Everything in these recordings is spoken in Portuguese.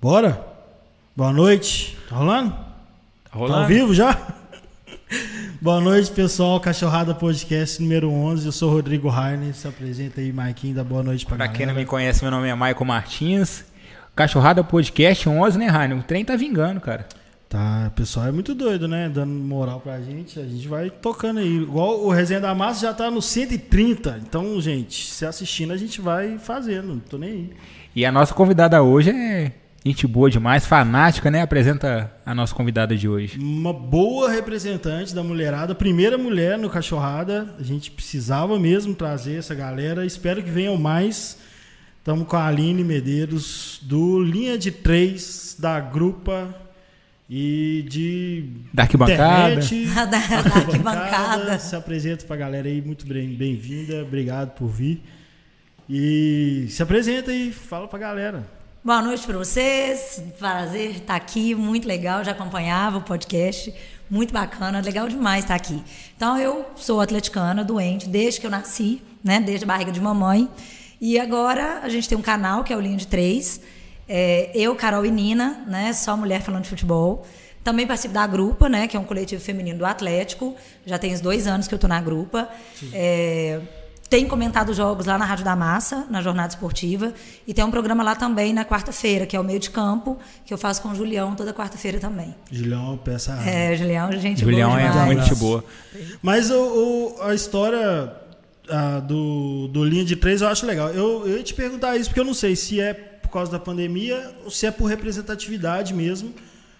Bora? Boa noite. Tá rolando? Tá rolando? Tá ao vivo já? Boa noite, pessoal. Cachorrada Podcast número 11. Eu sou o Rodrigo Rainer. Se apresenta aí, Maiquinho. Dá boa noite pra, Pra galera. quem não me conhece, meu nome é Maicon Martins. Cachorrada Podcast 11, né, Rainer? O trem tá vingando, cara. Tá, o pessoal é muito doido, né? Dando moral pra gente. A gente vai tocando aí. Igual o Resenha da Massa já tá no 130. Então, gente, se assistindo, a gente vai fazendo. Não tô nem aí. E a nossa convidada hoje é gente boa demais, fanática, né? Apresenta a nossa convidada de hoje. Uma boa representante da mulherada, primeira mulher no Cachorrada. A gente precisava mesmo trazer essa galera. Espero que venham mais. Estamos com a Aline Medeiros, do Linha de Três, da Grupa e de Da arquibancada. internet. Da- da arquibancada. Se apresenta pra galera aí, muito bem- bem-vinda. Obrigado por vir. E se apresenta aí, fala pra galera. Boa noite para vocês. Prazer estar aqui, muito legal. Já acompanhava o podcast, muito bacana, legal demais estar aqui. Então, eu sou atleticana, doente, desde que eu nasci, né? Desde a barriga de mamãe. E agora a gente tem um canal que é o Linha de Três. É, eu, Carol e Nina, né? Só mulher falando de futebol. Também participo da Grupa, né? Que é um coletivo feminino do Atlético. Já tem uns dois anos que eu tô na Grupa. É, tem comentado jogos lá na Rádio da Massa, na Jornada Esportiva. E tem um programa lá também na quarta-feira, que é o meio de campo, que eu faço com o Julião toda quarta-feira também. Julião, peça. É, Julião, gente Julião boa é demais. muito boa. Mas o, o- a história ah, do, do Linha de Três eu acho legal. Eu, eu ia te perguntar isso porque eu não sei se é por causa da pandemia ou se é por representatividade mesmo.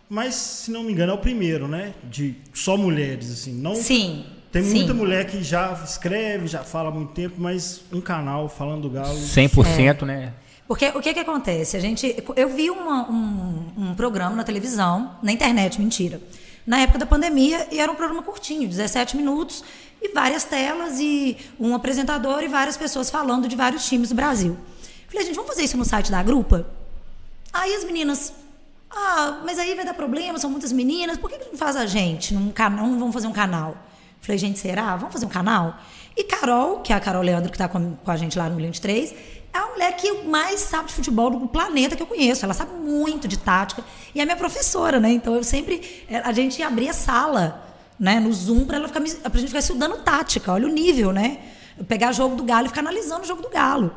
Mas, se não me engano, é o primeiro, né? De só mulheres, assim. Não, Sim. Tem sim. muita mulher que já escreve, já fala há muito tempo, mas um canal falando do Galo. 100%, né? Porque o que que acontece? A gente, eu vi uma- um, um programa na televisão, na internet, mentira, na época da pandemia, e era um programa curtinho, 17 minutos, e várias telas, e um apresentador e várias pessoas falando de vários times do Brasil. Falei, gente, vamos fazer isso no site da Grupa? Aí as meninas, ah, mas aí vai dar problema, são muitas meninas, por que, que não faz a gente num canal, não vamos fazer um canal? Falei, gente, será? Vamos fazer um canal? E Carol, que é a Carol Leandro, que está com, com a gente lá no de Três, é a mulher que mais sabe de futebol do planeta que eu conheço. Ela sabe muito de tática. E é minha professora, né? Então eu sempre. é, A gente abria sala, né, no Zoom, para ela ficar pra gente ficar estudando tática. Olha o nível, né? Pegar jogo do Galo e ficar analisando o jogo do Galo.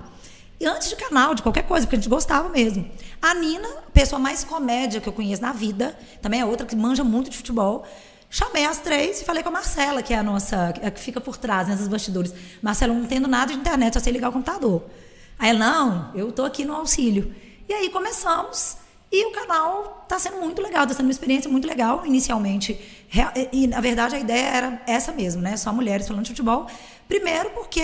E antes de canal, de qualquer coisa, porque a gente gostava mesmo. A Nina, pessoa mais comédia que eu conheço na vida, também é outra que manja muito de futebol. Chamei as três e falei com a Marcela, que é a nossa, a que fica por trás, nesses bastidores. Marcela, eu não entendo nada de internet, só sei ligar o computador. Aí ela, não, eu tô aqui no auxílio. E aí começamos. E o canal está sendo muito legal, está sendo uma experiência muito legal. Inicialmente, e, na verdade a ideia era essa mesmo, né? Só mulheres falando de futebol. Primeiro porque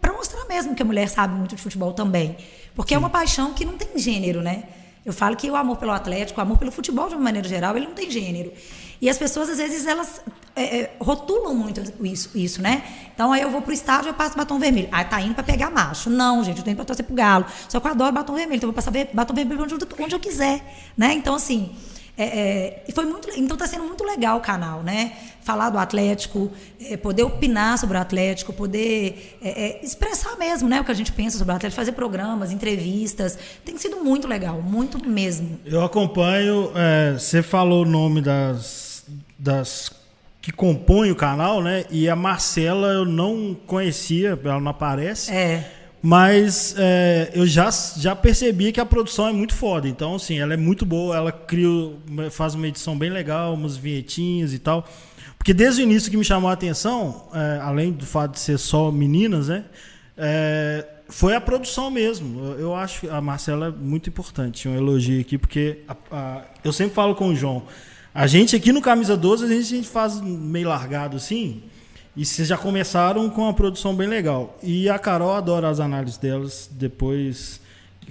para mostrar mesmo que a mulher sabe muito de futebol também. Porque é uma paixão que não tem gênero, né? Eu falo que o amor pelo Atlético, o amor pelo futebol de uma maneira geral, ele não tem gênero. E as pessoas, às vezes, elas é, é, rotulam muito isso, isso, né? Então, aí eu vou pro estádio eu passo batom vermelho. Ah, tá indo para pegar macho. Não, gente, eu tô indo pra torcer pro galo. Só que eu adoro batom vermelho, então eu vou passar batom vermelho onde, onde eu quiser, né? Então, assim, é, é, foi muito, então está sendo muito legal o canal, né? Falar do Atlético, é, poder opinar sobre o Atlético, poder é, é, expressar mesmo, né, o que a gente pensa sobre o Atlético, fazer programas, entrevistas, tem sido muito legal, muito mesmo. Eu acompanho. você falou o nome das, das que compõem o canal, né? E a Marcela eu não conhecia, ela não aparece. É, Mas é, eu já, já percebi que a produção é muito foda. Então, assim, ela é muito boa. Ela cria, faz uma edição bem legal, umas vinhetinhas e tal. Porque desde o início que me chamou a atenção, é, além do fato de ser só meninas, né? é, foi a produção mesmo. Eu, eu acho que a Marcela é muito importante. Um elogio aqui, porque a- a- eu sempre falo com o João. A gente aqui no Camisa 12, a gente, a gente faz meio largado assim. E vocês já começaram com uma produção bem legal. E a Carol adora as análises delas. Depois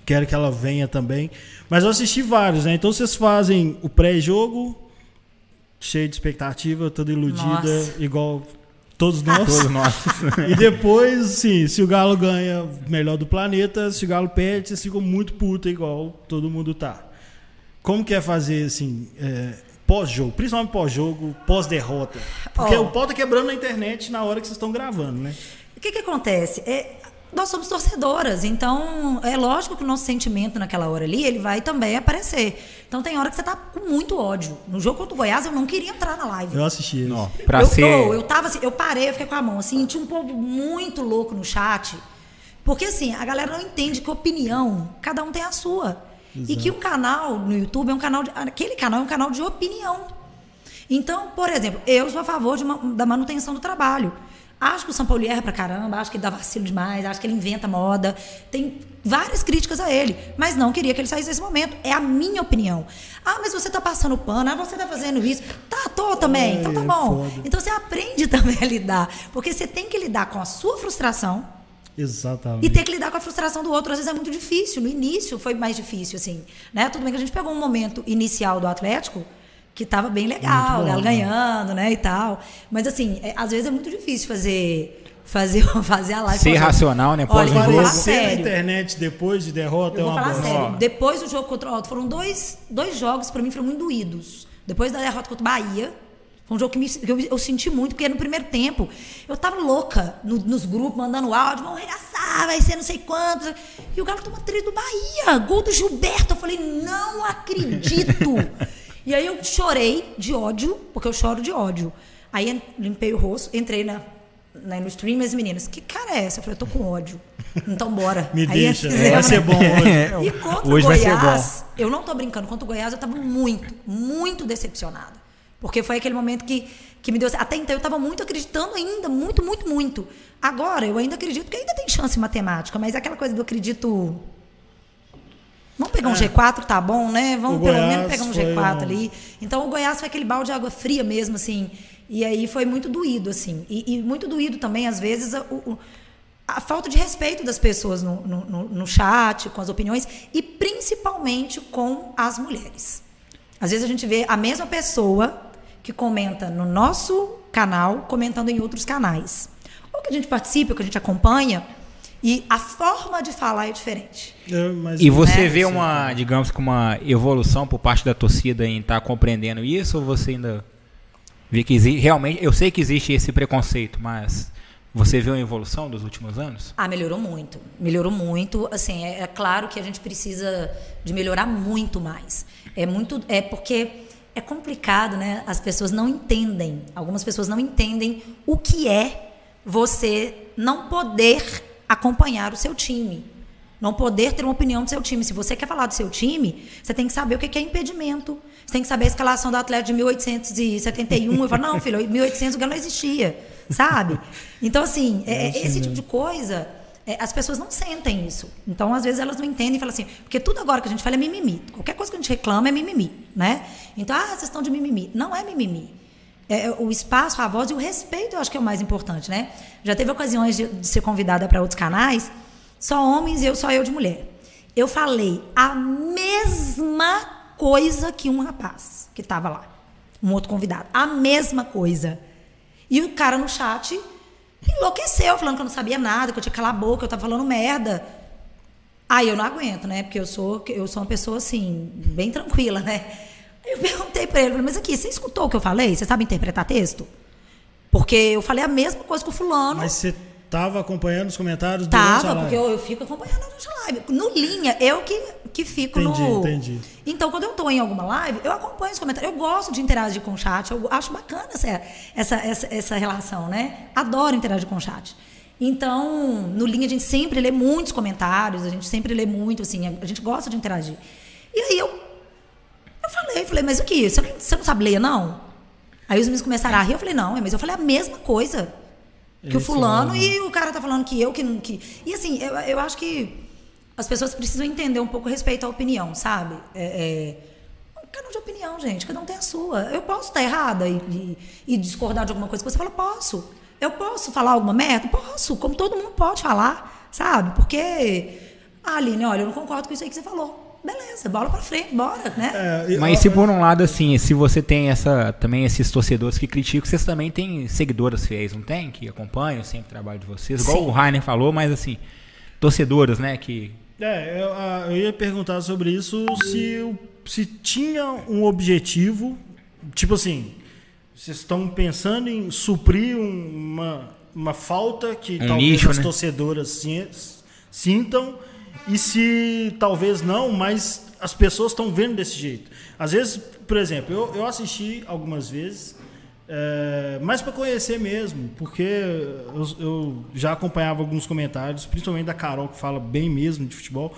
quero que ela venha também. Mas eu assisti vários, né? Então vocês fazem o pré-jogo, cheio de expectativa, toda iludida, Nossa. igual todos nós. Todos nós. E depois, sim, se o Galo ganha, melhor do planeta. Se o Galo perde, vocês ficam muito puta, igual todo mundo tá. Como que é fazer, assim, é, pós-jogo? Principalmente pós-jogo, pós-derrota. Porque Ó. o pau tá quebrando na internet na hora que vocês estão gravando, né? O que, que acontece? É, nós somos torcedoras, então é lógico que o nosso sentimento naquela hora ali, ele vai também aparecer. Então tem hora que você tá com muito ódio. No jogo contra o Goiás, eu não queria entrar na live. Eu assisti. Não, pra eu, ser. eu, eu tava assim, eu parei, eu fiquei com a mão assim, tinha um povo muito louco no chat. Porque assim, a galera não entende que opinião, cada um tem a sua. E que um canal no YouTube é um canal de, aquele canal é um canal de opinião. Então, por exemplo, eu sou a favor de uma- da manutenção do trabalho. Acho que o São Paulo erra pra caramba, acho que ele dá vacilo demais, acho que ele inventa moda. Tem várias críticas a ele, mas não queria que ele saísse nesse momento. É a minha opinião. Ah, mas você tá passando pano, ah, você tá fazendo isso. Tá, tô também, então tá Ai, é bom. Então você aprende também a lidar. Porque você tem que lidar com a sua frustração Exatamente. e ter que lidar com a frustração do outro. Às vezes é muito difícil. No início foi mais difícil, assim. Né? Tudo bem que a gente pegou um momento inicial do Atlético que estava bem legal, bom, Galo né? ganhando, né, e tal. Mas assim, é- às vezes é muito difícil fazer fazer, fazer a live. Ser Olha, racional, né, Olha, pós um vou jogo. Aparecer na sério. internet depois de derrota Eu é vou uma falar sério. Depois do jogo contra o Alto, foram dois, dois jogos pra mim foram muito doídos. Depois da derrota contra o Bahia, foi um jogo que, me- que eu, eu senti muito, porque no primeiro tempo eu tava louca no- nos grupos, mandando áudio, vão arregaçar, vai ser não sei quantos. E o Galo toma três do Bahia, gol do Gilberto. Eu falei, não acredito. e aí eu chorei de ódio, porque eu choro de ódio. Aí limpei o rosto, entrei na, na, no stream e as meninas, que cara é essa? Eu falei, eu tô com ódio. Então bora. Me Aí deixa, fizemos, vai ser né? bom hoje. E contra Hoje o Goiás, eu não tô brincando, contra o Goiás eu tava muito, muito decepcionada. Porque foi aquele momento que, que me deu. Até então eu tava muito acreditando ainda, muito, muito, muito. Agora eu ainda acredito que ainda tem chance em matemática, mas aquela coisa do acredito. Vamos pegar um G4, tá bom, né? Vamos O pelo Goiás menos pegar um foi G4 um- ali. Então o Goiás foi aquele balde de água fria mesmo, assim. E aí foi muito doído, assim. E, e muito doído também, às vezes, a, a falta de respeito das pessoas no, no, no- no chat, com as opiniões, e principalmente com as mulheres. Às vezes a gente vê a mesma pessoa que comenta no nosso canal, comentando em outros canais. Ou que a gente participa, ou que a gente acompanha, e a forma de falar é diferente. E você Né? vê uma, digamos que uma evolução por parte da torcida em estar compreendendo isso ou você ainda vê que existe, realmente, eu sei que existe esse preconceito, mas você vê uma evolução dos últimos anos? Ah, melhorou muito. Melhorou muito. Assim, é, é claro que a gente precisa de melhorar muito mais. É muito. É porque é complicado, né? As pessoas não entendem. Algumas pessoas não entendem o que é você não poder acompanhar o seu time. Não poder ter uma opinião do seu time. Se você quer falar do seu time, você tem que saber o que é impedimento. Você tem que saber a escalação do atleta de 1871. Eu falo, não, filho, 1800 o Galo não existia, sabe? Então, assim, é- esse tipo de coisa, as pessoas não sentem isso. Então, às vezes, elas não entendem e falam assim, porque tudo agora que a gente fala é mimimi. Qualquer coisa que a gente reclama é mimimi, né? Então, ah, vocês estão de mimimi. Não é mimimi. É, é, o espaço, a voz e o respeito, eu acho que é o mais importante, né? Já teve ocasiões de, de ser convidada para outros canais, só homens e eu, só eu de mulher. Eu falei a mesma coisa que um rapaz que estava lá, um outro convidado, a mesma coisa. E o cara no chat enlouqueceu, falando que eu não sabia nada, que eu tinha que calar a boca, eu estava falando merda. Aí eu não aguento, né? Porque eu sou, eu sou uma pessoa assim, bem tranquila, né? Eu perguntei pra ele, mas aqui, você escutou o que eu falei? Você sabe interpretar texto? Porque eu falei a mesma coisa que o fulano. Mas você tava acompanhando os comentários a Tava, porque eu, eu fico acompanhando a live. No linha, eu que, que fico Entendi, no. entendi. Então, quando eu tô em alguma live, eu acompanho os comentários. Eu gosto de interagir com o chat. Eu acho bacana essa, essa, essa, essa relação, né? Adoro interagir com o chat. Então, no linha, a gente sempre lê muitos comentários, a gente sempre lê muito, assim, a gente gosta de interagir. E aí eu, eu falei, falei, mas o que? Você não sabe ler, não? Aí os meninos começaram a rir, eu falei, não, mas eu falei a mesma coisa que o fulano e o cara tá falando que eu que não. Que... E assim, eu, eu acho que as pessoas precisam entender um pouco a respeito à opinião, sabe? É, é... Um canal de opinião, gente, cada um tem a sua. Eu posso estar errada e, e- e discordar de alguma coisa que você fala, posso. Eu posso falar alguma merda? Posso, como todo mundo pode falar, sabe? Porque, ah, Aline, olha, eu não concordo com isso aí que você falou. Beleza, bola pra frente, bora, né? É, e- Mas ó, se por um lado, assim, se você tem essa também esses torcedores que criticam, vocês também têm seguidoras fiéis, não tem? Que acompanham sempre o trabalho de vocês. Igual Sim. o Rainer falou, mas assim, torcedoras, né? Que. É, eu, eu ia perguntar sobre isso se, se tinha um objetivo, tipo assim, vocês estão pensando em suprir uma uma falta que Um talvez nicho, as né? torcedoras sin- sintam e se talvez não, mas as pessoas estão vendo desse jeito. Às vezes, por exemplo, eu, eu assisti algumas vezes, é, mas para conhecer mesmo, porque eu, eu já acompanhava alguns comentários, principalmente da Carol, que fala bem mesmo de futebol.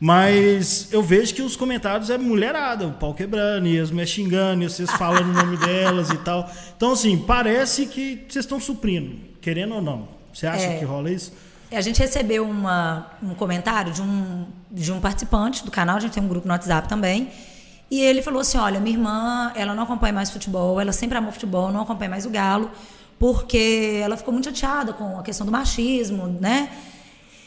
Mas eu vejo que os comentários é mulherada, o pau quebrando, e as mulheres xingando, e vocês falando o nome delas e tal. Então, assim, parece que vocês estão suprindo, querendo ou não. Você acha É. que rola isso? A gente recebeu uma, um comentário de um, de um participante do canal, a gente tem um grupo no WhatsApp também. E ele falou assim: olha, minha irmã, ela não acompanha mais futebol, ela sempre amou futebol, não acompanha mais o Galo, porque ela ficou muito chateada com a questão do machismo, né?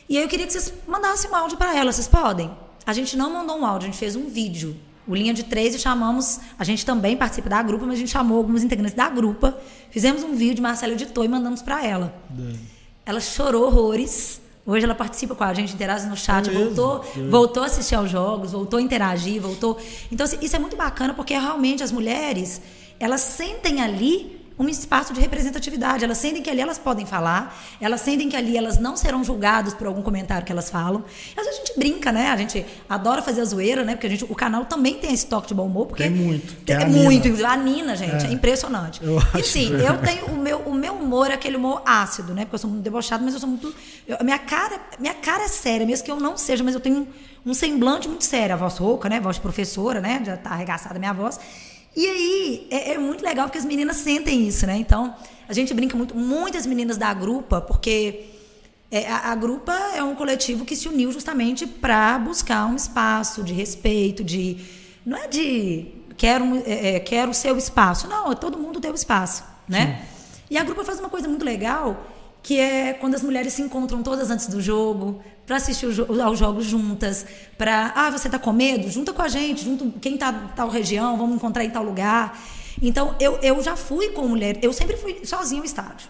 E aí eu queria que vocês mandassem um áudio para ela, vocês podem? A gente não mandou um áudio, a gente fez um vídeo. O Linha de Três e chamamos. A gente também participa da grupa, mas a gente chamou alguns integrantes da grupa. Fizemos um vídeo, Marcelo editou e mandamos para ela. Ela chorou horrores. Hoje ela participa com a gente, interage no chat, É mesmo? voltou, voltou a assistir aos jogos, voltou a interagir, voltou. Então, assim, isso é muito bacana porque realmente as mulheres, elas sentem ali um espaço de representatividade. Elas sentem que ali elas podem falar, elas sentem que ali elas não serão julgadas por algum comentário que elas falam. Às vezes a gente brinca, né? A gente adora fazer a zoeira, né? Porque a gente, o canal também tem esse toque de bom humor. Porque Tem muito. Tem, É a muito. Nina. A Nina, gente, é, É. impressionante. Eu e sim, que- eu tenho o meu, o meu humor é aquele humor ácido, né? Porque eu sou muito debochada, mas eu sou muito. eu- minha, cara, minha cara é séria, mesmo que eu não seja, mas eu tenho um, um semblante muito sério. A voz rouca, né? A voz de professora, né? Já tá arregaçada a minha voz. E aí é, é muito legal porque as meninas sentem isso, né? Então, a gente brinca muito, muitas meninas da grupa, porque é, a, a grupa é um coletivo que se uniu justamente para buscar um espaço de respeito, de. Não é de quero, é, é, quero o seu espaço. Não, é todo mundo tem o espaço, né? E a grupa faz uma coisa muito legal, que é quando as mulheres se encontram todas antes do jogo, para assistir aos jogos juntas, para ah, você tá com medo? Junta com a gente, junto quem tá em tal região, vamos encontrar em tal lugar. Então, eu, eu já fui com mulher, eu sempre fui sozinha ao estádio.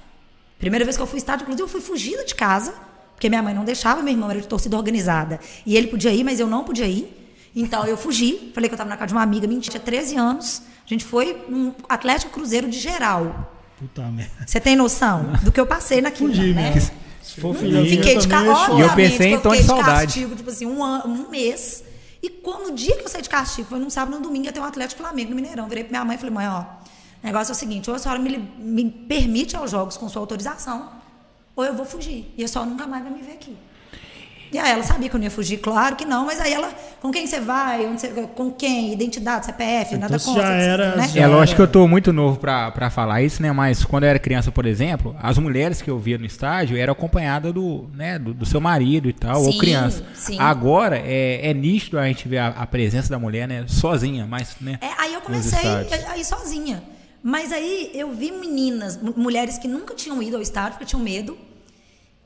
Primeira vez que eu fui ao estádio, inclusive, eu fui fugida de casa, porque minha mãe não deixava, meu irmão era de torcida organizada. E ele podia ir, mas eu não podia ir. Então eu fugi, falei que eu estava na casa de uma amiga, minha tinha 13 anos. A gente foi num Atlético Cruzeiro de geral. Puta merda. Você tem noção do que eu passei naquilo, Fugi né? mesmo. Filhinha, Fiquei de também ca... show. E eu obviamente pensei que em tom de fiquei saudade. castigo, tipo assim, um, ano, um mês. E quando, no dia que eu saí de castigo, foi num sábado, no domingo, ia ter um Atlético Flamengo no Mineirão. Virei pra minha mãe e falei, mãe, ó, o negócio é o seguinte, ou a senhora me, me permite aos jogos com sua autorização, ou eu vou fugir. E a senhora nunca mais vai me ver aqui. E aí ela sabia que eu não ia fugir, claro que não, mas aí ela, com quem você vai, onde você, com quem, identidade, CPF, nada Então, contra. já era- né? já- É lógico que eu tô muito novo pra, pra falar isso, né? Mas quando eu era criança, por exemplo, as mulheres que eu via no estádio eram acompanhadas do, né, do, do seu marido e tal, ou Sim, criança. sim. Agora é, é nítido a gente ver a, a presença da mulher, né? Sozinha, mas, né? É, aí eu comecei estádios. a, a ir sozinha. Mas aí eu vi meninas, mu- mulheres que nunca tinham ido ao estádio porque tinham medo.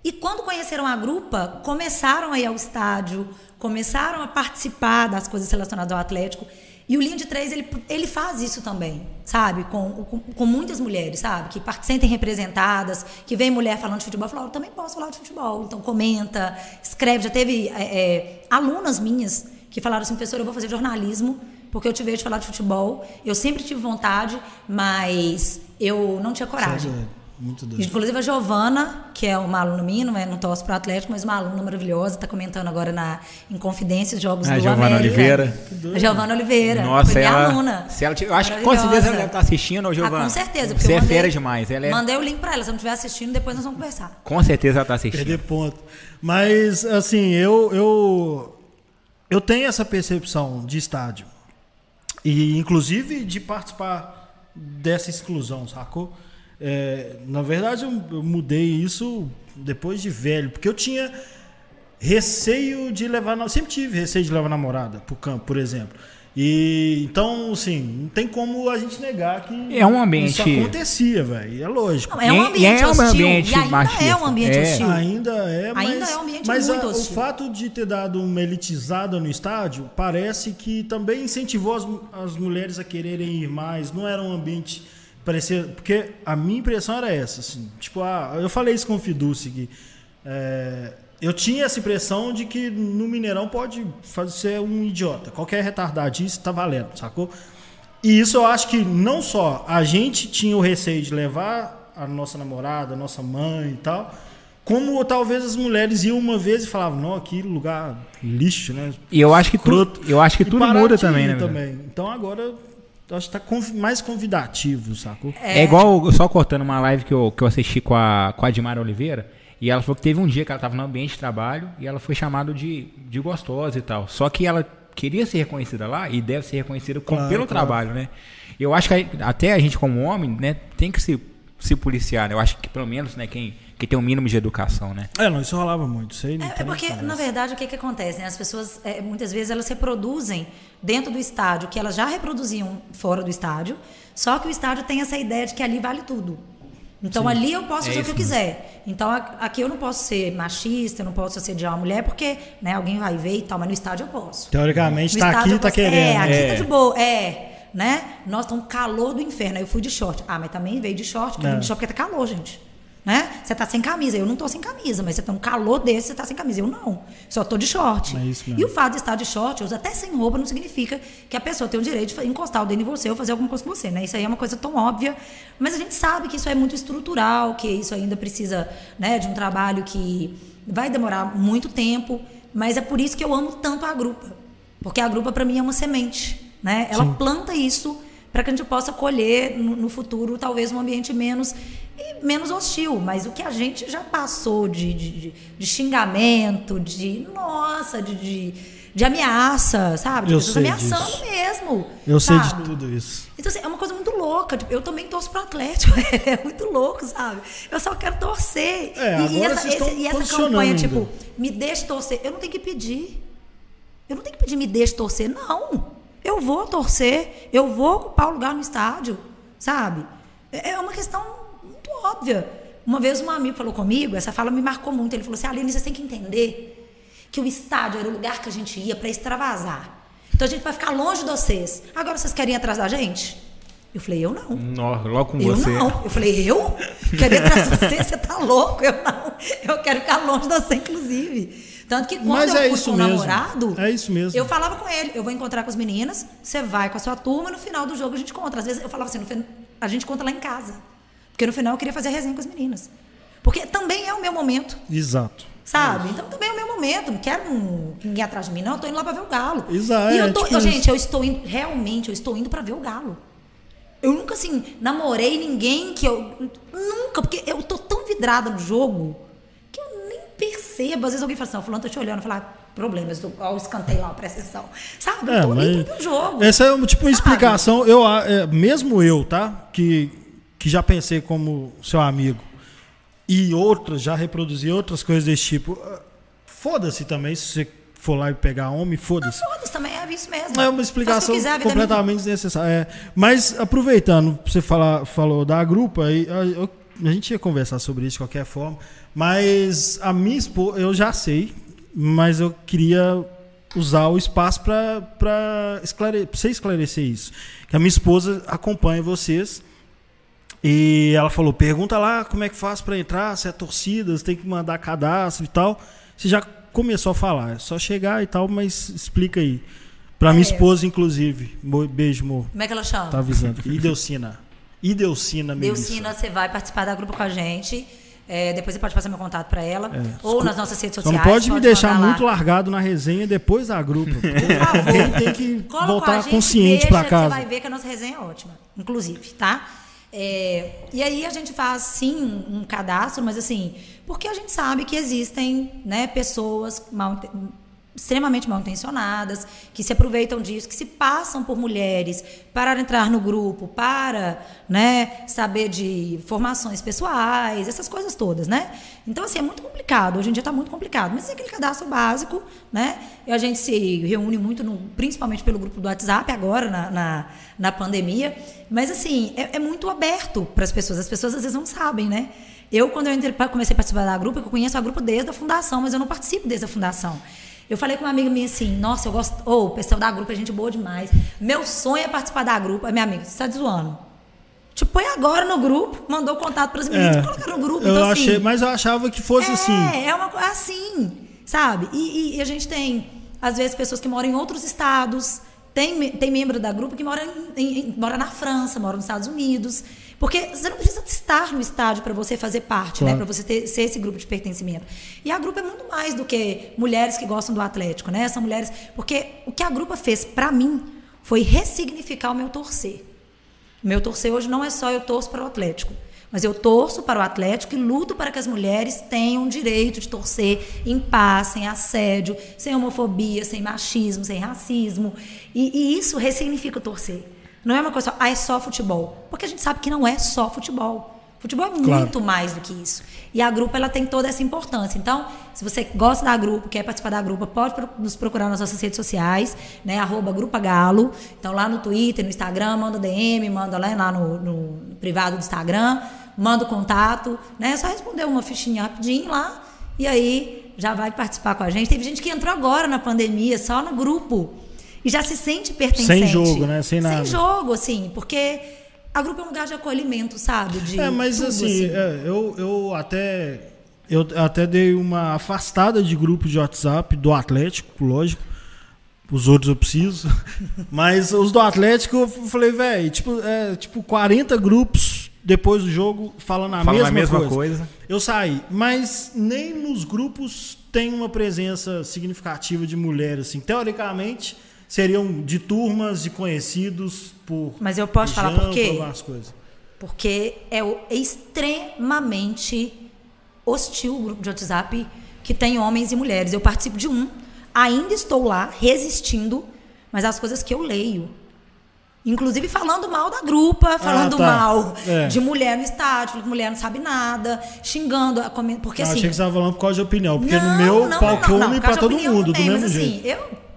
E quando conheceram a grupa, começaram a ir ao estádio, começaram a participar das coisas relacionadas ao Atlético. E o Linha de Três, ele, ele faz isso também, sabe? Com, com, com muitas mulheres, sabe? Que sentem representadas, que vem mulher falando de futebol, fala, eu também posso falar de futebol. Então comenta, escreve. Já teve é, é, alunas minhas que falaram assim, professora, eu vou fazer jornalismo, porque eu te vejo falar de futebol. Eu sempre tive vontade, mas eu não tinha coragem. Sério, Muito doido. Inclusive a Giovana, que é uma aluna minha, não, é, não torce para o Atlético, mas uma aluna maravilhosa, está comentando agora na, em Confidências Jogos A do Giovana América. Oliveira. A Giovana Oliveira. Nossa, foi minha ela, aluna. Se ela, eu acho que com certeza ela deve estar assistindo, ô Giovana. Ah, com certeza. porque Você é mandei- fera demais. Ela é, Mandei o link para ela. Se ela não estiver assistindo, depois nós vamos conversar. com certeza ela está assistindo. Perder ponto. Mas, assim, eu, eu, eu tenho essa percepção de estádio. E, inclusive, de participar dessa exclusão, sacou? É, na verdade, eu, mudei isso depois de velho, porque eu tinha receio de levar. Sempre tive receio de levar namorada pro campo, por exemplo. E então, assim, não tem como a gente negar que É um ambiente- isso acontecia, velho. É lógico. Não, é um E- e ambiente é um hostil. ambiente e ainda machista. é um ambiente É. hostil. Ainda é, mas, Ainda é um ambiente mas muito a- o hostil. fato de ter dado uma elitizada no estádio parece que também incentivou as, as mulheres a quererem ir mais. Não era um ambiente parecia porque a minha impressão era essa, assim, tipo, ah, eu falei isso com o Fiduci que é, eu tinha essa impressão de que no Mineirão pode fazer ser um idiota, qualquer retardadice tá valendo, sacou? E isso eu acho que não só a gente tinha o receio de levar a nossa namorada, a nossa mãe e tal. Como talvez as mulheres iam uma vez e falavam, não, aqui lugar lixo, né? E eu acho que tudo, Escroto. eu acho que tudo muda também, né? também. Então agora acho que tá conv- mais convidativo, sacou? É. igual, só cortando uma live que eu, que eu assisti com a, com a Admara Oliveira, e ela falou que teve um dia que ela estava no ambiente de trabalho e ela foi chamada de, de gostosa e tal. Só que ela queria ser reconhecida lá e deve ser reconhecida com- Claro, pelo claro. trabalho, né? Eu acho que a- até a gente como homem, né, tem que se, se policiar, né? Eu acho que pelo menos, né, quem, quem tem um mínimo de educação, né? É, não, isso rolava muito. Isso aí não É, é porque, na verdade, o que, que acontece? né? As pessoas, é, muitas vezes, elas reproduzem dentro do estádio que elas já reproduziam fora do estádio, só que o estádio tem essa ideia de que ali vale tudo. Então, ali eu posso É fazer o que eu isso quiser. Então, aqui eu não posso ser machista, eu não posso assediar uma mulher, porque né, alguém vai ver e tal, mas no estádio eu posso. Teoricamente, No tá estádio aqui, eu tá querendo. É, aqui É. tá de boa. É, né? Nossa, tá um calor do inferno. Aí eu fui de short. Ah, mas também veio de short, porque É. de short porque tá calor, gente. Né? Você tá sem camisa. Eu não tô sem camisa, mas você tem um calor desse, você tá sem camisa. Eu não. Só tô de short. É e o fato de estar de short, ou até sem roupa, não significa que a pessoa tem o direito de encostar o dedo em você ou fazer alguma coisa com você, né? Isso aí é uma coisa tão óbvia. Mas a gente sabe que isso é muito estrutural, que isso ainda precisa né, de um trabalho que vai demorar muito tempo. Mas é por isso que eu amo tanto a grupa. Porque a grupa, para mim, é uma semente. Né? Ela planta isso para que a gente possa colher no, no futuro, talvez, um ambiente menos, menos hostil. Mas o que a gente já passou de, de, de- xingamento, de. Nossa, de. de de ameaça, sabe? De Eu pessoas sei ameaçando disso. mesmo. Eu sei sabe? de tudo isso. Então, assim, é uma coisa muito louca. Tipo, eu também torço pro Atlético. É muito louco, sabe? Eu só quero torcer. É, e, e essa, esse- e essa campanha, tipo, me deixe torcer. Eu não tenho que pedir. Eu não tenho que pedir me deixe torcer. Não. Eu vou torcer. Eu vou ocupar o lugar no estádio. Sabe? É é uma questão muito óbvia. Uma vez um amigo falou comigo, essa fala me marcou muito. Ele falou assim: Aline, você tem que entender que o estádio era o lugar que a gente ia para extravasar. Então a gente vai ficar longe de vocês. Agora vocês querem ir atrás da gente? Eu falei, eu não. Nó, logo com Eu você. não. Eu falei, eu? Querer atrás de você? Você tá louco? Eu não. Eu quero ficar longe de você, inclusive. Tanto que quando Mas eu é fui isso com o mesmo. namorado, É isso mesmo. eu falava com ele, eu vou encontrar com as meninas, você vai com a sua turma, no final do jogo a gente conta. Às vezes eu falava assim, a gente conta lá em casa. Porque no final eu queria fazer a resenha com as meninas. Porque também é o meu momento. Exato. Sabe? Então também é o meu momento. Não quero um- ninguém atrás de mim, não. Eu tô indo lá pra ver o Galo. Exato, E eu é tô, tipo eu, gente, eu estou indo. Realmente, eu estou indo pra ver o Galo. Eu nunca, assim, namorei ninguém que eu. Nunca, porque eu tô tão vidrada no jogo eu percebo. Às vezes alguém fala assim, ó, fulano, tô te olhando, falar problemas do. Ó, o escanteio lá, presta atenção. Sabe? Eu É, tô mas pro jogo. essa é uma, tipo uma Sabe? explicação. Eu, a- é, mesmo eu, tá? Que, que já pensei como seu amigo e outras, já reproduzi outras coisas desse tipo. ah, Foda-se também se você for lá e pegar homem, foda-se. Foda-se, também é isso mesmo. É uma explicação quiser, é completamente desnecessária. É, mas aproveitando, você falar, falou da grupa, aí, a, eu- a gente ia conversar sobre isso de qualquer forma. Mas a minha esposa, eu já sei, mas eu queria usar o espaço para esclare, você esclarecer isso. Que a minha esposa acompanha vocês. E ela falou: pergunta lá como é que faz para entrar, se é torcida, se tem que mandar cadastro e tal. Você já começou a falar, é só chegar e tal, mas explica aí. Minha É. esposa, inclusive. Beijo, amor. Como é que ela chama? Tá avisando. aqui. Ideucina. Ideucina, Melissa. Delcina, você vai participar da grupo com a gente. É, depois você pode passar meu contato para ela. É. Ou nas nossas redes Só sociais. não pode me deixar mandar lá. muito largado na resenha depois da grupo. Por favor. Quem tem que voltar consciente que casa. Você vai ver que a nossa resenha é ótima, inclusive, tá? É, e aí a gente faz sim um, cadastro, mas assim, porque a gente sabe que existem né, pessoas mal, extremamente mal intencionadas, que se aproveitam disso, que se passam por mulheres para entrar no grupo, para né, saber de formações pessoais, essas coisas todas, né? Então, assim, é muito complicado. Hoje em dia está muito complicado. Mas é aquele cadastro básico, né? E a gente se reúne muito, no, principalmente pelo grupo do WhatsApp, agora, na, na, na pandemia. Mas, assim, é, é muito aberto para as pessoas. As pessoas, às vezes, não sabem, né? Eu, quando eu entrei, comecei a participar da grupo, eu conheço a grupo desde a fundação, mas eu não participo desde a fundação. Eu falei com uma amiga minha assim, nossa, eu gosto. Ô, o pessoal da grupo é gente boa demais. Meu sonho é participar da grupo. Aí minha amiga, você tá zoando. Te põe agora no grupo, mandou contato para as meninas, É. colocaram no grupo. Eu então, achei, assim, mas eu achava que fosse é, assim. É uma coisa assim, sabe? E, e- e a gente tem, às vezes, pessoas que moram em outros estados. Tem, tem membro da grupo que mora, em- em- mora na França, mora nos Estados Unidos. Porque você não precisa estar no estádio para você fazer parte, né? Claro. Para você ter, ser esse grupo de pertencimento. E a grupo é muito mais do que mulheres que gostam do Atlético, né? São mulheres. Porque o que a grupo fez para mim foi ressignificar o meu torcer. O meu torcer hoje não é só eu torço para o Atlético. Mas eu torço para o Atlético e luto para que as mulheres tenham o direito de torcer em paz, sem assédio, sem homofobia, sem machismo, sem racismo. E, e isso ressignifica o torcer. Não é uma coisa só, ah, é só futebol. Porque a gente sabe que não é só futebol. Futebol é Claro. muito mais do que isso. E a grupo ela tem toda essa importância. Então, se você gosta da grupo, quer participar da grupo, pode nos procurar nas nossas redes sociais, né? Arroba Grupa Galo. Então, lá no Twitter, no Instagram, manda DM, manda lá, lá no, no privado do Instagram, manda o contato, né? É só responder uma fichinha rapidinho lá e aí já vai participar com a gente. Teve gente que entrou agora na pandemia, só no grupo. E já se sente pertencente. Sem jogo, né? Sem nada. Sem jogo, assim, porque a grupo é um lugar de acolhimento, sabe? De É, mas tudo, assim, é, eu, eu até eu até dei uma afastada de grupo de WhatsApp do Atlético, lógico. Os outros eu preciso. Mas os do Atlético eu falei, velho, tipo, é, tipo 40 grupos depois do jogo falando a, Falando mesma, a mesma coisa. coisa. Eu saí, mas nem nos grupos tem uma presença significativa de mulheres assim. Teoricamente, seriam de turmas de conhecidos por Mas eu posso falar por quê? algumas coisas. Porque é é extremamente hostil o grupo de WhatsApp que tem homens e mulheres. Eu participo de um, ainda estou lá resistindo, mas as coisas que eu leio. Inclusive falando mal da grupa, falando tá. mal É. de mulher no estádio, falando que mulher não sabe nada, xingando, porque Eu assim. achei que você estava falando por causa de opinião, porque Não, no meu não, palco não, de todo mundo, do também, mesmo mas, jeito. Assim, eu,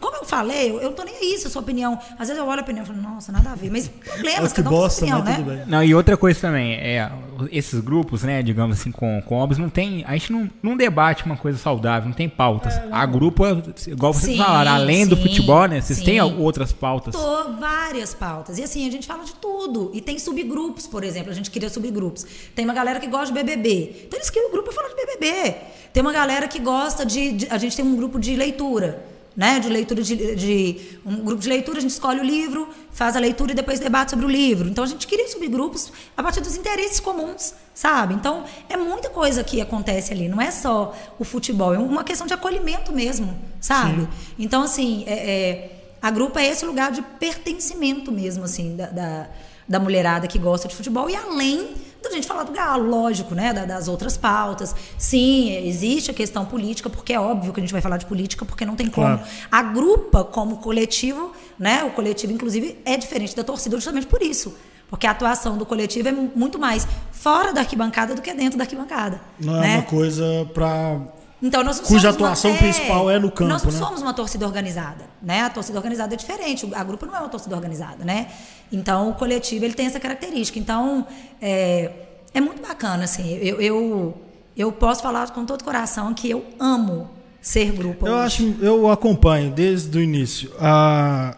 como eu falei, eu, eu tô nem aí se a sua opinião. Às vezes eu olho a opinião e falo, nossa, nada a ver. Mas problemas, que cada um bosta, opinião, mas né? tudo bem. Não, e outra coisa também, é, esses grupos, né, digamos assim, com, com homens, não tem. A gente não, não debate uma coisa saudável, não tem pautas. a grupo, igual vocês Sim, falaram, além do sim, futebol, né? Vocês sim. têm outras pautas. Tô, várias pautas. E assim, a gente fala de tudo. E tem subgrupos, por exemplo. A gente cria subgrupos. Tem uma galera que gosta de BBB. Então eles criam um grupo pra falar de BBB. Tem uma galera que gosta de, de- A gente tem um grupo de leitura. Né, de leitura de, de- um grupo de leitura, a gente escolhe o livro, faz a leitura e depois debate sobre o livro. Então a gente cria subgrupos a partir dos interesses comuns, sabe? Então é muita coisa que acontece ali, não é só o futebol, é uma questão de acolhimento mesmo, sabe? Então assim, é- é, a grupo é esse lugar de pertencimento mesmo, assim, da, da, da mulherada que gosta de futebol. E além da gente falar do galo, lógico, né? da- das outras pautas. Sim, existe a questão política, porque é óbvio que a gente vai falar de política, porque não tem como. Claro. A grupa, como coletivo, né? O coletivo, inclusive, é diferente da torcida justamente por isso. Porque a atuação do coletivo é mu- muito mais fora da arquibancada do que dentro da arquibancada. Não é né? uma coisa pra. Então, nós não Cuja somos uma- atuação principal é no campo, Nós não né? somos uma torcida organizada, né? A torcida organizada é diferente. A grupo não é uma torcida organizada, né? Então, o coletivo ele tem essa característica. Então, é, é muito bacana, assim. Eu, eu, eu posso falar com todo o coração que eu amo ser grupo. Eu hoje. acho, eu acompanho desde o início. Ah,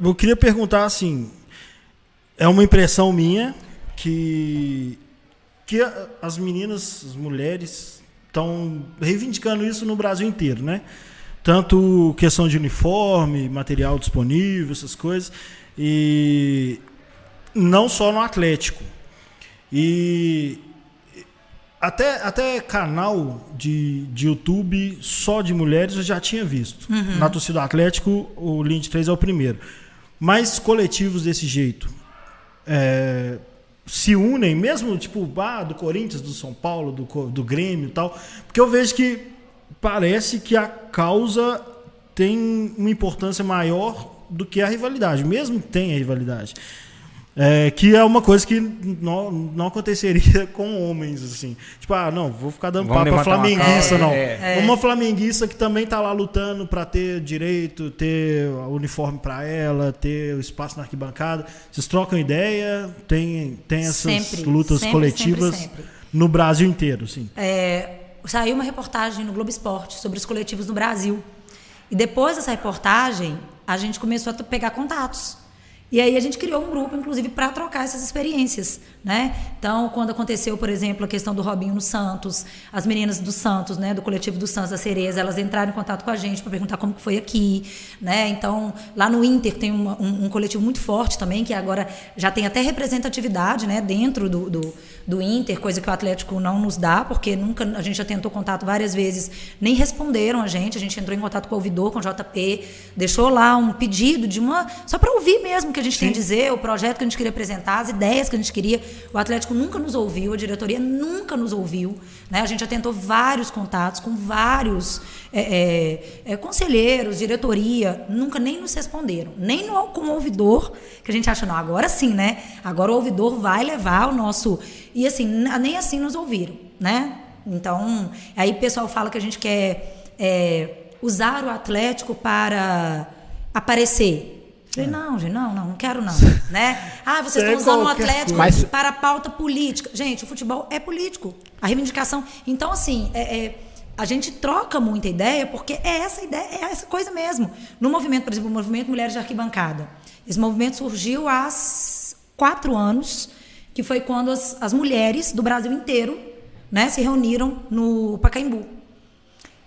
eu queria perguntar assim, é uma impressão minha que que as meninas, as mulheres estão reivindicando isso no Brasil inteiro, né? Tanto questão de uniforme, material disponível, essas coisas, e não só no Atlético. E até, até canal de, de YouTube só de mulheres eu já tinha visto. Na torcida do Atlético, o Linha de 3 é o primeiro. Mas coletivos desse jeito é, se unem, mesmo tipo ah, do Corinthians, do São Paulo, do, do Grêmio e tal, porque eu vejo que parece que a causa tem uma importância maior do que a rivalidade, mesmo que tenha rivalidade. É, que é uma coisa que não, não aconteceria com homens, assim. Tipo, ah, não, vou ficar dando Vamos papo pra uma flamenguista, causa, não. é. Uma flamenguista que também tá lá lutando para ter direito, ter o uniforme para ela, ter o espaço na arquibancada. Vocês trocam ideia, tem, tem essas Sempre, lutas sempre, coletivas sempre, sempre. no Brasil inteiro, sim. É, saiu uma reportagem no Globo Esporte sobre os coletivos no Brasil. E depois dessa reportagem, a gente começou a pegar contatos. E aí a gente criou um grupo, inclusive, para trocar essas experiências, né? Então, quando aconteceu, por exemplo, a questão do Robinho no Santos, as meninas do Santos, né, do coletivo do Santos da Cereza, elas entraram em contato com a gente para perguntar como que foi aqui, né? Então, lá no Inter tem uma, um, um, coletivo muito forte também, que agora já tem até representatividade, né, dentro do, do, do, Inter, coisa que o Atlético não nos dá, porque nunca a gente já tentou contato várias vezes, nem responderam a gente, a gente entrou em contato com o ouvidor, com o JP, deixou lá um pedido de uma só para ouvir mesmo que a gente Sim. tem a dizer, o projeto que a gente queria apresentar, as ideias que a gente queria. O Atlético nunca nos ouviu, a diretoria nunca nos ouviu. Né? A gente já tentou vários contatos com vários é, é, é, conselheiros, diretoria, nunca nem nos responderam. Nem no, com o ouvidor, que a gente acha, não, agora sim, né? Agora o ouvidor vai levar o nosso. E assim, nem assim nos ouviram, né? Então, aí o pessoal fala que a gente quer é, usar o Atlético para aparecer. Falei, não, gente, não, não, não quero não. né? Ah, vocês estão usando o Atlético para pauta política. Gente, o futebol é político. A reivindicação. Então, assim, é, é, a gente troca muita ideia porque é essa ideia, é essa coisa mesmo. No movimento, por exemplo, o movimento Mulheres de Arquibancada. Esse movimento surgiu há quatro anos, que foi quando as, as mulheres do Brasil inteiro né, se reuniram no Pacaembu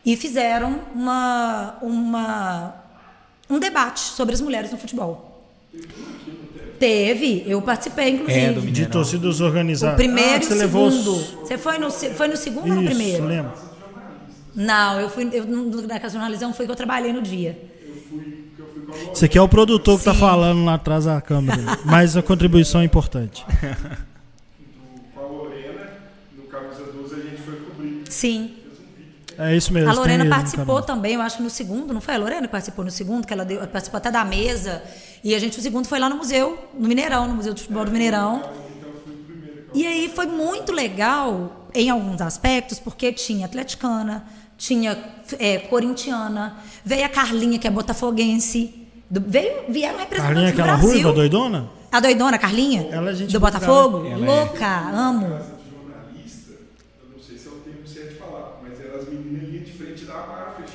e fizeram uma, uma um debate sobre as mulheres no futebol. Teve, eu participei, inclusive. É, de torcidas organizadas. O primeiro ah, e o segundo. Você foi no, foi no segundo Isso, ou no primeiro? lembro. Não, eu fui. Eu, na casa jornalismo foi que eu trabalhei no dia. Você aqui é o produtor que está falando lá atrás da câmera, mas a contribuição é importante. Com a Lorena, no Camisa 12, a gente foi cobrir. Sim. É isso mesmo. A Lorena participou também, eu acho que no segundo, não foi a Lorena que participou no segundo, que ela deu, participou até da mesa. E a gente, o segundo foi lá no museu, no Mineirão, no Museu de Futebol do Mineirão. E aí foi muito legal em alguns aspectos, porque tinha atleticana, tinha é, corintiana, veio a Carlinha, que é botafoguense. Do, veio, vieram representantes Carlinha, do Brasil. Ruiva, doidona? A doidona, Carlinha? Ela, é do Botafogo? Ela é. Louca, é. amo.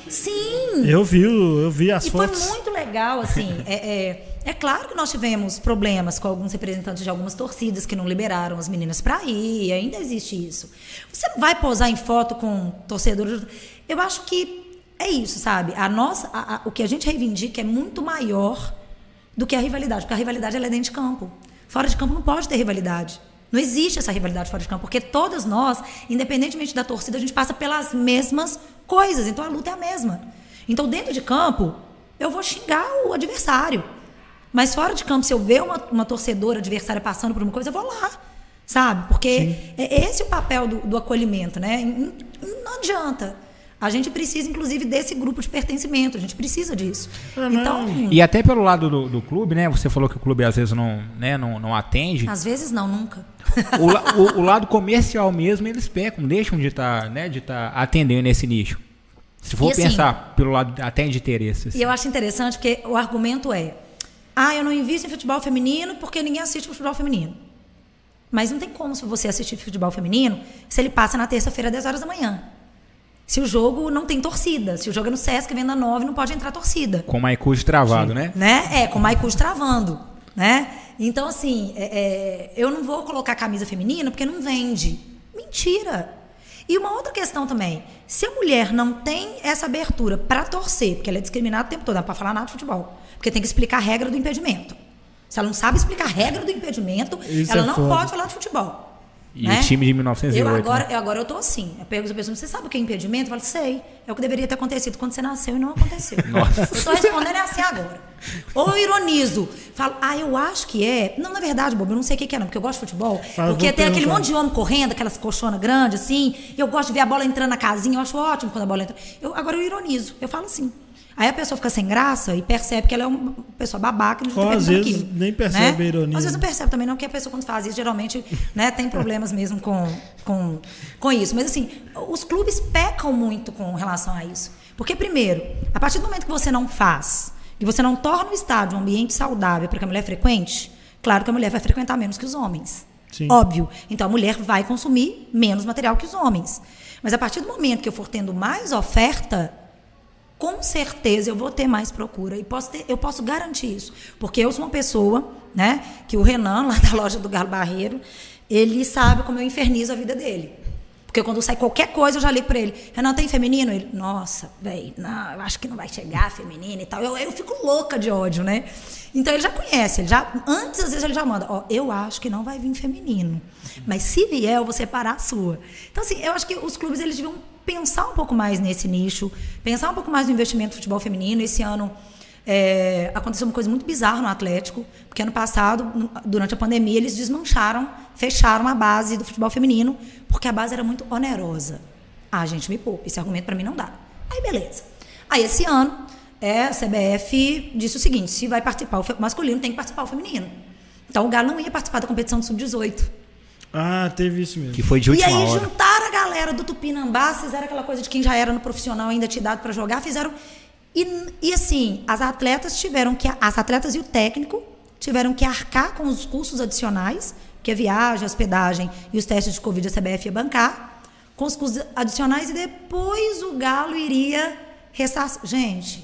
Sim. Eu vi, eu vi as e fotos. foi muito legal, assim. é, é, é, claro que nós tivemos problemas com alguns representantes de algumas torcidas que não liberaram as meninas para ir. Ainda existe isso. Você não vai posar em foto com torcedores. Eu acho que é isso, sabe? A nossa, a, a, o que a gente reivindica é muito maior do que a rivalidade, porque a rivalidade é dentro de campo. Fora de campo não pode ter rivalidade. Não existe essa rivalidade fora de campo, porque todas nós, independentemente da torcida, a gente passa pelas mesmas coisas. Então a luta é a mesma. Então, dentro de campo, eu vou xingar o adversário. Mas fora de campo, se eu ver uma, uma torcedora adversária passando por uma coisa, eu vou lá. Sabe? Porque Sim. é esse o papel do, do acolhimento, né? Não adianta. A gente precisa, inclusive, desse grupo de pertencimento. A gente precisa disso. Ah, então, e até pelo lado do, do, clube, né? Você falou que o clube às vezes não, né, não, não atende. Às vezes não, nunca. O, o, o lado comercial mesmo, eles pecam, deixam de estar tá, né, de tá atendendo esse nicho. Se for assim, pensar pelo lado até de interesse. Assim. E eu acho interessante porque o argumento é: ah, eu não invisto em futebol feminino porque ninguém assiste futebol feminino. Mas não tem como se você assistir futebol feminino se ele passa na terça-feira, 10 horas da manhã. Se o jogo não tem torcida, se o jogo é no Sesc, venda 9, não pode entrar torcida. Com o Maicujo travado, Sim. né? né? É, com o Maicujo travando, né? Então, assim, é, é, eu não vou colocar camisa feminina porque não vende. Mentira. E uma outra questão também, se a mulher não tem essa abertura para torcer, porque ela é discriminada o tempo todo, não é para falar nada de futebol, porque tem que explicar a regra do impedimento. Se ela não sabe explicar a regra do impedimento, Isso ela é não foda. pode falar de futebol. E né? o time de 1908. Eu agora, né? eu, agora eu tô assim. Eu pergunto a pessoa, você sabe o que é impedimento? Eu falo, sei. É o que deveria ter acontecido quando você nasceu e não aconteceu. Nossa. Eu tô respondendo é assim agora. Ou eu ironizo. Falo, ah, eu acho que é. Não, na verdade, Bobo, eu não sei o que é, não, porque eu gosto de futebol. Porque tem aquele monte de homem correndo, aquelas colchonas grandes, assim. E eu gosto de ver a bola entrando na casinha. Eu acho ótimo quando a bola entra. Eu, agora eu ironizo. Eu falo assim. Aí a pessoa fica sem graça e percebe que ela é uma pessoa babaca e não está às vezes aquilo, nem percebe né? a ironia. Às vezes não percebe também, não, porque a pessoa quando faz isso, geralmente né, tem problemas mesmo com, com, com isso. Mas assim, os clubes pecam muito com relação a isso. Porque, primeiro, a partir do momento que você não faz, que você não torna o estádio um ambiente saudável para que a mulher frequente, claro que a mulher vai frequentar menos que os homens. Sim. Óbvio. Então a mulher vai consumir menos material que os homens. Mas a partir do momento que eu for tendo mais oferta, com certeza eu vou ter mais procura e posso ter, eu posso garantir isso, porque eu sou uma pessoa, né, que o Renan lá da loja do Galo Barreiro, ele sabe como eu infernizo a vida dele. Porque quando sai qualquer coisa, eu já ligo pra ele. Renan, tem feminino? Ele, nossa, velho, não, eu acho que não vai chegar feminino e tal. Eu, eu fico louca de ódio, né? Então ele já conhece, ele já, antes às vezes ele já manda, ó, eu acho que não vai vir feminino. Mas se vier, eu vou separar a sua. Então, assim, eu acho que os clubes eles deviam pensar um pouco mais nesse nicho, pensar um pouco mais no investimento no futebol feminino. Esse ano é, aconteceu uma coisa muito bizarra no Atlético, porque ano passado, durante a pandemia, eles desmancharam, fecharam a base do futebol feminino, porque a base era muito onerosa. Ah, gente, me poupe, esse argumento para mim não dá. Aí, beleza. Aí, esse ano, é, a CBF disse o seguinte: se vai participar o masculino, tem que participar o feminino. Então, o Galo não ia participar da competição do Sub-18. Ah, teve isso mesmo. Que foi de última E aí hora. juntaram a galera do Tupinambá, fizeram aquela coisa de quem já era no profissional ainda te dado para jogar, fizeram. E, e assim, as atletas tiveram que. As atletas e o técnico tiveram que arcar com os custos adicionais, que é viagem, hospedagem e os testes de Covid a CBF ia bancar, com os custos adicionais, e depois o Galo iria ressarcir. Gente,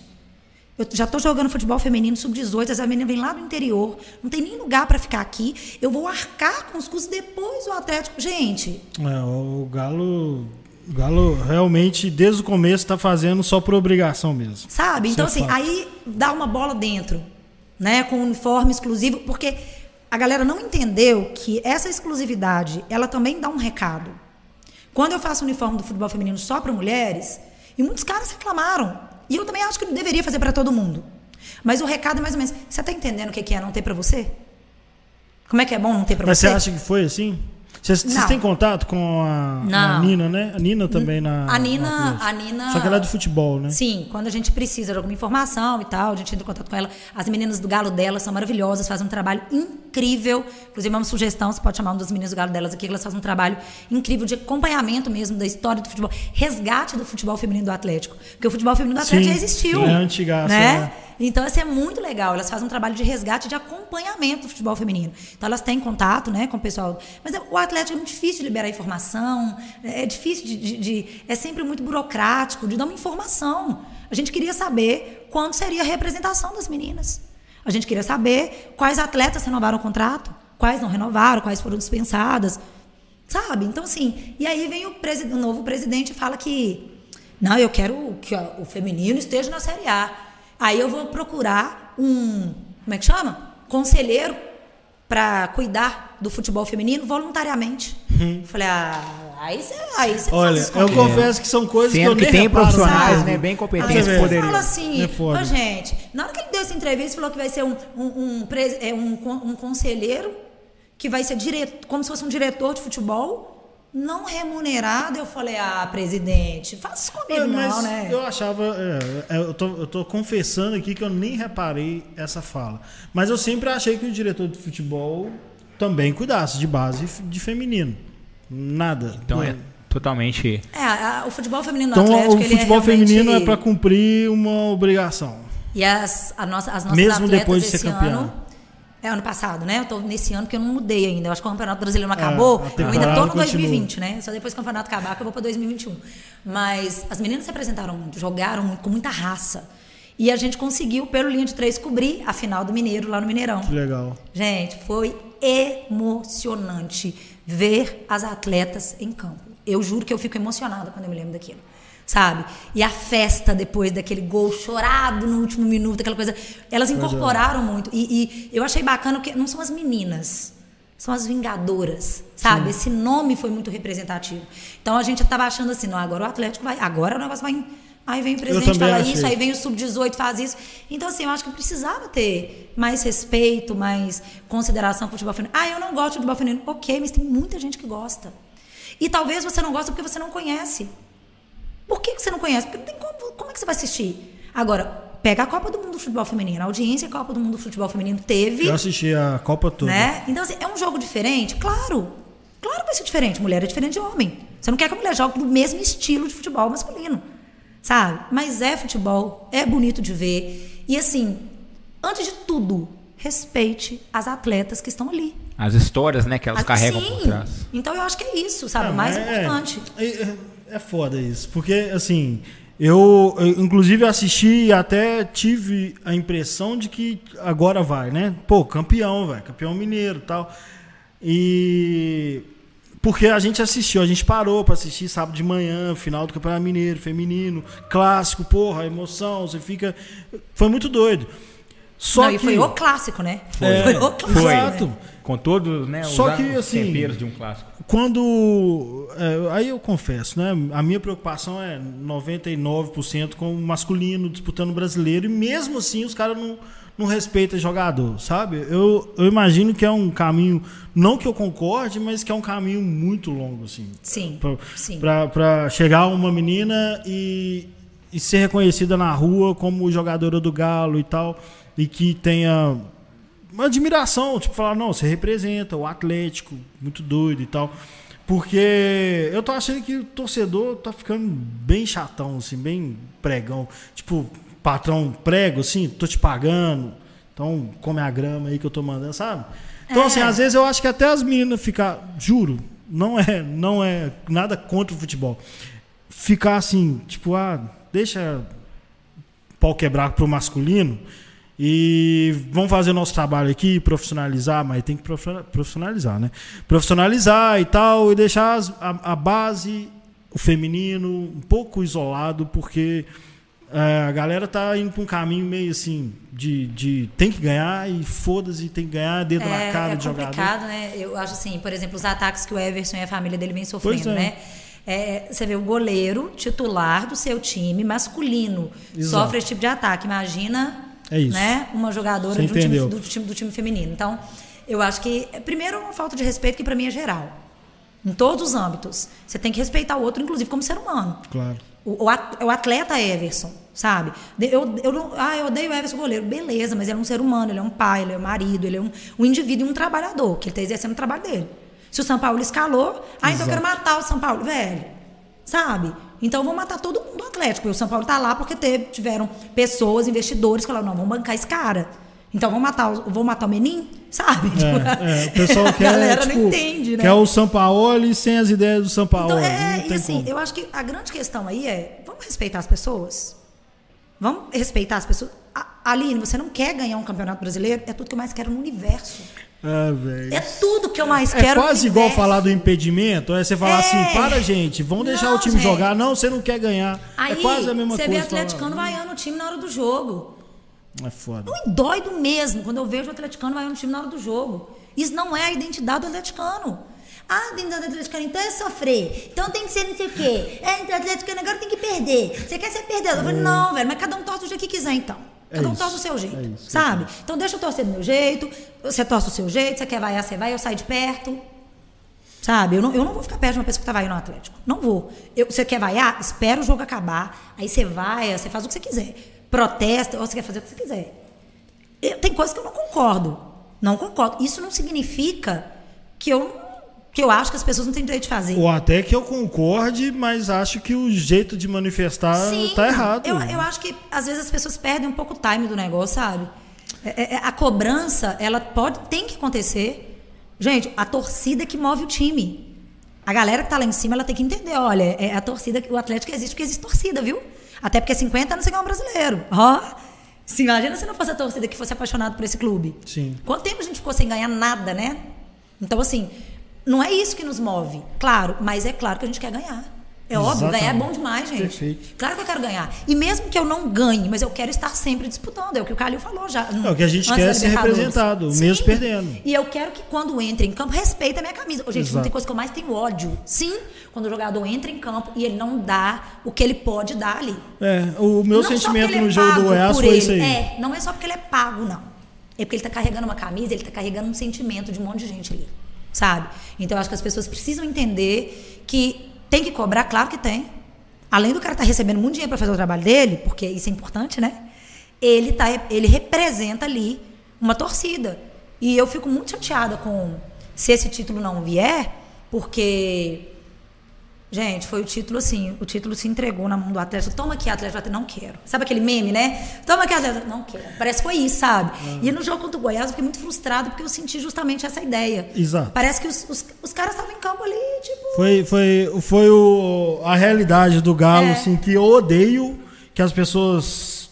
eu já estou jogando futebol feminino sub-18, essa menina vem lá do interior, não tem nem lugar para ficar aqui. Eu vou arcar com os custos depois o Atlético. Gente, É, o Galo. O Galo realmente, desde o começo, está fazendo só por obrigação mesmo. sabe? Então, é assim, fato. aí dá uma bola dentro, né? Com uniforme exclusivo, porque a galera não entendeu que essa exclusividade, ela também dá um recado. Quando eu faço o uniforme do futebol feminino só para mulheres, e muitos caras reclamaram. E eu também acho que não deveria fazer para todo mundo. Mas o recado é mais ou menos: você está entendendo o que que é não ter para você? Como é que é bom não ter para Mas você? você acha que foi assim? Vocês, têm contato com a, a Nina, né? A Nina também na. A Nina- na a Nina- Só que ela é de futebol, né? Sim, quando a gente precisa de alguma informação e tal, a gente entra em contato com ela. As meninas do Galo dela são maravilhosas, fazem um trabalho incrível. Inclusive, é uma sugestão, você pode chamar uma das meninas do Galo delas aqui, que elas fazem um trabalho incrível de acompanhamento mesmo da história do futebol, resgate do futebol feminino do Atlético. Porque o futebol feminino do Atlético Sim, já existiu. sim, é antigaço, né? né? Então, isso é muito legal. Elas fazem um trabalho de resgate, de acompanhamento do futebol feminino. Então, elas têm contato né, com o pessoal. Mas é- o Atlético é muito difícil de liberar informação, é difícil de, de- de- É sempre muito burocrático de dar uma informação. A gente queria saber quando seria a representação das meninas. A gente queria saber quais atletas renovaram o contrato, quais não renovaram, quais foram dispensadas. Sabe? Então, assim. E aí vem o, presi- o novo presidente e fala que. Não, eu quero que o feminino esteja na Série A. Aí eu vou procurar um. Como é que chama? Conselheiro para cuidar do futebol feminino voluntariamente. Falei, ah, aí você aí você. Olha, eu confesso que são coisas que eu Sendo nem que tem reparo, profissionais, sabe? né, bem Aí competentes que ele poderiam. fala assim, É foda. "Ô, gente, na hora que ele deu essa entrevista, falou que vai ser um, um, um, é, um, um conselheiro, que vai ser diretor, como se fosse um diretor de futebol, não remunerado. Eu falei, ah, presidente, faça isso comigo, Mas não, né? eu achava. é, é, eu, tô, eu tô confessando aqui que eu nem reparei essa fala. Mas eu sempre achei que o diretor de futebol também cuidasse de base de feminino. Nada. Então é totalmente. É, a- o futebol feminino do Então Atlético, o ele futebol é realmente... feminino é para cumprir uma obrigação. E as, a nossa, as nossas Mesmo atletas depois de ser esse campeã. ano... É ano passado, né? Eu tô nesse ano que eu não mudei ainda. Eu acho que o Campeonato Brasileiro não acabou. É, eu ainda tô no continua. 2020, né? Só depois que o campeonato acabar que eu vou para 2021. Mas as meninas se apresentaram muito, jogaram muito, com muita raça. E a gente conseguiu, pelo linha de três, cobrir a final do Mineiro lá no Mineirão. Que legal. Gente, foi emocionante ver as atletas em campo. Eu juro que eu fico emocionada quando eu me lembro daquilo. Sabe? E a festa depois daquele gol chorado no último minuto, aquela coisa. Elas incorporaram muito. E, e eu achei bacana que não são as meninas, são as vingadoras. Sabe? Esse nome foi muito representativo. Então a gente estava achando assim, não, agora o Atlético vai. Agora o negócio vai. Aí vem o presidente fala achei. isso, aí vem o sub-18 faz isso. Então, assim, eu acho que precisava ter mais respeito, mais consideração pro futebol feminino. Ah, eu não gosto de futebol feminino. Ok, mas tem muita gente que gosta. E talvez você não gosta porque você não conhece. Por que, que você não conhece? Porque não tem como. Como é que você vai assistir? Agora, pega a Copa do Mundo do Futebol Feminino. A audiência que a Copa do Mundo do Futebol Feminino teve. Eu assisti a Copa toda. Né? Então, assim, é um jogo diferente? Claro. Claro que vai ser diferente. Mulher é diferente de homem. Você não quer que a mulher jogue do mesmo estilo de futebol masculino. Sabe? Mas é futebol, é bonito de ver. E assim, antes de tudo, respeite as atletas que estão ali. As histórias, né, que elas Ah, carregam sim. por trás. Então eu acho que é isso, sabe? Ah, o mais mas é- importante. É, é, é foda isso. Porque, assim, Eu, eu, inclusive, assisti e até tive a impressão de que agora vai, né? Pô, campeão, velho. Campeão mineiro e tal. E. Porque a gente assistiu, a gente parou para assistir sábado de manhã, final do Campeonato Mineiro, feminino, clássico, porra, emoção, você fica. Foi muito doido. Só Não, que. e foi o clássico, né? Foi, É, foi o clássico. Exato. né? Com todos né, os, Só que, os assim, temperos de um clássico. Quando. é, aí eu confesso, né? A minha preocupação é 99% com o masculino disputando o brasileiro, e mesmo assim os caras não, não respeitam jogador, sabe? Eu, eu imagino que é um caminho, não que eu concorde, mas que é um caminho muito longo, assim. Sim, Pra, sim. pra, pra chegar uma menina e, e ser reconhecida na rua como jogadora do Galo e tal, e que tenha uma admiração, tipo, falar, não, você representa o Atlético, muito doido e tal. Porque eu tô achando que o torcedor tá ficando bem chatão, assim, bem pregão. Tipo, patrão prego, assim, tô te pagando, então come a grama aí que eu tô mandando, sabe? Então, É. assim, às vezes eu acho que até as meninas ficar, juro, não é, não é nada contra o futebol. Ficar assim, tipo, ah, deixa pau quebrar pro masculino e vamos fazer nosso trabalho aqui, profissionalizar, mas tem que profi- profissionalizar, né? Profissionalizar e tal, e deixar as- a, a base, o feminino, um pouco isolado, porque a galera tá indo pra um caminho meio assim, de, de tem que ganhar e foda-se, tem que ganhar, dedo na cara é de jogador. complicado, né? Eu acho assim, por exemplo, os ataques que o Everson e a família dele vem sofrendo, é. né? É, você vê o goleiro titular do seu time masculino Exato. sofre esse tipo de ataque. Imagina, É né? Uma jogadora do time, do, time, do time feminino. Então, eu acho que é, primeiro uma falta de respeito que para mim é geral, em todos os âmbitos. Você tem que respeitar o outro, inclusive como ser humano. Claro. O, o atleta Everson, sabe? Eu, eu, não- ah, eu odeio o Everson goleiro. Beleza, mas ele é um ser humano, ele é um pai, ele é um marido, ele é um, um indivíduo e um trabalhador, que ele está exercendo o trabalho dele. Se o São Paulo escalou, ah, então eu quero matar o São Paulo, velho. Sabe? Então vamos matar todo mundo do Atlético. E o São Paulo tá lá porque teve, tiveram pessoas, investidores que falaram, não, vamos bancar esse cara. Então vamos matar o, vamos matar o Menin, sabe? É, é, o pessoal a quer, galera tipo, não entende, né? quer o Sampaoli sem as ideias do Sampaoli. Então, é, não e tem assim, como. eu acho que a grande questão aí é, vamos respeitar as pessoas? Vamos respeitar as pessoas? Aline, você não quer ganhar um campeonato brasileiro? É tudo que eu mais quero no universo. Ah, velho. É tudo que eu mais É quero no quase igual falar do impedimento. É você falar É. assim, para gente, vamos deixar Não, o time gente. jogar. Não, você não quer ganhar. Aí, é quase a mesma você coisa. vê atleticano falar. vaiando o time na hora do jogo. É foda. Não dói do mesmo quando eu vejo o atleticano vaiando o time na hora do jogo. Isso não é a identidade do atleticano. Ah, a identidade do atleticano então é sofrer. Então tem que ser não sei o quê. É, então o atleticano agora tem que perder. Você quer ser perdedor? Eu falei, não, velho, mas cada um torce do jeito que quiser então. É Cada um isso, torce do seu jeito, é isso, sabe? Então deixa eu torcer do meu jeito, você torce do seu jeito, você quer vaiar, você vai, eu saio de perto. Sabe? Eu não, eu não vou ficar perto de uma pessoa que tá vaiando no Atlético. Não vou. Eu, você quer vaiar? Espera o jogo acabar. Aí você vai, você faz o que você quiser. Protesta, ou você quer fazer o que você quiser. Eu- tem coisas que eu não concordo. Não concordo. Isso não significa que eu, que eu acho que as pessoas não têm direito de fazer. Ou até que eu concorde, mas acho que o jeito de manifestar tá errado. Eu, eu acho que às vezes as pessoas perdem um pouco o time do negócio, sabe? É- é- é- a cobrança, ela pode, tem que acontecer. Gente, a torcida é que move o time. A galera que tá lá em cima, ela tem que entender, olha, é a torcida, que- o Atlético existe porque existe torcida, viu? Até porque 50 anos você ganhou um brasileiro. Ó, se imagina se não fosse a torcida que fosse apaixonado por esse clube. Sim. Quanto tempo a gente ficou sem ganhar nada, né? Então, assim, não é isso que nos move. Claro, mas é claro que a gente quer ganhar. É óbvio, ganhar é bom Exatamente. demais, gente. Perfeito. Claro que eu quero ganhar. E mesmo que eu não ganhe, mas eu quero estar sempre disputando. É o que o Calil falou já. É, o que a gente quer é ser representado, Sim. mesmo perdendo. E eu quero que quando entre em campo, respeite a minha camisa. Gente, não Exato. tem coisa que eu mais tenho ódio. Sim, quando o jogador entra em campo e ele não dá o que ele pode dar ali. É, o meu Não sentimento ele no é jogo do Goiás foi ele. isso aí. É, não é só porque ele é pago, não. É porque ele tá carregando uma camisa, ele tá carregando um sentimento de um monte de gente ali. Sabe? Então eu acho que as pessoas precisam entender que tem que cobrar, claro que tem. Além do cara estar recebendo muito dinheiro para fazer o trabalho dele, porque isso é importante, né? Ele, tá, ele representa ali uma torcida. E eu fico muito chateada com se esse título não vier, porque Gente, foi o título assim, o título se entregou na mão do Atlético. Toma aqui, Atlético, não quero. Sabe aquele meme, né? Toma aqui, Atlético, não quero. Parece que foi isso, sabe? E no jogo contra o Goiás eu fiquei muito frustrado porque eu senti justamente essa ideia. Exato. Parece que os, os, os caras estavam em campo ali, tipo... Foi, foi, foi o, a realidade do Galo, É. assim, que eu odeio que as pessoas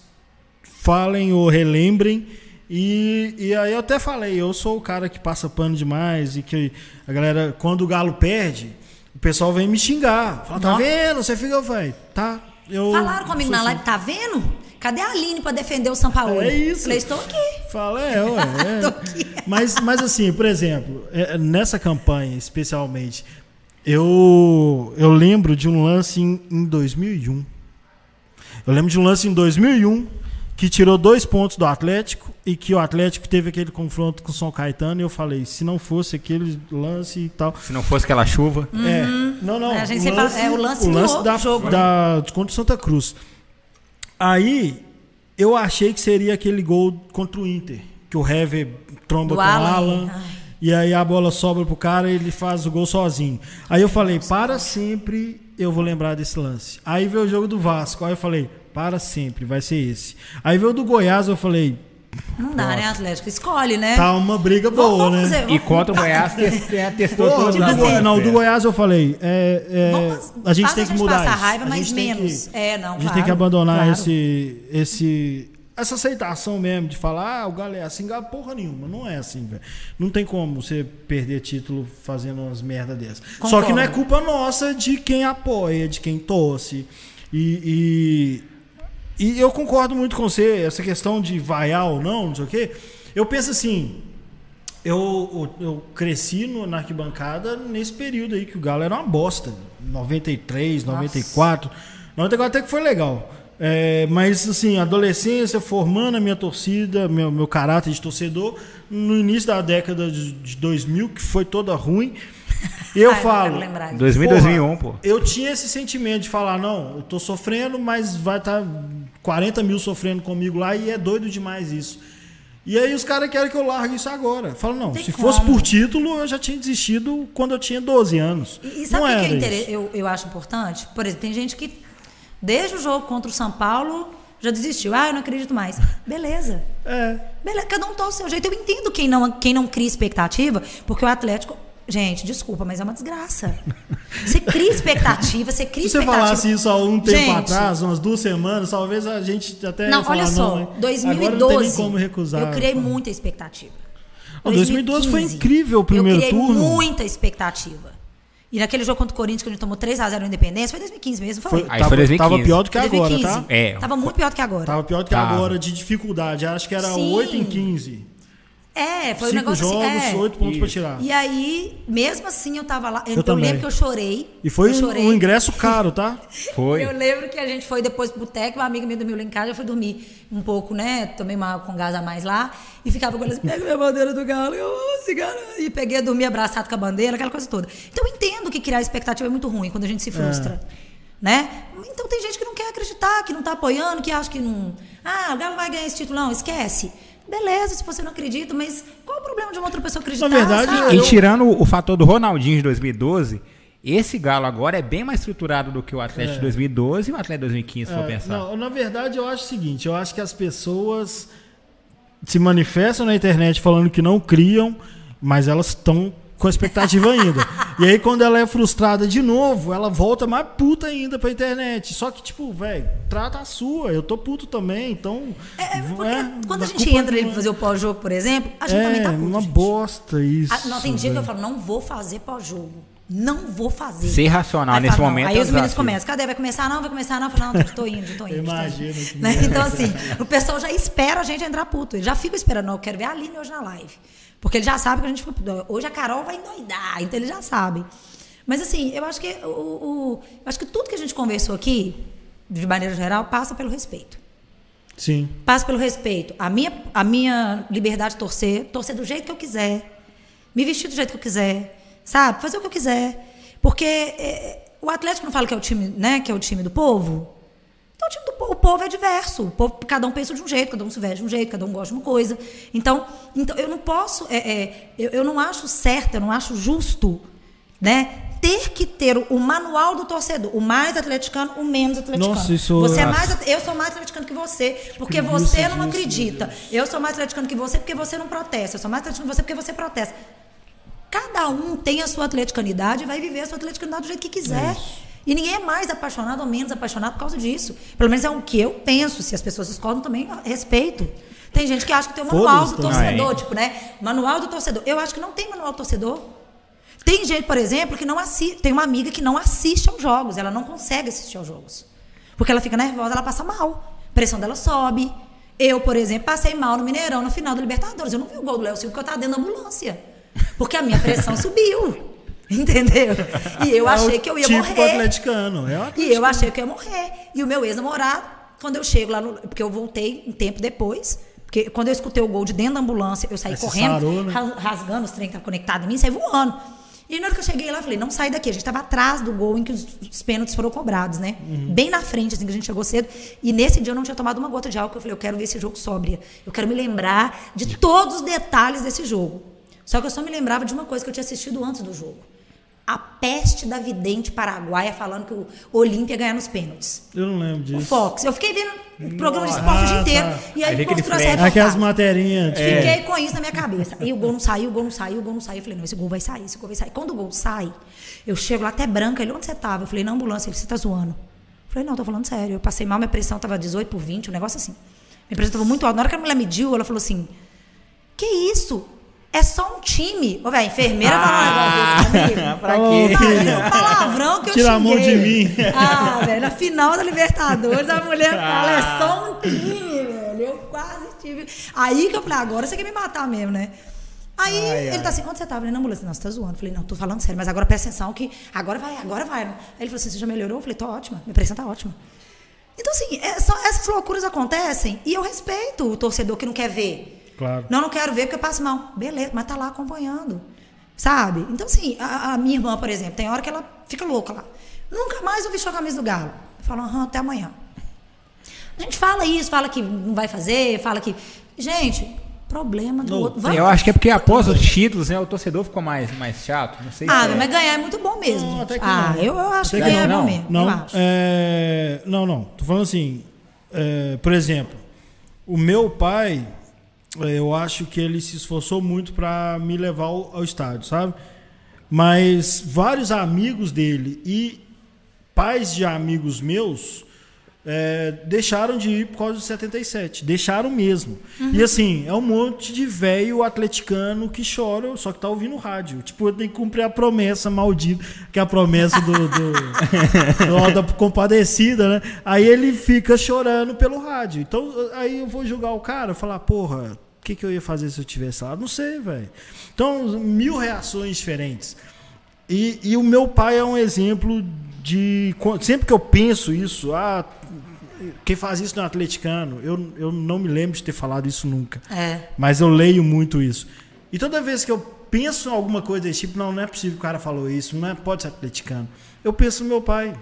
falem ou relembrem. E, e aí eu até falei, eu sou o cara que passa pano demais e que a galera, quando o Galo perde, pessoal vem me xingar. Fala, tá vendo? Você fica, vai, tá. Eu, Falaram comigo na assim. live, tá vendo? Cadê a Aline pra defender o São Paulo? É isso. Falei, estou aqui. Fala, é, ué, é. Aqui. Mas, mas assim, por exemplo, é, nessa campanha especialmente, eu, eu lembro de um lance em, em 2001. Eu lembro de um lance em 2001 que tirou dois pontos do Atlético e que o Atlético teve aquele confronto com o São Caetano e eu falei, se não fosse aquele lance e tal. Se não fosse aquela chuva. É, não, não. A gente sempre fala- é o lance o lance da, jogo, né? da, contra o Santa Cruz. Aí eu achei que seria aquele gol contra o Inter, que o Hever tromba Do com Alan, o Alan. ai. E aí a bola sobra pro cara e ele faz o gol sozinho. Aí eu falei, para sempre eu vou lembrar desse lance. Aí veio o jogo do Vasco. Aí eu falei, para sempre, vai ser esse. Aí veio o do Goiás, eu falei, Não dá, né, Atlético? Escolhe, né? tá uma briga boa, vamos né? fazer, E contra o Goiás, tes- é, testou todos do os assim, não, do É. Goiás eu falei, é, é, Vamos- a gente tem a que gente mudar passar isso. raiva, a mas gente tem menos. Que, É, não, A gente claro, tem que abandonar claro. esse, esse, essa aceitação mesmo de falar, ah, o Galo é assim, Galo porra nenhuma. Não é assim, velho. Não tem como você perder título fazendo umas merda dessas. Só Concordo. que não é culpa nossa de quem apoia, de quem torce. E, e, e eu concordo muito com você, essa questão de vaiar ou não, não sei o quê. Eu penso assim, eu, eu, eu cresci no, na arquibancada nesse período aí que o Galo era uma bosta. 93, 94. 94 até que foi legal. É, mas assim, adolescência, formando a minha torcida, meu, meu caráter de torcedor, no início da década de, de 2000, que foi toda ruim. E eu Ai, não falo. quero lembrar disso. 2000, Porra, 2001, pô. Eu tinha esse sentimento de falar, não, eu tô sofrendo, mas vai estar 40 mil sofrendo comigo lá e é doido demais isso. E aí os caras querem que eu largue isso agora. Falo, não, Tem se como. fosse por título, eu já tinha desistido quando eu tinha 12 anos. E, e sabe o que, que é inter- eu, eu acho importante? Por exemplo, tem gente que, desde o jogo contra o São Paulo, já desistiu. Ah, eu não acredito mais. Beleza. É. Beleza, cada um torce o seu jeito. Eu entendo quem não, quem não cria expectativa, porque o Atlético. Gente, desculpa, mas é uma desgraça. Você cria expectativa, você cria Se você expectativa. falasse isso há um tempo Gente, atrás, umas duas semanas, talvez a gente até Não, falar, olha só, não, né? 2012. Agora não tem nem como recusar. Eu criei muita expectativa. Não, 2012 foi 2015, incrível o primeiro eu criei turno. muita expectativa. E naquele jogo contra o Corinthians, que a gente tomou 3x0 no Independência, foi 2015 mesmo, foi? Foi, Aí tava, foi 2015. tava pior do que Foi agora, 2015. tá? É. Tava muito pior do que agora. Tava pior do que Tava. agora de dificuldade. Acho que era Sim. 8 em 15. É, foi um Cinco negócio jogos, assim. é. 8 pontos tirar. E aí, mesmo assim, eu tava lá. Eu, eu também. lembro que eu chorei. E foi eu um, chorei. um ingresso caro, tá? Foi. Eu lembro que a gente foi depois pro boteco, uma amiga minha dormiu lá em casa, eu fui dormir um pouco, né? Tomei uma com gás a mais lá e ficava com ela assim, pega minha bandeira do galo, eu galo. E peguei a dormir abraçado com a bandeira, aquela coisa toda. Então eu entendo que criar expectativa é muito ruim quando a gente se frustra. Né? Então tem gente que não quer acreditar, que não tá apoiando, que acha que não. Ah, o Galo vai ganhar esse título. Não, esquece. Beleza, se você não acredita, mas qual o problema de uma outra pessoa acreditar? verdade, sabe? E tirando o fator do Ronaldinho de 2012, esse Galo agora é bem mais estruturado do que o Atlético de 2012 e o Atlético de 2015, se for É, pensar. não, na verdade, eu acho o seguinte: eu acho que as pessoas se manifestam na internet falando que não criam, mas elas estão com expectativa ainda. E aí, quando ela é frustrada de novo, ela volta mais puta ainda pra internet. Só que, tipo, velho, trata a sua. Eu tô puto também, então. É, é, porque é, quando a a gente entra ali pra é- fazer o pós-jogo, por exemplo, a gente é, também tá puto. uma gente. bosta isso. Ah, não, tem dia que eu falo, não vou fazer pós-jogo. Não vou fazer. Ser racional Aí nesse fala, momento Aí é os meninos começam, cadê? Vai começar? Não, vai começar? Não, eu falo, não, tô indo, já tô indo. Imagina Né? Então, assim, o pessoal já espera a gente entrar puto. Eles já ficam esperando, eu quero ver a Aline hoje na live. Porque eles já sabem que a gente fica. Hoje a Carol vai endoidar, então eles já sabem. Mas assim, eu acho que o, o- eu acho que tudo que a gente conversou aqui, de maneira geral, passa pelo respeito. Sim. Passa pelo respeito. A minha, a minha liberdade de torcer, torcer do jeito que eu quiser, me vestir do jeito que eu quiser, sabe? Fazer o que eu quiser. Porque é, o Atlético não fala que é o time, né? Que é o time do povo. Então o time do povo, o povo é diverso. O povo, cada um pensa de um jeito, cada um se veste de um jeito, cada um gosta de uma coisa. Então, então eu não posso, é, é, eu, eu não acho certo, eu não acho justo, né? ter que ter o, manual do torcedor, o mais atleticano, o menos atleticano. Nossa, isso- você é mais, eu sou mais atleticano que você, porque preguiça você não acredita. Eu sou mais atleticano que você porque você não protesta. Eu sou mais atleticano que você porque você protesta. Cada um tem a sua atleticanidade e vai viver a sua atleticanidade do jeito que quiser. E ninguém é mais apaixonado ou menos apaixonado por causa disso. Pelo menos é o que eu penso. Se as pessoas discordam também, respeito. Tem gente que acha que tem o manual do torcedor, tipo, né? Manual do torcedor. Eu acho que não tem manual do torcedor. Tem gente, por exemplo, que não assiste. Tem uma amiga que não assiste aos jogos. Ela não consegue assistir aos jogos. Porque ela fica nervosa, ela passa mal. A pressão dela sobe. Eu, por exemplo, passei mal no Mineirão, no final da Libertadores. Eu não vi o gol do Léo Silva porque eu estava dentro da ambulância. Porque a minha pressão subiu. Entendeu? E eu É achei que eu ia típico morrer. atleticano. É o E eu atleticano. achei que eu ia morrer. E o meu ex-namorado, quando eu chego lá no. Porque eu voltei um tempo depois. Porque quando eu escutei o gol de dentro da ambulância, eu saí Aí correndo, sarou, né? ras- rasgando os trem que estavam conectados em mim, saí voando. E na hora que eu cheguei lá, eu falei, não sai daqui. A gente estava atrás do gol em que os, os pênaltis foram cobrados, né? Uhum. Bem na frente, assim, que a gente chegou cedo. E nesse dia eu não tinha tomado uma gota de álcool. Eu falei, eu quero ver esse jogo sóbria. Eu quero me lembrar de todos os detalhes desse jogo. Só que eu só me lembrava de uma coisa que eu tinha assistido antes do jogo. A peste da vidente paraguaia falando que o Olímpia ia ganhar nos pênaltis. Eu não lembro O disso. Fox. Eu fiquei vendo programa de esporte o dia Ah, inteiro. tá. E Aí aí mostrou essa. Aquelas materinhas. tipo, Fiquei com isso na minha cabeça. E o gol não saiu, o gol não saiu, o gol não saiu. Eu falei, não, esse gol vai sair, esse gol vai sair. Quando o gol sai, eu chego lá até branca. Ele, onde você tava? Eu falei, na ambulância. Ele, você tá zoando? Eu falei, não, tô falando sério. Eu passei mal, minha pressão tava 18 por 20, um negócio assim. Minha pressão tava muito alta. Na hora que a mulher mediu, ela falou assim, que isso? É só um time. Ô, velho, enfermeira falou um negócio desse comigo. pra quê? Sabe, o palavrão que eu Tira a mão de mim. Ah, velho, na final da Libertadores, a mulher fala, é só um time, velho. Eu quase tive. Aí que eu falei, agora você quer me matar mesmo, né? Aí Ai, ele ai. tá assim, onde você tava? Eu falei, na ambulância. Não, você tá zoando. Eu falei, não, tô falando sério, mas agora presta atenção que agora vai, agora vai. Aí ele falou assim, você já melhorou? Eu falei, tô ótima, minha pressão tá ótima. Então, assim, é só- essas loucuras acontecem e eu respeito o torcedor que não quer ver. Claro. Não, não quero ver porque eu passo mal. Beleza, mas tá lá acompanhando. Sabe? Então, assim, a, a minha irmã, por exemplo, tem hora que ela fica louca lá. Nunca mais eu vestiu a camisa do Galo. Eu falo, aham, até amanhã. A gente fala isso, fala que não vai fazer, fala que. Gente, problema do Não, outro. Vamos- Eu acho que é porque após os títulos, né, o torcedor ficou mais, mais chato. Não sei Ah, se é. mas ganhar é muito bom mesmo. Não, até que ah, não. eu, eu acho Até que que ganhar não, é bom não. mesmo. Não, eu acho. é, não, não. Tô falando assim, é, por exemplo, o meu pai, eu acho que ele se esforçou muito para me levar ao, ao estádio, sabe? Mas vários amigos dele e pais de amigos meus é, deixaram de ir por causa do 77. Deixaram mesmo. E assim, é um monte de velho atleticano que chora, só que tá ouvindo rádio. Tipo, eu tenho que cumprir a promessa maldita, que é a promessa do, do, do- da compadecida, né? Aí ele fica chorando pelo rádio. Então, aí eu vou julgar o cara, falar, porra, o que, que eu ia fazer se eu tivesse lá? Não sei, velho. Então, mil reações diferentes. E, e o meu pai é um exemplo de. Sempre que eu penso isso, ah, quem faz isso no atleticano, eu, eu não me lembro de ter falado isso nunca. É. Mas eu leio muito isso. E toda vez que eu penso em alguma coisa desse tipo, não, não é possível que o cara falou isso, não é, pode ser atleticano. Eu penso no meu pai.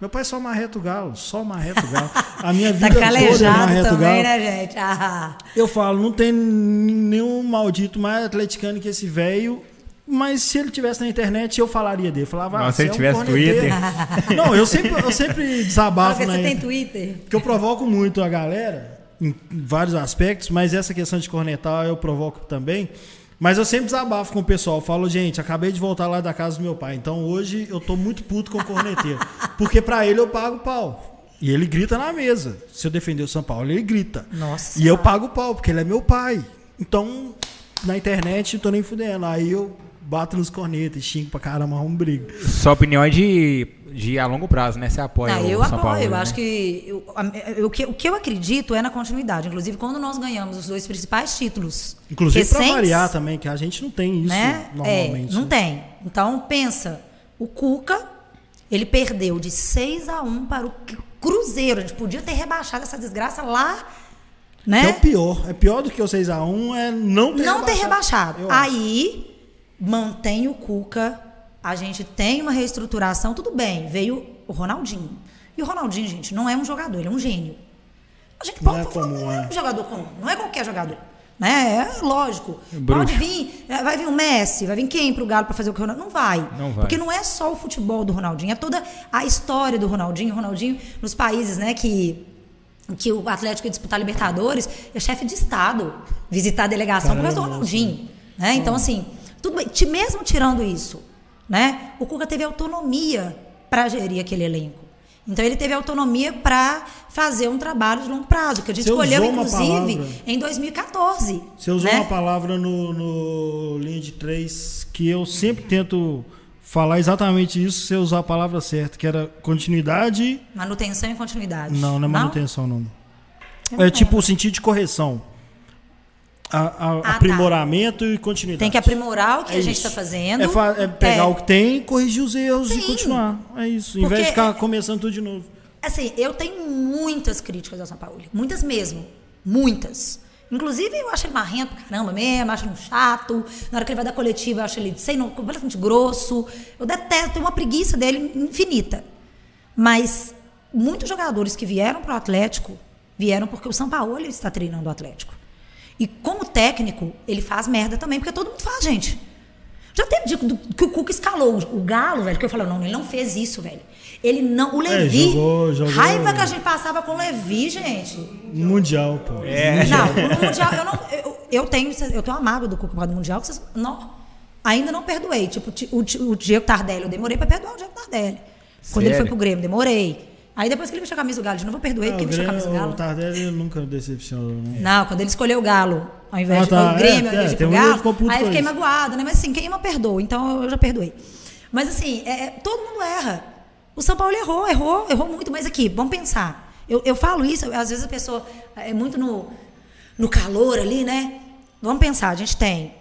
Meu pai só marreta o galo, só marreta o galo. A minha Tá vida toda é marreta o também, galo. né, gente? Ah. Eu falo, não tem nenhum maldito mais atleticano que esse velho. Mas se ele tivesse na internet, eu falaria dele. Falava, ah, se ele é um tivesse corneteiro. Não, eu sempre, eu sempre desabafo que na você tem. Twitter. Porque eu provoco muito a galera em vários aspectos, mas essa questão de cornetar eu provoco também. Mas eu sempre desabafo com o pessoal. Falo, gente, acabei de voltar lá da casa do meu pai. Então hoje eu tô muito puto com o corneteiro. Porque pra ele eu pago pau. E ele grita na mesa. Se eu defender o São Paulo, ele grita. Nossa E eu pago pau, porque ele é meu pai. Então, na internet, não tô nem fudendo. Aí eu bato nos cornetas, xingo pra caramba, arrumo briga. Sua opinião é de, de a longo prazo, né? Você apoia Não, o eu São apoio. Paulo. eu né? acho que eu- eu- o que o que eu acredito é na continuidade. Inclusive, quando nós ganhamos os dois principais títulos. Inclusive pra recentes, variar também, que a gente não tem isso né? normalmente. É, não né? tem. Então, pensa, o Cuca, ele perdeu de 6 a 1 para o Cruzeiro. A gente podia ter rebaixado essa desgraça lá, né? Que é o pior. É pior do que o 6x1 é não ter não ter rebaixado. rebaixado. Eu acho. Aí, mantém o Cuca, a gente tem uma reestruturação, tudo bem, veio o Ronaldinho. E o Ronaldinho, gente, não é um jogador, ele é um gênio. A gente Não pode é falar, não é é. um jogador comum, não é qualquer jogador. Né? É lógico. Bruxo. Pode vir, é, vai vir o Messi, vai vir quem pro Galo para fazer o que o Ronaldinho? Não vai. Não vai. Porque não é só o futebol do Ronaldinho, é toda a história do Ronaldinho. O Ronaldinho, nos países né, que, que o Atlético ia disputar Libertadores, é chefe de Estado visitar a delegação por causa do Caramba, Ronaldinho. Né? Então, assim, tudo bem. Mesmo tirando isso, né, o Cuca teve autonomia para gerir aquele elenco. Então, ele teve autonomia para fazer um trabalho de longo prazo, que a gente Você escolheu, inclusive, em 2014. Você usou né? uma palavra no, no linha de três que eu sempre tento falar exatamente isso, você usar a palavra certa, que era continuidade. Manutenção e continuidade. Não, não é manutenção, não. Eu não É tipo o sentido de correção. A- a- tá. aprimoramento e continuidade. Tem que aprimorar o que É a gente está fazendo. É, fa- é pegar É. o que tem, corrigir os erros Sim. e continuar. É isso. Em vez Porque de ficar é- começando tudo de novo. Assim, eu tenho muitas críticas ao São Paulo. Muitas mesmo. Muitas. Inclusive, eu acho ele marrento pra caramba mesmo, acho ele um chato. Na hora que ele vai dar coletiva, eu acho ele sem no- completamente grosso. Eu detesto, tenho uma preguiça dele infinita. Mas muitos jogadores que vieram para o Atlético vieram porque o São Paulo está treinando o Atlético. E como técnico, ele faz merda também, porque todo mundo faz, gente. Já teve dia que o Cuca escalou o Galo, velho, que eu falei, não, ele não fez isso, velho. Ele não. O É, Levi. jogou- jogou- Raiva que a gente passava com o Levi, gente. Mundial, pô. É. Não, no Mundial, eu não. Eu, eu tenho, eu tenho uma mágoa do Cuca por causa do Mundial, que vocês. Não, ainda não perdoei. Tipo, ti- o, ti- o Diego Tardelli, eu demorei pra perdoar o Diego Tardelli. Quando ele foi Sério? pro Grêmio, demorei. Aí depois que ele vestiu a camisa do Galo, de eu perdoei, Ah, porque o ele vestiu a camisa do Galo. o Tardelli nunca decepcionou. Não. Não, quando ele escolheu o Galo, ao invés Ah, de tá. o Grêmio, É, ao invés é, de ele Galo, aí eu fiquei magoada, né? Mas assim, quem ama perdoa, então eu já perdoei. Mas assim, é, é, todo mundo erra. O São Paulo errou, errou, errou muito, mas aqui, vamos pensar. Eu, eu falo isso, às vezes a pessoa é muito no, no calor ali, né? Vamos pensar, a gente tem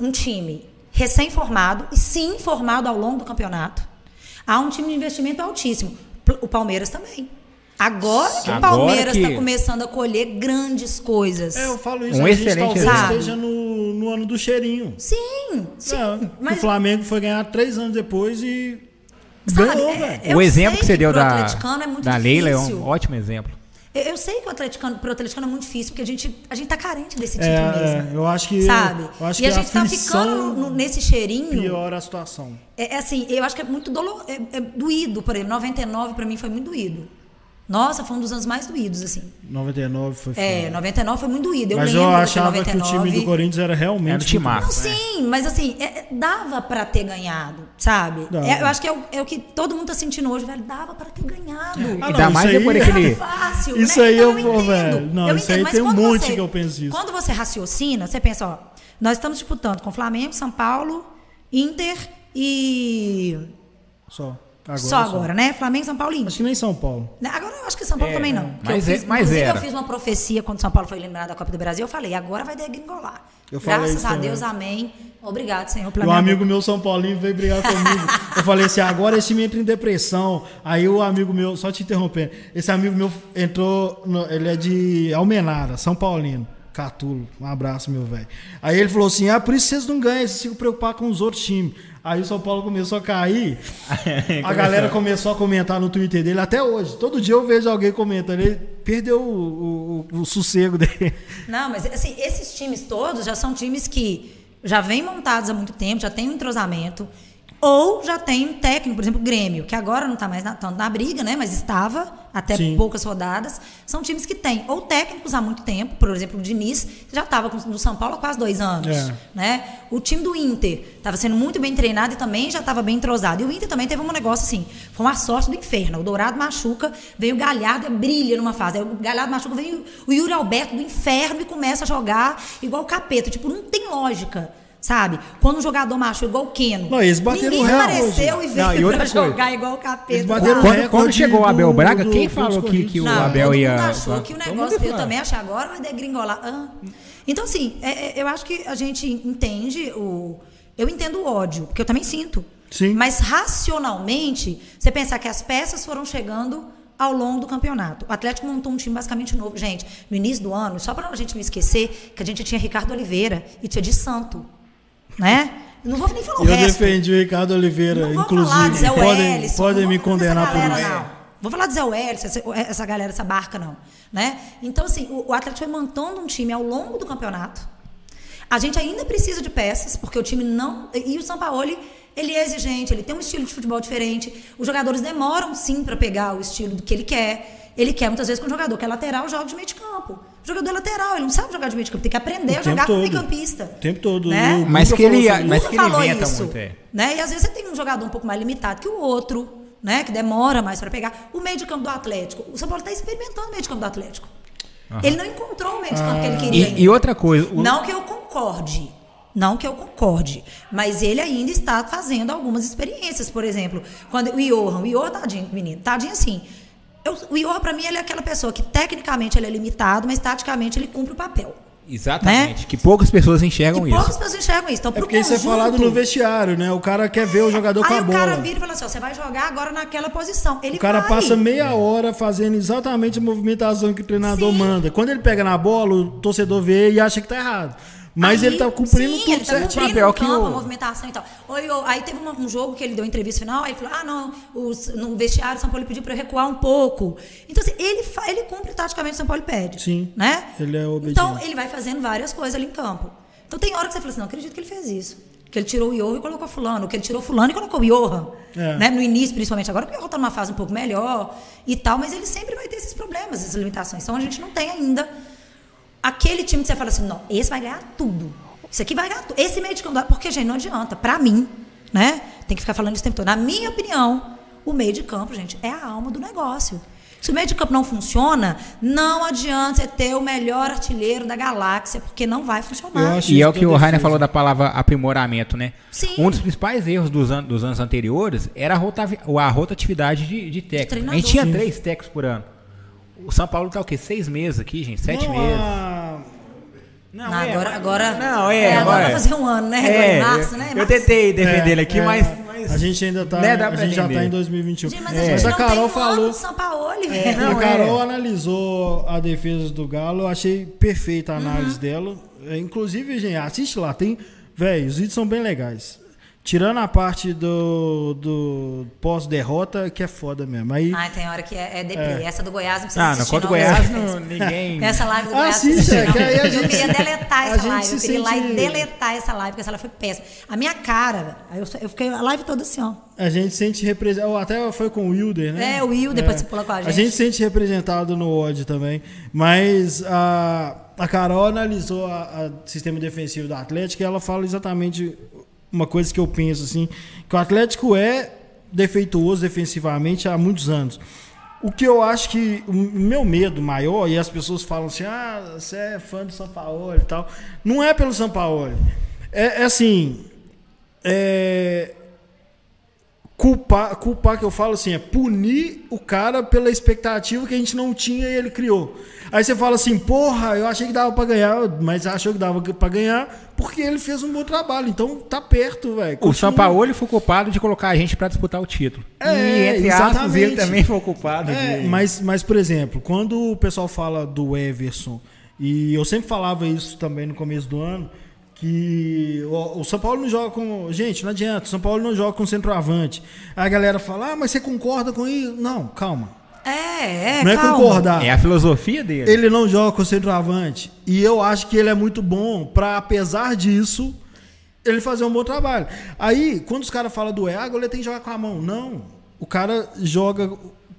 um time recém-formado e sim formado ao longo do campeonato. Há um time de investimento altíssimo. O Palmeiras também. Agora que o Palmeiras que- está começando a colher grandes coisas. É, eu falo isso. Um a gente excelente talvez esteja no, no ano do cheirinho. Sim, sim. É, mas O Flamengo foi ganhar três anos depois e Sabe, ganhou, é- velho. O exemplo que você que deu da, é muito da Leila é um ótimo exemplo. Eu, eu sei que o atleticano, pro atleticano é muito difícil, porque a gente, a gente tá carente desse título É, mesmo. é, eu acho que Sabe? eu acho e a que gente tá ficando no- no- nesse cheirinho. piora a situação. É, é assim, eu acho que é muito dolor, é, é doído, por exemplo. 99 pra mim foi muito doído. Nossa, foi um dos anos mais doídos, assim. 99 foi É, foda. 99 foi muito doído. Eu Mas lembro eu de achava que o 99. time do Corinthians era realmente. Era um timaço. Não, sim, mas assim, é- é- dava pra ter ganhado, sabe? É, eu acho que é o, é o que todo mundo tá sentindo hoje, velho. Dava pra ter ganhado. Ah, Ainda mais isso aí depois é- daquele- fácil, Isso né? aí Então, eu vou, velho. Não, eu isso entendo, aí tem um monte você- que eu penso isso. Quando você raciocina, você pensa, ó, nós estamos disputando com Flamengo, São Paulo, Inter e. Só. Agora, só agora, né? Flamengo, São Paulo e Acho que nem São Paulo. Né? Agora eu acho que São Paulo É, também não. não. Que eu Mas é- fiz- mas inclusive, era. eu fiz uma profecia quando São Paulo foi eliminado da Copa do Brasil. Eu falei, agora vai degringolar. Eu falei Graças a também. Deus, amém. Obrigado, Senhor, E pela um minha amigo meu, São Paulinho, veio brigar comigo. Eu falei assim, agora esse time entra em depressão. Aí o amigo meu, só te interrompendo, esse amigo meu entrou, no- ele é de Almenara, São Paulino. Catulo, um abraço, meu velho. Aí ele falou assim: ah, por isso vocês não ganham, vocês ficam preocupados com os outros times. Aí o São Paulo começou a cair, a galera começou a comentar no Twitter dele até hoje. Todo dia eu vejo alguém comentando. Ele perdeu o, o- o sossego dele. Não, mas assim, esses times todos já são times que já vêm montados há muito tempo, já tem um entrosamento, ou já tem um técnico, por exemplo, o Grêmio, que agora não está mais na, tanto na briga, né? Mas estava até Sim. poucas rodadas. São times que têm ou técnicos há muito tempo, por exemplo, o Diniz já estava no São Paulo há quase dois anos. É. Né? O time do Inter estava sendo muito bem treinado e também já estava bem entrosado. E o Inter também teve um negócio assim, foi uma sorte do inferno. O Dourado machuca, veio o Galhardo e brilha numa fase. Aí o Galhardo machuca, veio o Yuri Alberto do inferno e começa a jogar igual o capeta. Tipo, não tem lógica. Sabe? Quando um jogador machuca igual o Keno. Não, eles bateram ninguém recorde. apareceu e veio Não, e outra pra coisa. jogar igual o capeta. Quando, recorde quando chegou o Abel do- Braga, do- quem dos falou que, que o Não, Abel todo ia. mundo achou que o negócio falou. também, acha agora vai degringolar. Ah. Então, assim, é- é- eu acho que a gente entende o. Eu entendo o ódio, porque eu também sinto. Sim. Mas racionalmente, você pensar que as peças foram chegando ao longo do campeonato. O Atlético montou um time basicamente novo. Gente, no início do ano, só para a gente não esquecer, que a gente tinha Ricardo Oliveira e tinha de Santo. Né? Eu Não vou nem falar o Eu resto. defendi o Ricardo Oliveira, Não inclusive. Podem, Wellison, podem me condenar por galera, isso. Não. Vou falar de Zé Wellison, essa, essa galera, essa barca, não. Né? Então, assim, o, o Atlético foi montando um time ao longo do campeonato. A gente ainda precisa de peças, porque o time não. E o Sampaoli, ele é exigente, ele tem um estilo de futebol diferente. Os jogadores demoram sim para pegar o estilo do que ele quer. Ele quer muitas vezes que um jogador que é lateral joga de meio de campo. O jogador é lateral, ele não sabe jogar de meio de campo, tem que aprender O a jogar como todo. meio campista. O tempo todo. Né? O Mas que ele- sobre mas que ele falou inventa isso, muito, é. né? E às vezes você tem um jogador um pouco mais limitado que o outro, né? Que demora mais para pegar. O meio de campo do Atlético. O São Paulo está experimentando o meio de campo do Atlético. Ele não encontrou o meio de campo que ele queria. E, e outra coisa, o- Não que eu concorde. Não que eu concorde. Mas ele ainda está fazendo algumas experiências. Por exemplo, quando o Johan, o Johan, tadinho, menino, tadinho assim. Eu, o Johan, pra mim, ele é aquela pessoa que tecnicamente ele é limitado, mas taticamente ele cumpre o papel. exatamente, que poucas pessoas enxergam e isso. poucas pessoas enxergam isso. Então, É porque isso é falado no vestiário, né? O cara quer ver o jogador com Aí a o cara bola. vira e fala assim: ó, você vai jogar agora naquela posição. Ele O cara vai. passa meia hora fazendo exatamente a movimentação que o treinador Sim. manda. Quando ele pega na bola, o torcedor vê e acha que tá errado. Mas Aí, ele tá cumprindo sim, tudo ele tá Papel o que campo, a movimentação e tal. Oi, ô, aí teve uma- um jogo que ele deu entrevista final, aí ele falou: ah, não, os- no vestiário o São Paulo pediu para eu recuar um pouco. Então, assim, ele, fa- ele cumpre taticamente o São Paulo pede. Sim. Né? Ele é obediente. Então, ele vai fazendo várias coisas ali em campo. Então, tem hora que você fala assim: não acredito que ele fez isso. Que ele tirou o Johan e colocou fulano, que ele tirou fulano e colocou o Johan. É. Né? No início, principalmente agora, porque o Johan tá numa fase um pouco melhor e tal, mas ele sempre vai ter esses problemas, essas limitações. Então a gente não tem ainda aquele time que você fala assim, não, esse vai ganhar tudo. Esse aqui vai ganhar tudo. Esse meio de campo, porque, gente, não adianta. Pra mim, né? Tem que ficar falando isso o tempo todo. Na minha opinião, o meio de campo, gente, é a alma do negócio. Se o meio de campo não funciona, não adianta você ter o melhor artilheiro da galáxia, porque não vai funcionar. E é o isso que o Rainer falou da palavra aprimoramento, né? Sim. Um dos principais erros dos, an- dos anos anteriores era a, rotavi- a rotatividade de, de técnico. a treinador. gente tinha três técnicos por ano. O São Paulo tá o quê? Seis meses aqui, gente? Sete Não, meses. a- Não, Não, é, agora, mas- agora, Não, é, agora vai é. fazer um ano, né? Agora É, em março, eu, né? eu Março. tentei defender É, ele aqui, é, mas, mas- A gente ainda tá. Né, dá a gente já tá em 2021. Gente, mas É. a gente Mas a Carol tem um falou. São Paulo, É, velho. Não, a Carol é. analisou a defesa do Galo, eu achei perfeita a Uhum. análise dela. É, inclusive, gente, assiste lá, tem. Véi, os vídeos são bem legais. Tirando a parte do, do pós-derrota, que é foda mesmo. Aí. Ai, tem hora que é, é deprê. Essa do Goiás não precisa Ah, não, assistir, contra o não, Goiás, não, ninguém... Essa live do Goiás Assiste, não precisa é, que aí a gente- Eu queria deletar a essa live. Eu se queria ir lá e deletar essa live, porque essa live foi péssima. A minha cara, eu, eu fiquei a live toda assim, ó. A gente sente representado. Até foi com o Wilder, né? É, o Wilder participou lá com a A gente. gente sente representado no ódio também. Mas a, a Carol analisou o sistema defensivo do Atlético e ela fala exatamente uma coisa que eu penso assim: que o Atlético é defeituoso defensivamente há muitos anos. O que eu acho que o meu medo maior, e as pessoas falam assim: ah, você é fã do São Paulo e tal. Não é pelo São Paulo. É, é assim. É, culpar, culpar que eu falo assim, é punir o cara pela expectativa que a gente não tinha e ele criou. Aí você fala assim, porra, eu achei que dava pra ganhar, mas achou que dava pra ganhar porque ele fez um bom trabalho. Então tá perto, velho. O. Paulo foi culpado de colocar a gente pra disputar o título. É, e entre aspas, exatamente. ele também foi culpado. É, de... mas, mas, por exemplo, quando o pessoal fala do Everson, e eu sempre falava isso também no começo do ano, que o, o São Paulo não joga com. Gente, não adianta, o São Paulo não joga com centroavante. Aí a galera fala, ah, mas você concorda com isso? Não, calma. É, é, não é calma. concordar. É a filosofia dele. Ele não joga com centroavante. E eu acho que ele é muito bom para, apesar disso, ele fazer um bom trabalho. Aí, quando os caras falam do E, ah, goleiro tem que jogar com a mão. Não. O cara joga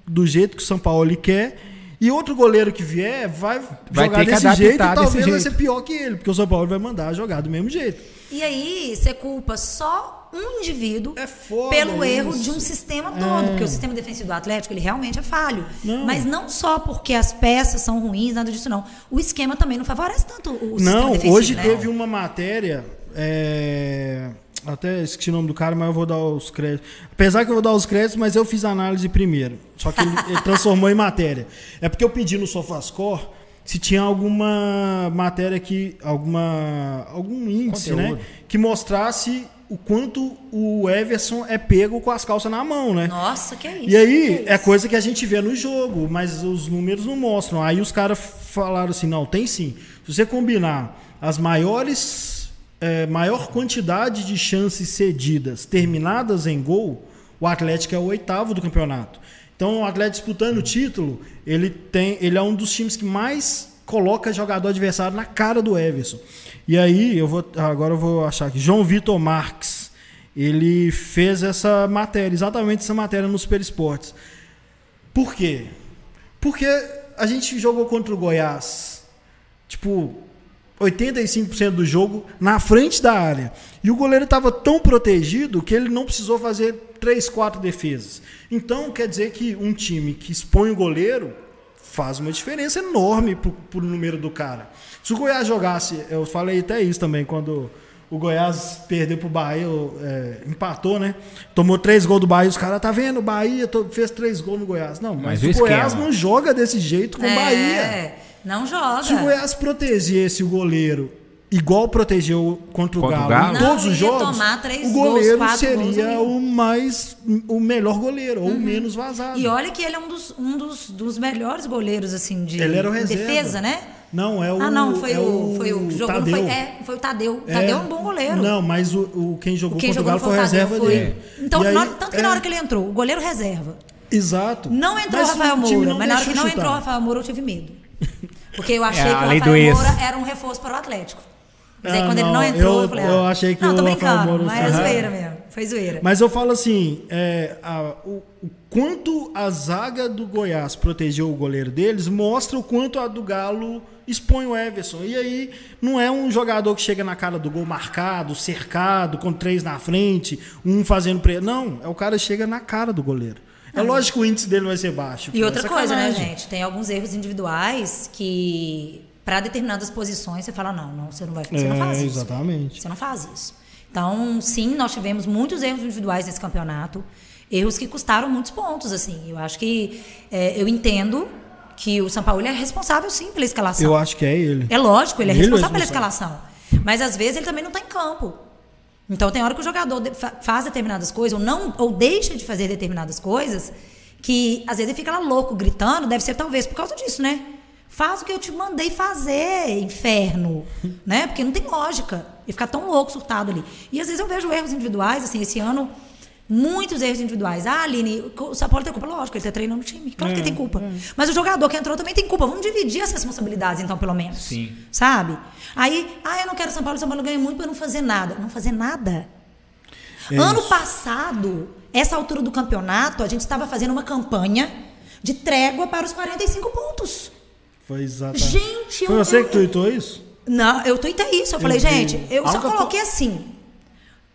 do jeito que o São Paulo ele quer. E outro goleiro que vier vai, Vai jogar desse jeito e talvez vai jeito. ser pior que ele, porque o São Paulo vai mandar jogar do mesmo jeito. E aí, você culpa só um indivíduo É foda pelo erro isso. de um sistema todo. É. Porque o sistema defensivo do Atlético, ele realmente é falho. Não. Mas não só porque as peças são ruins, nada disso não. O esquema também não favorece tanto o sistema Não, defensivo, hoje né? teve uma matéria. é, Até esqueci o nome do cara, mas eu vou dar os créditos. Apesar que eu vou dar os créditos, mas eu fiz a análise primeiro. Só que ele, ele transformou em matéria. É porque eu pedi no SofaScore se tinha alguma matéria que. alguma. algum índice, Conteúdo. né? Que mostrasse o quanto o Everson é pego com as calças na mão, né? Nossa, que é isso? E aí, é isso? coisa que a gente vê no jogo, mas os números não mostram. Aí os caras falaram assim: não, tem sim. Se você combinar as maiores, é, maior quantidade de chances cedidas terminadas em gol, o Atlético é o oitavo do campeonato. Então, o Atlético disputando o título, ele, tem, ele é um dos times que mais coloca jogador adversário na cara do Everson. E aí, eu vou agora eu vou achar aqui, João Vitor Marques, ele fez essa matéria, exatamente essa matéria no Super Esportes. Por quê? Porque a gente jogou contra o Goiás, tipo, 85% do jogo na frente da área. E o goleiro estava tão protegido que ele não precisou fazer 3, 4 defesas. Então, quer dizer que um time que expõe o goleiro faz uma diferença enorme pro, pro número do cara. Se o Goiás jogasse, eu falei até isso também, quando o Goiás perdeu pro Bahia, é, empatou, né? Tomou três gols do Bahia, os caras, tá vendo? O Bahia fez três gols no Goiás. Não, mas, Mas o o Goiás não joga desse jeito com o Bahia. É, não joga. Se o Goiás protegesse o goleiro igual protegeu contra o Contra Galo, o Galo? em todos Não, os jogos, o goleiro gols seria o mais o melhor goleiro ou o menos vazado. E olha que ele é um dos, um dos, dos melhores goleiros, assim, de Ele era o reserva. defesa, né? Não, é o ah, não, foi, é o, foi o que jogou. Tadeu. Foi, é, foi o Tadeu. É. Tadeu é um bom goleiro. Não, mas o, o quem jogou Quem contra o jogou Galo foi o reserva foi. dele. Então, aí, na tanto que na é, hora que ele entrou, o goleiro reserva. Exato. Não entrou Mas o Rafael o Moura, mas na hora que não chutar. entrou o Rafael Moura, eu tive medo. Porque eu achei É, que o Rafael. Moura era um reforço para o Atlético. Mas aí Ah, quando ele não, não entrou, eu, eu- falei, eu ah, achei que não, tô brincando, mas é foi- zoeira mesmo. Foi zoeira. Mas eu falo assim, é, a- o, o quanto a zaga do Goiás protegeu o goleiro deles mostra o quanto a do Galo expõe o Everson. E aí não é um jogador que chega na cara do gol marcado, cercado, com três na frente, um fazendo pre... Não, é o cara que chega na cara do goleiro. É lógico que o índice dele vai ser baixo. E pô, outra é coisa, né, gente? Tem alguns erros individuais que, para determinadas posições, você fala, não, não, você não vai você não É, faz isso. exatamente. Você não faz isso. Então, sim, nós tivemos muitos erros individuais nesse campeonato. Erros que custaram muitos pontos, assim. Eu acho que... é, eu entendo que o São Paulo é responsável, sim, pela escalação. Eu acho que é ele. É lógico, ele é Ele é responsável pela responsável. escalação. Mas às vezes ele também não está em campo. Então tem hora que o jogador faz determinadas coisas ou não ou deixa de fazer determinadas coisas que às vezes ele fica lá louco gritando, deve ser talvez por causa disso, né? Faz o que eu te mandei fazer, inferno, né? Porque não tem lógica. E ficar tão louco, surtado ali. E às vezes eu vejo erros individuais, assim, esse ano muitos erros individuais. Ah, Aline, o São Paulo tem culpa, lógico, ele tá treinando o time. Claro que ele tem culpa. Mas o jogador que entrou também tem culpa. Vamos dividir as responsabilidades, então, pelo menos. Sim. Sabe? Aí, ah, eu não quero São Paulo, São Paulo ganha muito para não fazer nada. Não fazer nada. É ano isso. passado, essa altura do campeonato, a gente estava fazendo uma campanha de trégua para os 45 pontos. Foi exatamente. Gente, eu. Foi você que tweetou isso? Não, eu tuitei isso. Eu falei, gente, eu só coloquei assim.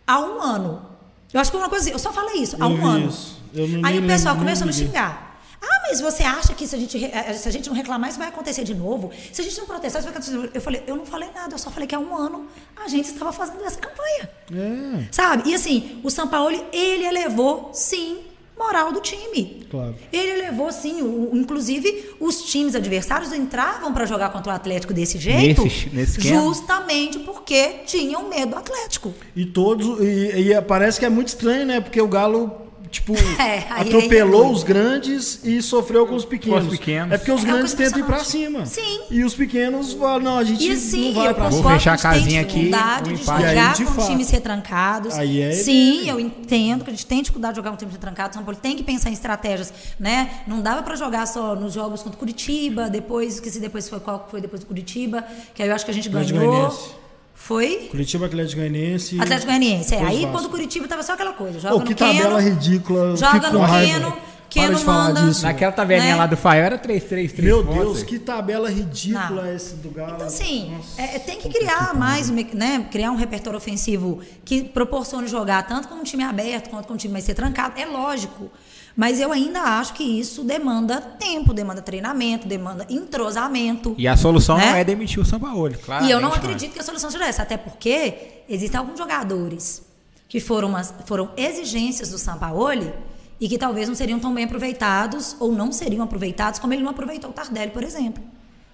Há um ano. Eu acho que uma coisa assim, eu só falei isso, há Eu um ano. isso. Eu não- Aí o pessoal começou a me xingar. Ah, mas você acha que se a gente, eh, se a gente não reclamar, isso vai acontecer de novo? Se a gente não protestar, isso vai acontecer de novo. Eu falei, eu não falei nada, eu só falei que há um ano a gente estava fazendo essa campanha. É, Sabe? E assim, o São Paulo, ele elevou, sim, moral do time. Claro. Ele elevou, sim. o- inclusive, os times adversários entravam para jogar contra o Atlético desse jeito Nesse- nesse justamente porque tinham medo do Atlético. E todos. E, e parece que é muito estranho, né? Porque o Galo, tipo, É, aí atropelou é os grandes e sofreu com os pequenos. Com os pequenos. É porque os É grandes tentam ir pra cima. Sim. E os pequenos falam, não, a gente E assim, não vai eu pra cima. Vou fechar a que a gente casinha tem aqui, dificuldade um de aí, jogar com fato. times retrancados. Aí é Sim, eu entendo que a gente tem dificuldade de jogar com times retrancados. São Paulo tem que pensar em estratégias, né? Não dava pra jogar só nos jogos contra o Curitiba, depois, que se depois foi qual que foi depois do Curitiba, que aí eu acho que a gente ganhou. Foi? Curitiba Atlético Goianiense. Atlético Goianiense. É. Aí Vasco. quando o Curitiba tava só aquela coisa. Joga no que tabela Keno, ridícula. eu Joga no com raiva. Keno, Para Keno de falar manda. disso. Naquela tabelinha Né? lá do Fael era 3-3-3. Meu pontos. Deus, que tabela ridícula Não. esse do Galo. Então, assim, Nossa, é, tem que criar mais, um me- né? Criar um repertório ofensivo que proporcione jogar tanto com um time aberto quanto com um time mais ser trancado. É lógico. Mas eu ainda acho que isso demanda tempo, demanda treinamento, demanda entrosamento. E a solução Né? não é demitir o Sampaoli, claro. E eu não acredito que a solução seja essa, até porque existem alguns jogadores que foram, umas- foram exigências do Sampaoli e que talvez não seriam tão bem aproveitados ou não seriam aproveitados como ele não aproveitou o Tardelli, por exemplo.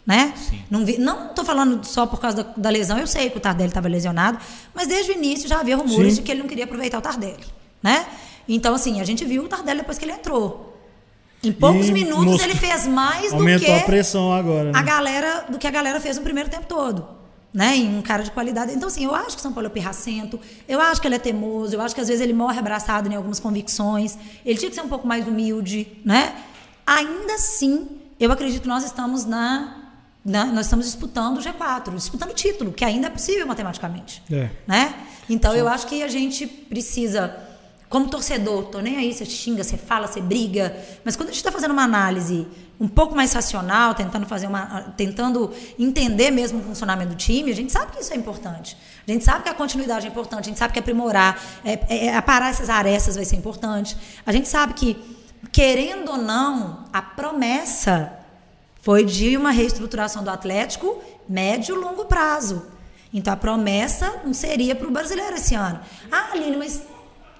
Né? Sim. Não, vi, não tô falando só por causa da, da lesão, eu sei que o Tardelli estava lesionado, mas desde o início já havia rumores Sim. de que ele não queria aproveitar o Tardelli. Né? Então, assim, a gente viu o Tardelli depois que ele entrou. Em poucos E minutos mostrou- ele fez mais do Aumentou que a pressão agora. Né? a galera do que a galera fez no primeiro tempo todo. Né, em um cara de qualidade. Então, assim, eu acho que o São Paulo é pirracento, eu acho que ele é teimoso, eu acho que às vezes ele morre abraçado em algumas convicções. Ele tinha que ser um pouco mais humilde, né? Ainda assim, eu acredito que nós estamos na na- nós estamos disputando o G4, disputando o título, que ainda é possível matematicamente. É. Né? Então eu acho que a gente precisa, como torcedor, tô nem aí, você xinga, você fala, você briga, mas quando a gente está fazendo uma análise um pouco mais racional, tentando fazer uma, tentando entender mesmo o funcionamento do time, a gente sabe que isso é importante. A gente sabe que a continuidade é importante, a gente sabe que aprimorar, é, é, é aparar essas arestas vai ser importante. A gente sabe que, querendo ou não, a promessa foi de uma reestruturação do Atlético médio e longo prazo. Então a promessa não seria para o brasileiro esse ano. Ah, Aline, mas.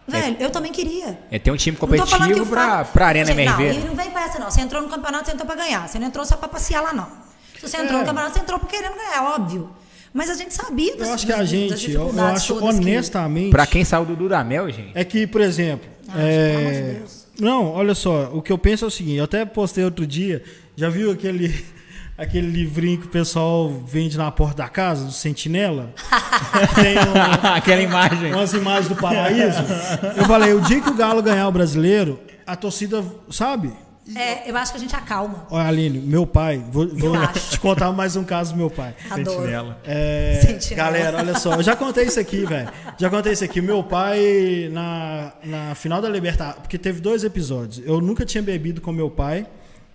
Velho, eu também queria. É ter um time competitivo pra, pra Arena Gente, Não, MRV. e não vem com essa, não. Você entrou no campeonato, você entrou pra ganhar. Você não entrou só pra passear lá, não. Se você entrou É. no campeonato, você entrou por querendo ganhar, óbvio. Mas a gente sabia das Eu acho que a gente, eu, acho todas que- honestamente. Pra quem saiu do Dudamel, gente. É que, por exemplo. Ah, pelo amor de é, Deus. Não, olha só, o que eu penso é o seguinte, eu até postei outro dia, já viu aquele, aquele livrinho que o pessoal vende na porta da casa, do Sentinela? Tem um- Aquela imagem. umas imagens do paraíso. Eu falei, o dia que o Galo ganhar o brasileiro, a torcida, sabe? É, eu acho que a gente acalma. Olha, Aline, meu pai, vou, vou te contar mais um caso do meu pai. Adoro. É, Sentinela. galera, olha só, eu já contei isso aqui, velho. Já contei isso aqui. Meu pai, na, na final da Libertadores, porque teve dois episódios. Eu nunca tinha bebido com meu pai.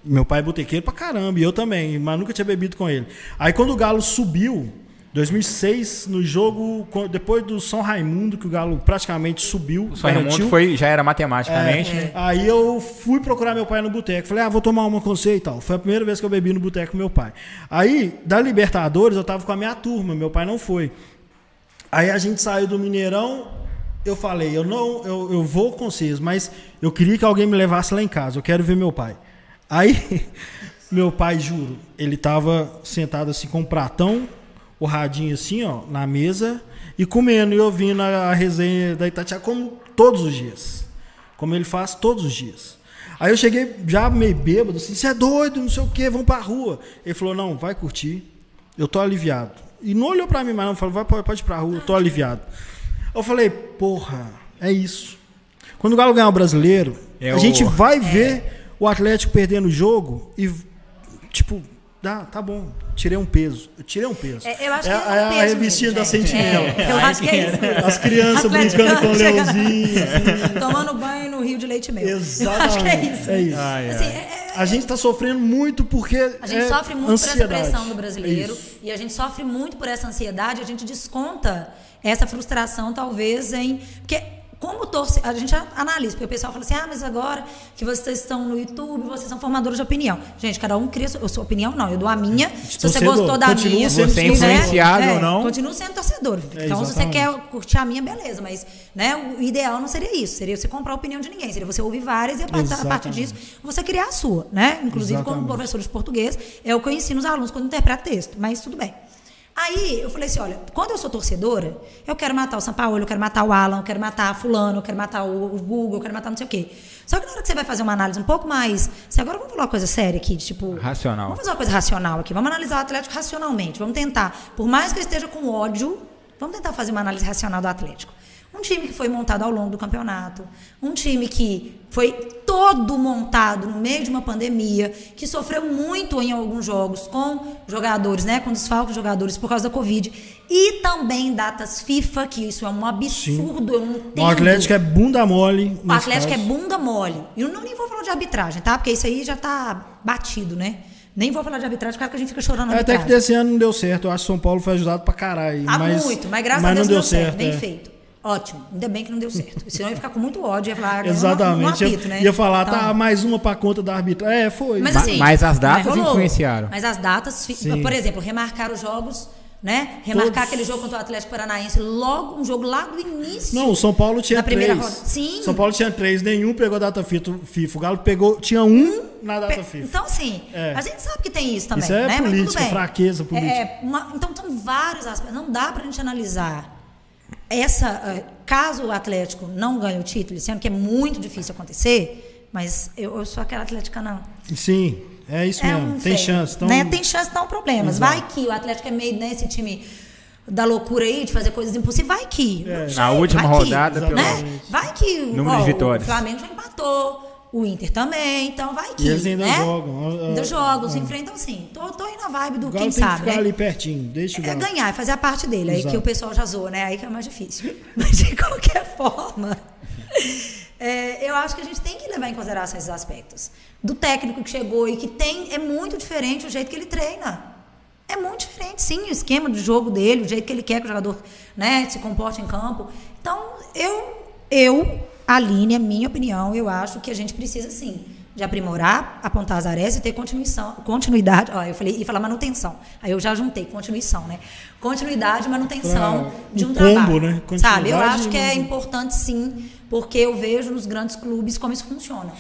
Meu pai é botequeiro pra caramba, e eu também, mas nunca tinha bebido com ele. Aí quando o Galo subiu, 2006, no jogo, depois do São Raimundo, que o Galo praticamente subiu, O São Raimundo garantiu. foi, já era matematicamente, É, né? Aí eu fui procurar meu pai no boteco. Falei, ah, vou tomar uma com você e tal. Foi a primeira vez que eu bebi no boteco com meu pai. Aí, da Libertadores, eu tava com a minha turma, meu pai não foi. Aí a gente saiu do Mineirão, eu falei, eu não, eu, eu vou com vocês, mas eu queria que alguém me levasse lá em casa, eu quero ver meu pai. Aí, meu pai, juro, ele tava sentado assim com um pratão, o radinho assim, ó, na mesa, e comendo, e ouvindo a, a resenha da Itatiaia, como todos os dias. Como ele faz todos os dias. Aí eu cheguei já meio bêbado, assim, você é doido, não sei o quê, vamos pra rua. Ele falou, não, vai curtir, eu tô aliviado. E não olhou pra mim mais não, falou, vai, pode, ir pra rua, eu tô aliviado. Eu falei, porra, é isso. Quando o Galo ganhar o brasileiro, É a o- gente vai ver o Atlético perdendo o jogo e, tipo, dá, tá bom, tirei um peso. Eu tirei um peso. É, eu acho é, que é, é um a peso revistinha mesmo, da gente. Sentinela. É, eu acho que é isso. mesmo. As crianças brincando com o leãozinho. assim. Tomando banho no Rio de Leite Mel. Exatamente. Eu acho que é isso. É isso. Assim, é- é- A gente tá sofrendo muito porque. A gente é sofre muito ansiedade. por essa pressão do É brasileiro e a gente sofre muito por essa ansiedade, a gente desconta essa frustração talvez em porque como torce, a gente analisa, porque o pessoal fala assim: "Ah, mas agora que vocês estão no YouTube, vocês são formadores de opinião". Gente, cada um cria sua, sua opinião, não, eu dou a minha. Se você gostou da continua minha, sendo Você é influenciado ou não? Continua sendo torcedor. É, então, se você exatamente. quer curtir a minha, beleza, mas né, o ideal não seria isso, seria você comprar a opinião de ninguém, seria você ouvir várias e a partir, a partir Exatamente. disso você criar a sua, né? Inclusive como Exatamente. professor de português, é o que eu ensino os alunos quando interpreto texto, mas tudo bem. Aí eu falei assim, olha, quando eu sou torcedora, eu quero matar o São Paulo, eu quero matar o Alan, eu quero matar fulano, eu quero matar o, Google, eu quero matar não sei o quê. Só que na hora que você vai fazer uma análise um pouco mais, se agora vamos falar uma coisa séria aqui, de, tipo, Racional. Vamos fazer uma coisa racional aqui, vamos analisar o Atlético racionalmente, vamos tentar, por mais que eu esteja com ódio, vamos tentar fazer uma análise racional do Atlético. Um time que foi montado ao longo do campeonato, um time que foi todo montado no meio de uma pandemia, que sofreu muito em alguns jogos com jogadores, né, com desfalques de jogadores por causa da Covid, e também datas FIFA, que isso é um absurdo, eu não entendo. O Atlético é bunda mole. O Atlético é bunda mole. E eu não nem vou falar de arbitragem, tá? Porque isso aí já tá batido, né? Nem vou falar de arbitragem, porque a gente fica chorando na É, Até que desse ano não deu certo. Eu acho que São Paulo foi ajudado pra caralho. Há mas, muito, mas graças mas a Deus não deu deu certo, certo. bem é. feito. Ótimo, ainda bem que não deu certo. Senão eu ia ficar com muito ódio, ia falar, ah, Exatamente. Eu apito, né? Ia falar, Então, tá, mais uma pra conta da arbitragem. É, foi. Mas Ma- assim, mas as datas rolou. influenciaram. Mas as datas, Sim. por exemplo, remarcar os jogos, né? Remarcar Todos. aquele jogo contra o Atlético Paranaense, logo um jogo lá do início. Não, o São Paulo tinha Na primeira três. rodada. Sim. São Paulo tinha três, nenhum pegou data fito- FIFA. O Galo pegou, tinha um na data Pe- FIFA. Então, assim, É. a gente sabe que tem isso também. Isso é né? Mas tudo política, bem. fraqueza política. É, uma- então, são vários aspectos. Não dá pra gente analisar essa. eh, caso o Atlético não ganhe o título, sendo que é muito difícil acontecer, mas eu, eu sou aquela atlética não. Sim, é isso É mesmo. um tem chance. Então, né? Tem chance de dar um problema. Exato. Vai que o Atlético é meio nesse time da loucura aí, de fazer coisas impossíveis. Vai que. É. sei, Na última vai que, rodada, pelo né? menos. Vai que Número ó, de vitórias. o Flamengo já empatou. O Inter também, então vai que, E eles ainda né? jogam. Ainda jogam, se enfrentam sim. Tô, tô aí na vibe do quem tem que sabe, ficar né? ali pertinho. Deixa o É ganhar, é fazer a parte dele. Aí Exato. que o pessoal já zoa, né? Aí que é mais difícil. Mas de qualquer forma, é, eu acho que a gente tem que levar em consideração esses aspectos. Do técnico que chegou e que tem. É muito diferente o jeito que ele treina. É muito diferente, sim, o esquema do jogo dele, o jeito que ele quer que o jogador né, se comporte em campo. Então, eu, eu, Aline, é minha opinião, eu acho que a gente precisa, sim, de aprimorar, apontar as arestas e ter continuação, continuidade. Ó, eu falei, e falar manutenção. Aí eu já juntei, continuação, né? Continuidade e manutenção Pra de um, um combo, trabalho. né? Sabe? Eu acho que é importante, sim, porque eu vejo nos grandes clubes como isso funciona.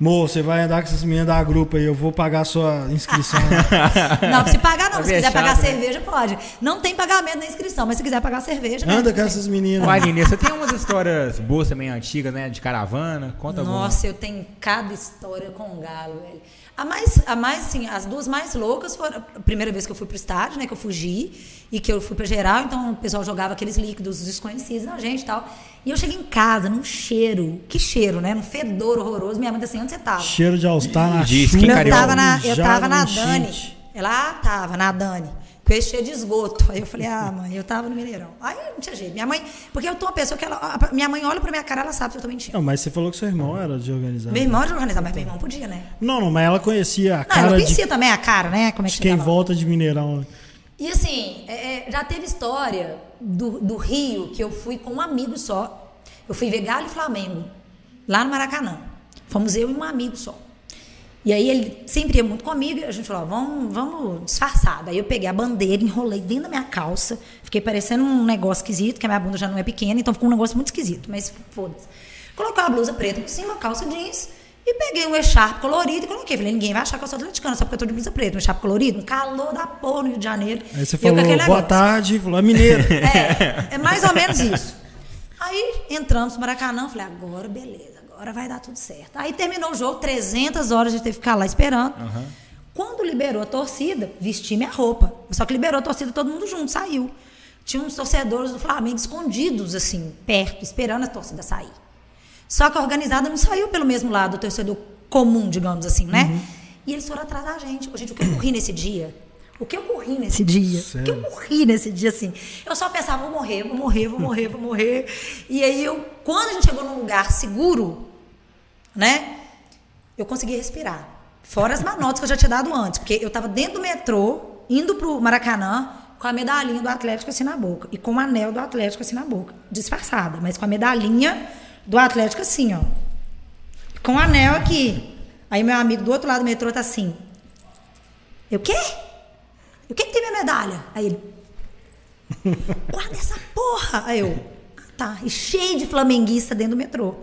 Mo, você vai andar com essas meninas da grupo aí, eu vou pagar a sua inscrição. Não, se pagar não, Vai se quiser é pagar né? cerveja, pode. Não tem pagamento na inscrição, mas se quiser pagar cerveja. né? Anda com essas meninas. Aline, você tem umas histórias boas também, antigas, né? De caravana. Conta alguma. Nossa, eu tenho cada história com o galo, velho. A mais, a mais, assim, as duas mais loucas foram a primeira vez que eu fui pro estádio, né? Que eu fugi e que eu fui pra geral, então o pessoal jogava aqueles líquidos desconhecidos na gente e tal. E eu cheguei em casa num cheiro, que cheiro, né? Num fedor horroroso. Minha mãe disse assim, onde você tava? Cheiro de All-Star na Diz, quem eu tava na, eu Já tava na Dani. Ela ah, tava na Dani. Com esse cheiro de esgoto. Aí eu falei, ah, mãe, eu tava no Mineirão. Aí não tinha jeito. Minha mãe, porque eu tô uma pessoa que ela. a- Minha mãe olha pra minha cara, ela sabe se eu tô mentindo. Não, mas você falou que seu irmão era de organizar. Meu irmão de organizar, mas meu irmão podia, né? Não, não, mas ela conhecia a Não, cara eu de, conhecia também a cara, né? Como é que de quem volta de Mineirão. E assim, é, é, já teve história do, do Rio que eu fui com um amigo só. Eu fui ver Galo e Flamengo, lá no Maracanã. Fomos eu e um amigo só. E aí ele sempre ia muito comigo e a gente falou, vamos, vamos disfarçado. Aí eu peguei a bandeira, enrolei dentro da minha calça, fiquei parecendo um negócio esquisito, que a minha bunda já não é pequena, então ficou um negócio muito esquisito, mas foda-se. Coloquei uma blusa preta por cima, calça jeans, e peguei um echarpe colorido e coloquei. Falei, ninguém vai achar que eu sou atleticana, só porque eu tô de blusa preta. Um echarpe colorido, um calor da porra no Rio de Janeiro. Aí você falou, boa negócio. tarde, falou, é mineiro. É, é mais ou menos isso. Aí entramos no Maracanã, falei, agora beleza, agora vai dar tudo certo. Aí terminou o jogo, 300 horas a gente teve que ficar lá esperando. Quando liberou a torcida, vesti minha roupa. Só que liberou a torcida todo mundo junto, saiu. Tinha uns torcedores do Flamengo escondidos, assim, perto, esperando a torcida sair. Só que a organizada não saiu pelo mesmo lado do torcedor comum, digamos assim, né? E eles foram atrás da gente. Ô, Gente, o que eu corri nesse dia? O que eu corri nesse dia? O que eu corri nesse dia, assim? Eu só pensava, vou morrer, vou morrer, vou morrer, vou morrer. E aí, eu, quando a gente chegou num lugar seguro, né? Eu consegui respirar. Fora as manotas que eu já tinha dado antes. Porque eu tava dentro do metrô, indo pro Maracanã, com a medalhinha do Atlético assim na boca. E com o anel do Atlético assim na boca. Disfarçada, mas com a medalhinha do Atlético assim, ó. Com o anel aqui. Aí meu amigo do outro lado do metrô tá assim. Eu quê? O que, que tem minha medalha? Aí ele. Guarda essa porra! Aí eu. "Ah, Tá, e cheio de flamenguista dentro do metrô.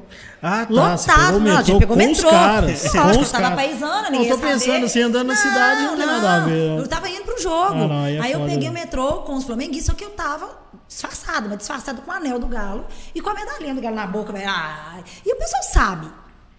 Ah, tá. Lotado, você pegou o não, a gente pegou com o metrô. os caras. Com eu os tava paisana, Eu ninguém tô ia saber. pensando assim, andando na cidade não tem nada a ver. Eu tava indo pro jogo. Ah, não, aí é aí eu peguei o metrô com os flamenguistas, só que eu tava disfarçada, mas disfarçada com o anel do galo e com a medalhinha do galo na boca. velho. Ah, e o pessoal sabe.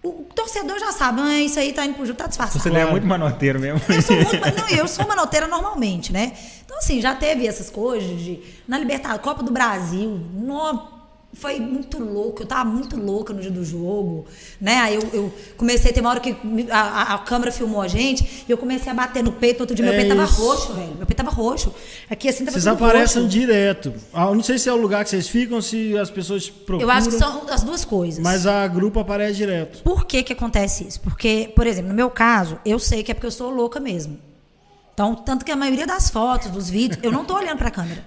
O torcedor já sabe, ah, isso aí tá indo pro jogo, tá disfarçado. Você é muito manoteiro mesmo. Eu sou muito, não, eu sou manoteira normalmente, né? Então, assim, já teve essas coisas de. Na Libertadores, Copa do Brasil, no, foi muito louco, eu tava muito louca no dia do jogo, né? Aí eu, eu comecei, tem uma hora que a, a- câmera filmou a gente e eu comecei a bater no peito, outro dia meu É peito tava isso. roxo, velho. Meu peito tava roxo. Aqui assim tava Vocês aparecem roxo. direto. Ah, eu não sei se é o lugar que vocês ficam, se as pessoas procuram. Eu acho que são as duas coisas. Mas a grupo aparece direto. Por que que acontece isso? Porque, por exemplo, no meu caso, eu sei que é porque eu sou louca mesmo. Então, tanto que a maioria das fotos, dos vídeos, eu não tô olhando pra câmera.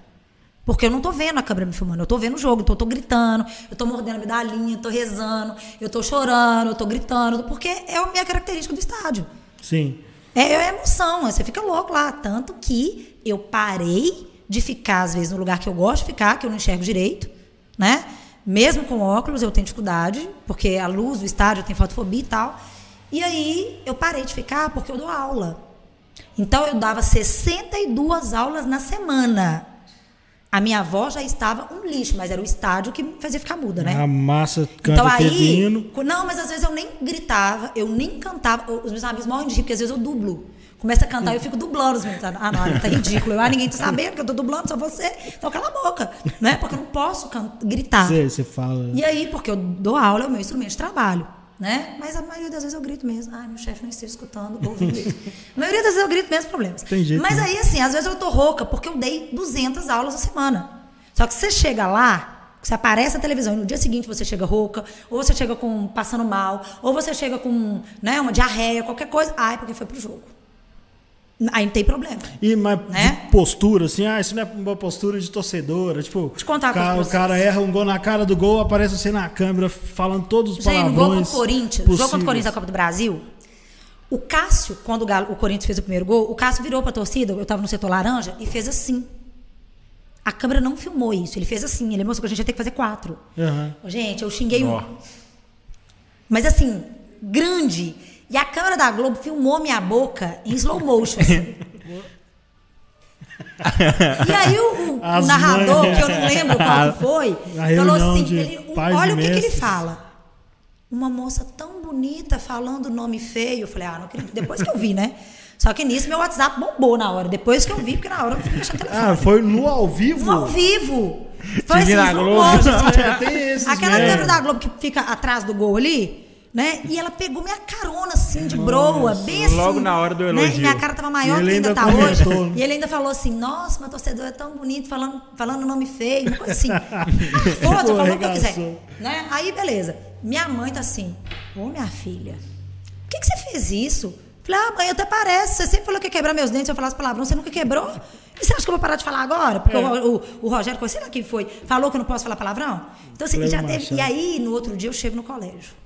Porque eu não tô vendo a câmera me filmando, eu tô vendo o jogo, então eu tô gritando, eu tô mordendo a medalhinha, eu tô rezando, eu tô chorando, eu tô gritando, porque é a minha característica do estádio. Sim. É, é emoção, você fica louco lá. Tanto que eu parei de ficar, às vezes, no lugar que eu gosto de ficar, que eu não enxergo direito, né? Mesmo com óculos, eu tenho dificuldade, porque a luz do estádio eu tenho fotofobia e tal. E aí eu parei de ficar porque eu dou aula. Então eu dava 62 aulas na semana. A minha avó já estava um lixo, mas era o estádio que fazia ficar muda, né? A massa canta Então aí, não, mas às vezes eu nem gritava, eu nem cantava. Eu- Os meus amigos morrem de rir, porque às vezes eu dublo. Começa a cantar e eu fico dublando os meninos. Ah, não, tá ridículo. Eu, ah, ninguém tá sabendo que eu tô dublando, só você. Então cala a boca, né? Porque eu não posso gritar. Você, você fala. E aí, porque eu dou aula, é o meu instrumento de trabalho. Né? Mas a maioria das vezes eu grito mesmo. Ai, meu chefe não esteja escutando, ouvir isso. a maioria das vezes eu grito mesmo problemas. Tem jeito, Mas né? aí, assim, às vezes eu tô rouca porque eu dei 200 aulas a semana. Só que você chega lá, você aparece na televisão e no dia seguinte você chega rouca, ou você chega com passando mal, ou você chega com né, uma diarreia, qualquer coisa. Ai, porque foi pro jogo. Aí não tem problema. E mas Né? de postura, assim, ah, isso não é uma postura de torcedora. Tipo, Te contar o cara, o cara erra um gol na cara do gol, aparece você na câmera falando todos os Gente, no palavrões. gol contra o Corinthians, no jogo contra o. Corinthians da Copa do Brasil, o Cássio, quando o, Galo- o Corinthians fez o primeiro gol, o Cássio virou pra torcida, eu tava no setor laranja, e fez assim. A câmera não filmou isso, ele fez assim, ele mostrou que a gente ia ter que fazer quatro. Aham. Gente, eu xinguei Ó. um. Mas assim, grande. E a câmera da Globo filmou minha boca em slow motion. assim. e aí o, o- narrador, manhas. que eu não lembro qual foi, A falou assim, ele- olha o que, que ele fala. Uma moça tão bonita falando nome feio. Eu falei, ah, não acredito. Depois que eu vi, né? Só que nisso meu WhatsApp bombou na hora. Depois que eu vi, porque na hora eu não fui mexer no telefone. Ah, foi no ao vivo? No ao vivo. Foi assim, Globo. motion, assim, É, tem esses Aquela mesmo. câmera da Globo que fica atrás do gol ali, né? E ela pegou minha carona assim, de broa, bem assim. Logo na hora do Né? elogio. E minha cara tava maior que ainda ainda tá hoje. né? E ele ainda falou assim: Nossa, meu torcedor é tão bonito, falando, falando nome feio, uma coisa assim. Foda, Pô, falou o que eu quiser. Né? Aí, beleza. Minha mãe tá assim: Ô, minha filha, por que, que você fez isso? Falei, ah, mãe, até parece. Você sempre falou que ia quebrar meus dentes se eu falasse palavrão, você nunca quebrou? E você acha que eu vou parar de falar agora? Porque É. o, o, o Rogério, sei lá quem foi, falou que eu não posso falar palavrão? Então, assim, já teve. E aí, no outro dia, eu chego no colégio.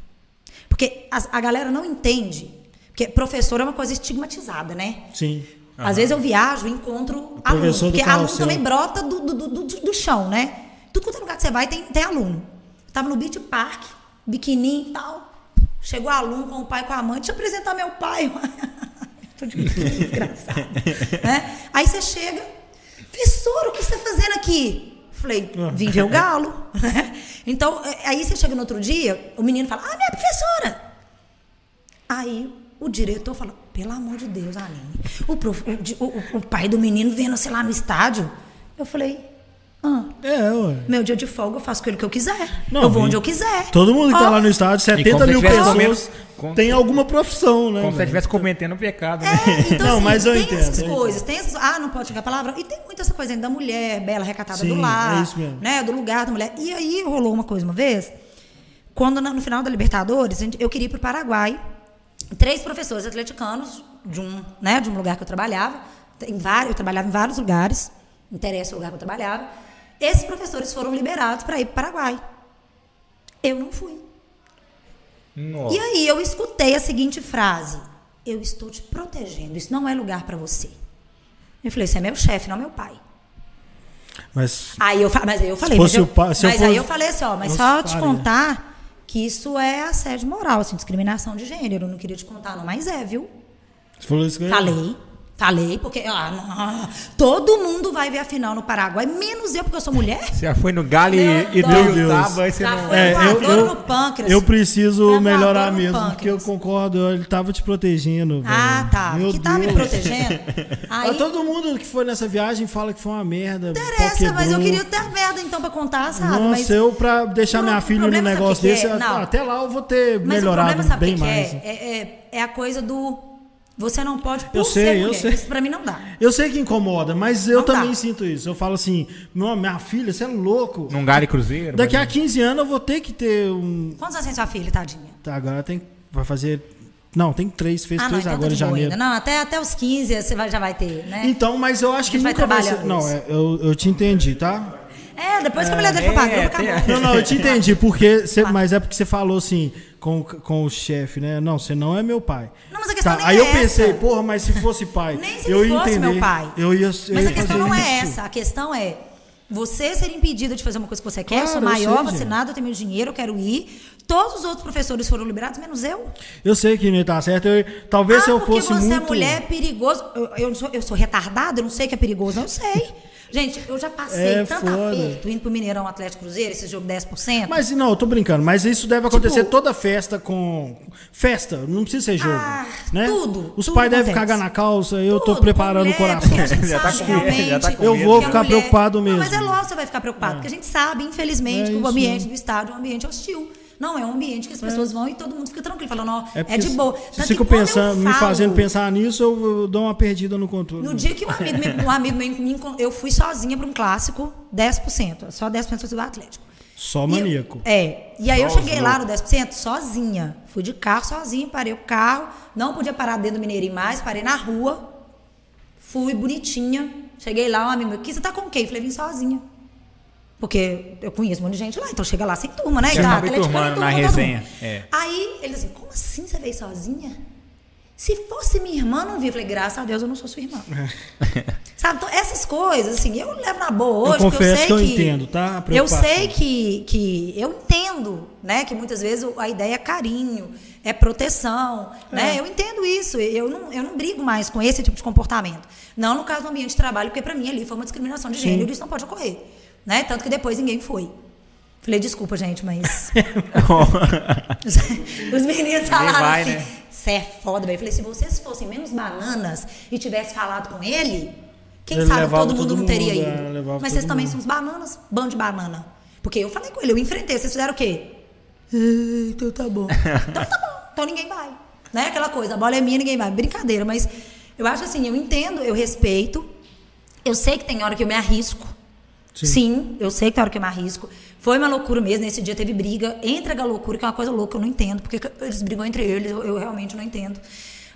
Porque as- a, galera não entende. Porque professor é uma coisa estigmatizada, né? Sim. Às vezes eu viajo e encontro aluno. Porque aluno também brota do, do, do, do- chão, né? Tudo quanto é lugar que você vai tem, tem aluno. Tava no Beach Park, biquininho e tal. Chegou aluno com o pai e com a mãe. Deixa eu apresentar meu pai. Tô de biquíni, desgraçado. né? Aí você chega. Professor, o que você está fazendo aqui? Falei, vim ver o galo. então, é, aí você chega no outro dia, o menino fala, ah, minha professora. Aí o diretor fala, pelo amor de Deus, Aline, o, prof- o- o- o pai do menino vendo, sei lá, no estádio. Eu falei, ah, É, ué. meu dia de folga eu faço com ele que eu quiser. Não, eu vou onde eu quiser. Todo mundo que tá lá no estádio, como 70 se mil pessoas, comendo- tem alguma profissão, né? Como se estivesse cometendo um pecado, né? É, então, Não, assim, mas eu tem entendo, essas eu coisas, tem essas. Ah, não pode xingar palavra. E tem muita essa coisa ainda da mulher, bela, recatada Sim, do lar. é isso mesmo. Né, do lugar da mulher. E aí rolou uma coisa uma vez, quando no final da Libertadores, a eu queria ir para o Paraguai. Três professores atleticanos de um, né, de um lugar que eu trabalhava. Em vários, eu trabalhava em vários lugares. Interessa o lugar que eu trabalhava. Esses professores foram liberados para ir para o Paraguai. Eu não fui. Nossa. E aí eu escutei a seguinte frase: Eu estou te protegendo, isso não é lugar para você. Eu falei, você é meu chefe, não meu pai. Mas Aí eu, mas aí eu falei, fosse mas, eu, pai- se eu mas aí fosse- eu falei assim, ó, mas só te contar que isso é assédio moral, assim, discriminação de gênero. Eu não queria te contar, não, mas é, viu? você falou isso eu- Falei. Falei, porque ah, não, todo mundo vai ver a final no Paraguai, menos eu, porque eu sou mulher. Você já foi no Galo e, Meu Deus. deu tava, aí você Já não... foi. É, eu, voadora eu, no pâncreas. eu preciso melhorar mesmo, porque eu pâncreas. concordo, ele tava te protegendo. Ah, velho. tá. Meu que tá me Deus. protegendo. Aí, Mas todo mundo que foi nessa viagem fala que foi uma merda. interessa, mas eu queria ter a merda então pra contar, sabe? Nossa, mas, eu pra deixar O minha filha sabe negócio que desse, é? Não. até lá eu vou ter mas o melhorado problema, sabe o bem que que mais. é? É, é? é a coisa do. Você não pode por Eu sei, ser eu mulher. sei. Isso pra mim não dá. Eu sei que incomoda, mas eu Não dá. também sinto isso. Eu falo assim, "Não, minha filha, você é louco. Num Galo e Cruzeiro. Daqui a mas- 15 anos eu vou ter que ter um. Quantos anos tem sua filha, tadinha? Tá, agora tem. Vai fazer. Não, tem três, fez ah, não, três então agora tá em janeiro. ainda. Não, até, até os 15 você vai, já vai ter, né? Então, mas eu acho que A gente vai nunca vai ser. Não, é, eu, eu te entendi, tá? É, depois que a mulher dele pra é, grupo, tem- acabou. Não, não, eu te entendi, porque Tá. mas é porque você falou assim com, com o chefe, né? Não, você não é meu pai. Não, mas a questão Tá, nem Aí é eu pensei, essa. porra, mas se fosse pai, Nem se eu fosse entender. meu pai. Eu ia, eu Mas ia a questão não é isso. essa. A questão é você ser impedida de fazer uma coisa que você quer. eu sou Claro, eu maior, sei, vacinada, eu tenho meu dinheiro, eu quero ir. Todos os outros professores foram liberados, menos eu. Eu sei que não tá certo. eu- talvez ah, se eu porque fosse você muito. é mulher, é perigoso. Eu, eu, sou, eu sou retardada, eu não sei que é perigoso, não eu sei. Gente, eu já passei É tanto foda. aperto indo pro Mineirão Atlético Cruzeiro, esse jogo 10%. Mas não, eu tô brincando, mas isso deve acontecer Tipo- toda festa com. Festa, não precisa ser jogo. Ah, né? tudo, Os tudo pais devem cagar na calça, eu tô Tudo, preparando com o mulher, coração. porque a gente Já tá com medo, realmente já tá com Eu vou ficar preocupado Não, mesmo. mas é lógico que você vai ficar preocupado, porque a gente sabe, infelizmente, É que o ambiente do estádio é um ambiente hostil. Não, é um ambiente que as pessoas vão e todo mundo fica tranquilo, falando, ó, é, porque de boa. Se Tanto eu pensando, me falo- fazendo pensar nisso, eu, eu dou uma perdida no controle. No dia que um amigo, me, um amigo meu me eu fui sozinha para um clássico, 10%, só 10% do Atlético. Só eu- maníaco. é. E aí eu cheguei lá no 10% sozinha. Fui de carro sozinha, parei o carro, não podia parar dentro do Mineirinho mais, parei na rua. Fui bonitinha. Cheguei lá, um amigo meu, que você tá com quem? Falei, vim sozinha. Porque eu conheço um monte de gente lá, então chega lá sem turma, né? Tá, tava atleticano, turmando turma, na todo resenha, é. Aí ele assim, como assim você veio sozinha? Se fosse minha irmã, não vi. Eu falei, graças a Deus eu não sou sua irmã. Sabe, então essas coisas, assim, eu levo na boa hoje, Eu porque eu sei que eu que. entendo, tá? Eu sei que, que. Eu entendo, né? Que muitas vezes a ideia é carinho, é proteção, né? Eu entendo isso. Eu não, eu não brigo mais com esse tipo de comportamento. Não no caso do ambiente de trabalho, porque pra mim ali foi uma discriminação de gênero e isso não pode ocorrer. Né? Tanto que depois ninguém foi. Falei, desculpa, gente, mas. Os, os meninos falaram vai, assim: né? você é foda, velho. Eu falei, se vocês fossem menos bananas e tivesse falado com ele, quem Ele sabe todo mundo todo não teria mundo, ido. é, Mas vocês também mundo. são uns bananas, bando de banana. Porque eu falei com ele, eu enfrentei. Vocês fizeram o quê? "Ah, Então tá bom. então tá bom, então ninguém vai. Né? Aquela coisa, a bola é minha, ninguém vai. Brincadeira, mas eu acho assim, eu entendo, eu respeito. Eu sei que tem hora que eu me arrisco. Sim. eu sei que tem hora que eu me arrisco. Foi uma loucura mesmo. Nesse dia teve briga entre a galocura, que é uma coisa louca, eu não entendo. Porque eles brigam entre eles, eu, eu realmente não entendo.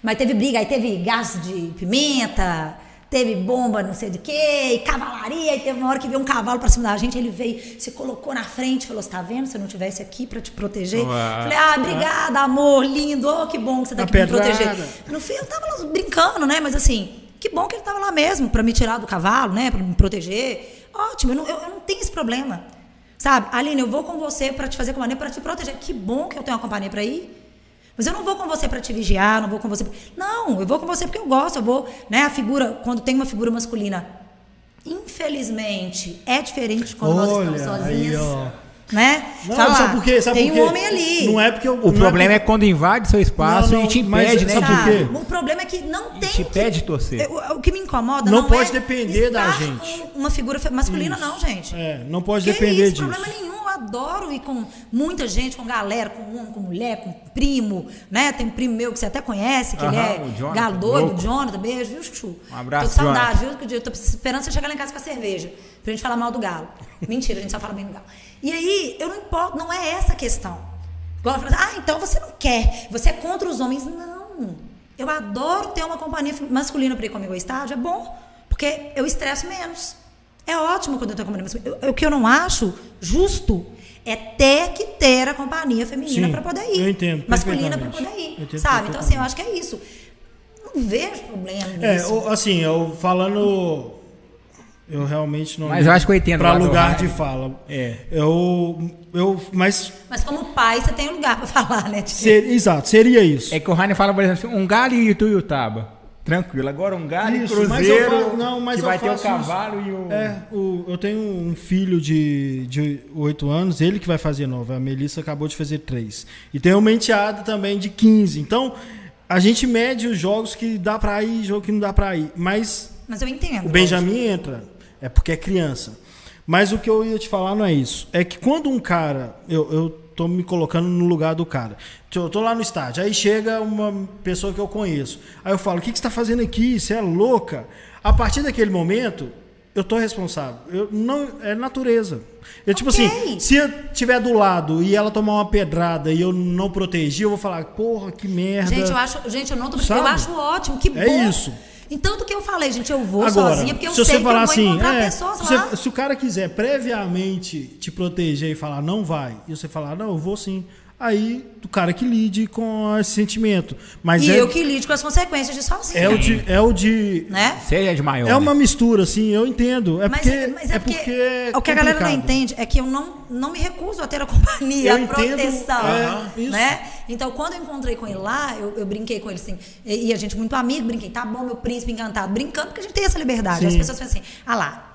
Mas teve briga, aí teve gás de pimenta, teve bomba, não sei de quê, e cavalaria. E teve uma hora que veio um cavalo pra cima da gente, ele veio, se colocou na frente, falou: Você tá vendo? Se eu não tivesse aqui pra te proteger. Uau. Falei: Ah, obrigada, amor, lindo. Oh, que bom que você tá A aqui pra me proteger. No fim, eu tava lá brincando, né? Mas assim, que bom que ele tava lá mesmo pra me tirar do cavalo, né? Pra me proteger. Ótimo, eu não, eu, eu não tenho esse problema. Sabe, Aline, eu vou com você pra te fazer companhia, pra te proteger. Que bom que eu tenho uma companhia pra ir. Mas eu não vou com você pra te vigiar, não vou com você. Não, eu vou com você porque eu gosto. Eu vou, né? A figura, quando tem uma figura masculina, infelizmente, é diferente quando nós Olha, estamos aí, sozinhas. ó. Né? Não, Fala, sabe por quê? Sabe tem por quê? um homem ali. Não é porque eu, O não problema é, é quando invade seu espaço Não, não, e te mas impede, né? sabe por quê? O problema é que não tem. te que- pede torcer. É, O, o que me incomoda Não não, pode é depender da gente. Uma figura masculina, não, gente. É, não pode Que depender isso, disso. problema nenhum. Eu adoro ir com muita gente, com galera, com homem, com mulher, com primo, né? Tem um primo meu que você até conhece, que Aham, ele o é Jonathan, galo doido, louco. Jonathan, beijo, viu, Chuchu? Um abraço, Tô com saudade, viu? Que Eu tô esperando você chegar lá em casa com a cerveja, pra gente falar mal do galo. Mentira, a gente só fala bem do galo. E aí, eu não importo, não é essa a questão. Igual assim, ah, então você não quer, você é contra os homens. Não. Eu adoro ter uma companhia masculina para ir comigo ao estádio, é bom, porque eu estresso menos. É ótimo quando eu tenho companhia masculina. Eu- O que eu não acho justo é ter que ter a companhia feminina para poder ir. eu entendo Masculina para poder ir. Eu entendo Sabe? Então, assim, eu acho que é isso. Não vejo problema nisso. É, assim, eu falando. Eu realmente não. Mas eu acho que eu entendo do lugar de fala. É. Eu. eu mas. Mas como pai, você tem um lugar para falar, né? Ser- exato, seria isso. É que o Rainer fala, por exemplo, um galho e Ituiutaba. Tranquilo. Agora um galho Isso, e mas eu cruzeiro fa- não, mas que eu vai ter o cavalo e o... É, o- eu tenho um filho de, de 8 anos, ele que vai fazer 9. A Melissa acabou de fazer 3. E tem uma enteada também de 15. Então, a gente mede os jogos que dá pra ir e jogo que não dá pra ir. Mas Mas eu entendo. o Benjamin entra, é porque é criança. Mas o que eu ia te falar não é isso. É que quando um cara. Eu, eu tô me colocando no lugar do cara. Eu tô lá no estádio, aí chega uma pessoa que eu conheço. Aí eu falo: o que, que você está fazendo aqui? Você é louca? A partir daquele momento, eu tô responsável. Eu, não, é natureza. Eu, tipo Ok. assim, se eu estiver do lado e ela tomar uma pedrada e eu não proteger, eu vou falar: porra, que merda. Gente, eu acho, gente, eu não tô Sabe? eu acho ótimo, que É bom. isso. Então, do que eu falei, gente, eu vou Agora, sozinha, porque eu se sei você que eu vou assim, encontrar é, pessoas se, lá. você- se o cara quiser previamente te proteger e falar não vai, e você falar não, eu vou sim, aí o cara que lide com esse sentimento. Mas E é, eu que lido com as consequências de sozinha. é o de, é o de, Né? Seja de maior. é uma né? mistura, assim, eu entendo. É Mas, porque, mas é, porque, é o que a galera não entende é que eu não, não me recuso a ter a companhia, Eu a entendo, proteção. é, isso. né? Então, quando eu encontrei com ele lá, eu, eu brinquei com ele assim, e, e a gente muito amigo, brinquei, tá bom, meu príncipe encantado, brincando, porque a gente tem essa liberdade. Sim. As pessoas pensam assim, ah lá.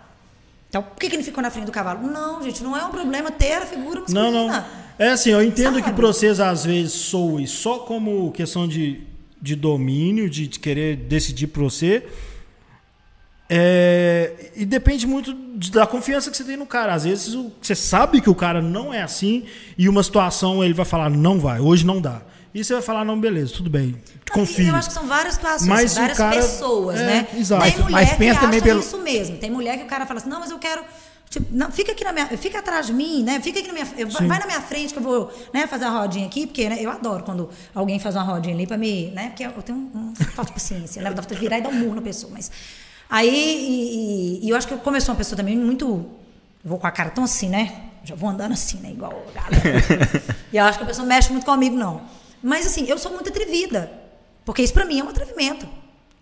Então, por que, que ele ficou na frente do cavalo? Não, gente, não é um problema ter a figura masculina. Não, não. É assim, eu entendo Sabe? que pra vocês às vezes soe só como questão de, de domínio, de, de querer decidir por você. É, e depende muito de- da confiança que você tem no cara. Às vezes o- você sabe que o cara não é assim e uma situação ele vai falar, não vai, hoje não dá. E você vai falar, não, beleza, tudo bem. Confio. Eu acho que são várias situações, Mas várias o cara- pessoas, é, né? exato. Tem Mas- mulher mas que pensa acha também pelo- isso mesmo. Tem mulher que o cara fala assim, não, mas eu quero... Tipo, não, fica aqui na minha, fica atrás de mim, né? Fica aqui na minha, eu- vai na minha frente que eu vou, né, fazer a rodinha aqui, porque né, eu adoro quando alguém faz uma rodinha ali pra me, né? Porque eu tenho um, um falta de paciência, né? Dá vontade de virar e dar um murro na pessoa, mas aí e, e- e eu acho que sou uma pessoa também muito eu vou com a cara tão assim, né? Já vou andando assim, né? Igual a galera. e eu acho que a pessoa não mexe muito comigo, não. Mas assim, eu sou muito atrevida. Porque isso pra mim é um atrevimento.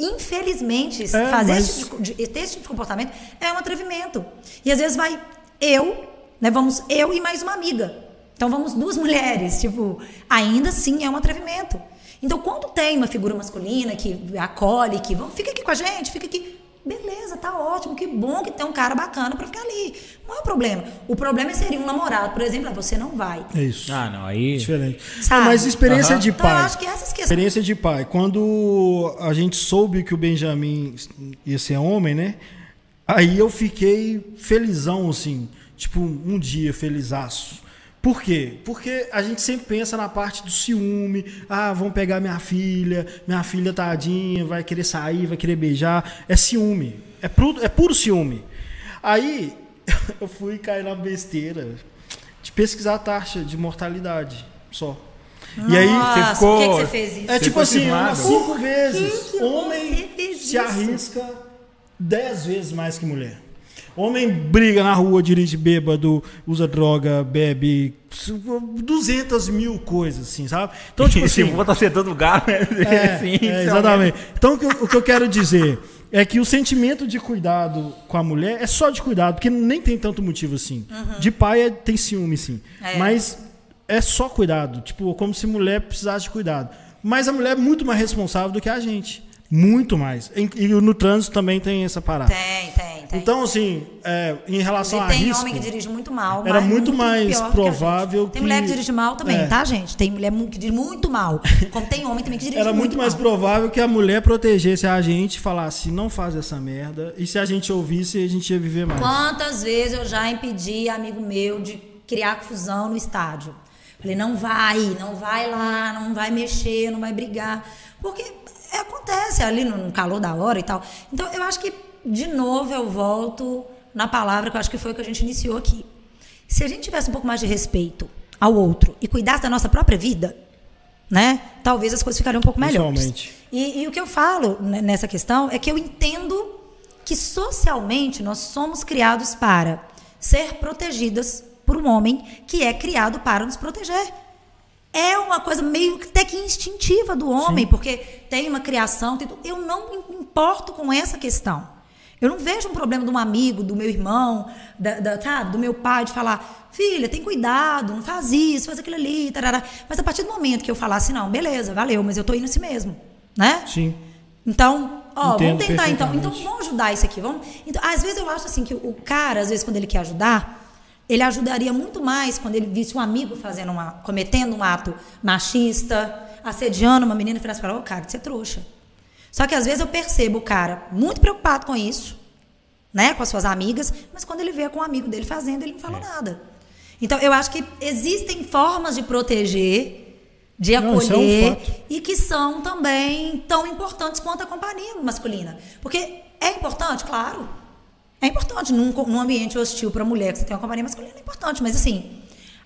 Infelizmente, É, fazer mas- esse, tipo de, de- ter esse tipo de comportamento é um atrevimento. E às vezes vai eu, né? Vamos eu e mais uma amiga. Então vamos duas mulheres, tipo, ainda assim é um atrevimento. Então quando tem uma figura masculina que acolhe, que vamos, fica aqui com a gente, fica aqui, beleza, tá ótimo, que bom que tem um cara bacana pra ficar ali. Não é um problema. O problema seria um namorado, por exemplo, você não vai. É isso. Ah, não, aí. Diferente. Sabe? Mas experiência de Então eu pai. acho que essas questões. Experiência de pai. Quando a gente soube que o Benjamin ia ser homem, né? Aí eu fiquei felizão, assim. Tipo, um dia felizaço. Por quê? Porque a gente sempre pensa na parte do ciúme. Ah, vão pegar minha filha, minha filha tadinha, vai querer sair, vai querer beijar. É ciúme. É puro, é puro ciúme. Aí eu fui cair na besteira de pesquisar a taxa de mortalidade só. e aí Nossa, ficou- por que, que você fez isso? é Você tipo assim, umas cinco Por que vezes. que Homem se arrisca dez vezes mais que mulher. Homem briga na rua, dirige bêbado, usa droga, bebe 200 mil coisas, assim, sabe? Então, tipo se assim. for torcedor do Galo, É, assim, é, exatamente. Então, o que, eu, o que eu quero dizer é que o sentimento de cuidado com a mulher é só de cuidado, porque nem tem tanto motivo assim. De pai é- tem ciúme, sim. É. Mas é só cuidado. Tipo, como se mulher precisasse de cuidado. Mas a mulher é muito mais responsável do que a gente. Muito mais. E, e no trânsito também tem essa parada. Tem, tem, tem. Então, assim, é, em relação a E tem risco... homem que dirige muito mal. era mas muito mais do que a provável Tem que- mulher que dirige mal também, É. tá, gente? Tem mulher mu- que dirige muito mal. Como tem homem também que dirige Era muito, muito mais mal. provável que a mulher protegesse a gente falasse, não faz essa merda. E se a gente ouvisse, a gente ia viver mais. Quantas vezes eu já impedi amigo meu de criar confusão no estádio? Falei, não vai, não vai lá, não vai mexer, não vai brigar. Porque acontece ali no calor da hora e tal. Então, eu acho que, de novo, eu volto na palavra que eu acho que foi o que a gente iniciou aqui. Se a gente tivesse um pouco mais de respeito ao outro e cuidasse da nossa própria vida, né? Talvez as coisas ficariam um pouco melhores. E, e o que eu falo nessa questão é que eu entendo que socialmente nós somos criados para ser protegidas por um homem que é criado para nos proteger. É uma coisa meio que até que instintiva do homem, porque tem uma criação. tem eu não me importo com essa questão. Eu não vejo um problema de um amigo, do meu irmão, da, da- sabe, do meu pai, de falar, filha, tem cuidado, não faz isso, faz aquilo ali, tarará. Mas a partir do momento que eu falasse, não, beleza, valeu, mas eu tô indo assim mesmo, né? Sim. Então, ó, Entendo vamos tentar então. Então, vamos ajudar isso aqui. Vamos. Então, às vezes eu acho assim que o cara, às vezes, quando ele quer ajudar, ele ajudaria muito mais quando ele visse um amigo fazendo uma, cometendo um ato machista, assediando uma menina e falasse para ela, ô cara, você é trouxa. Só que às vezes eu percebo o cara muito preocupado com isso, né, com as suas amigas, mas quando ele vê com um amigo dele fazendo, ele não É. fala nada. Então, eu acho que existem formas de proteger, de Não, isso é um acolher, e que são também tão importantes quanto a companhia masculina. Porque é importante, claro. É importante num, num ambiente hostil para mulher que você tem uma companhia masculina, é importante. Mas assim,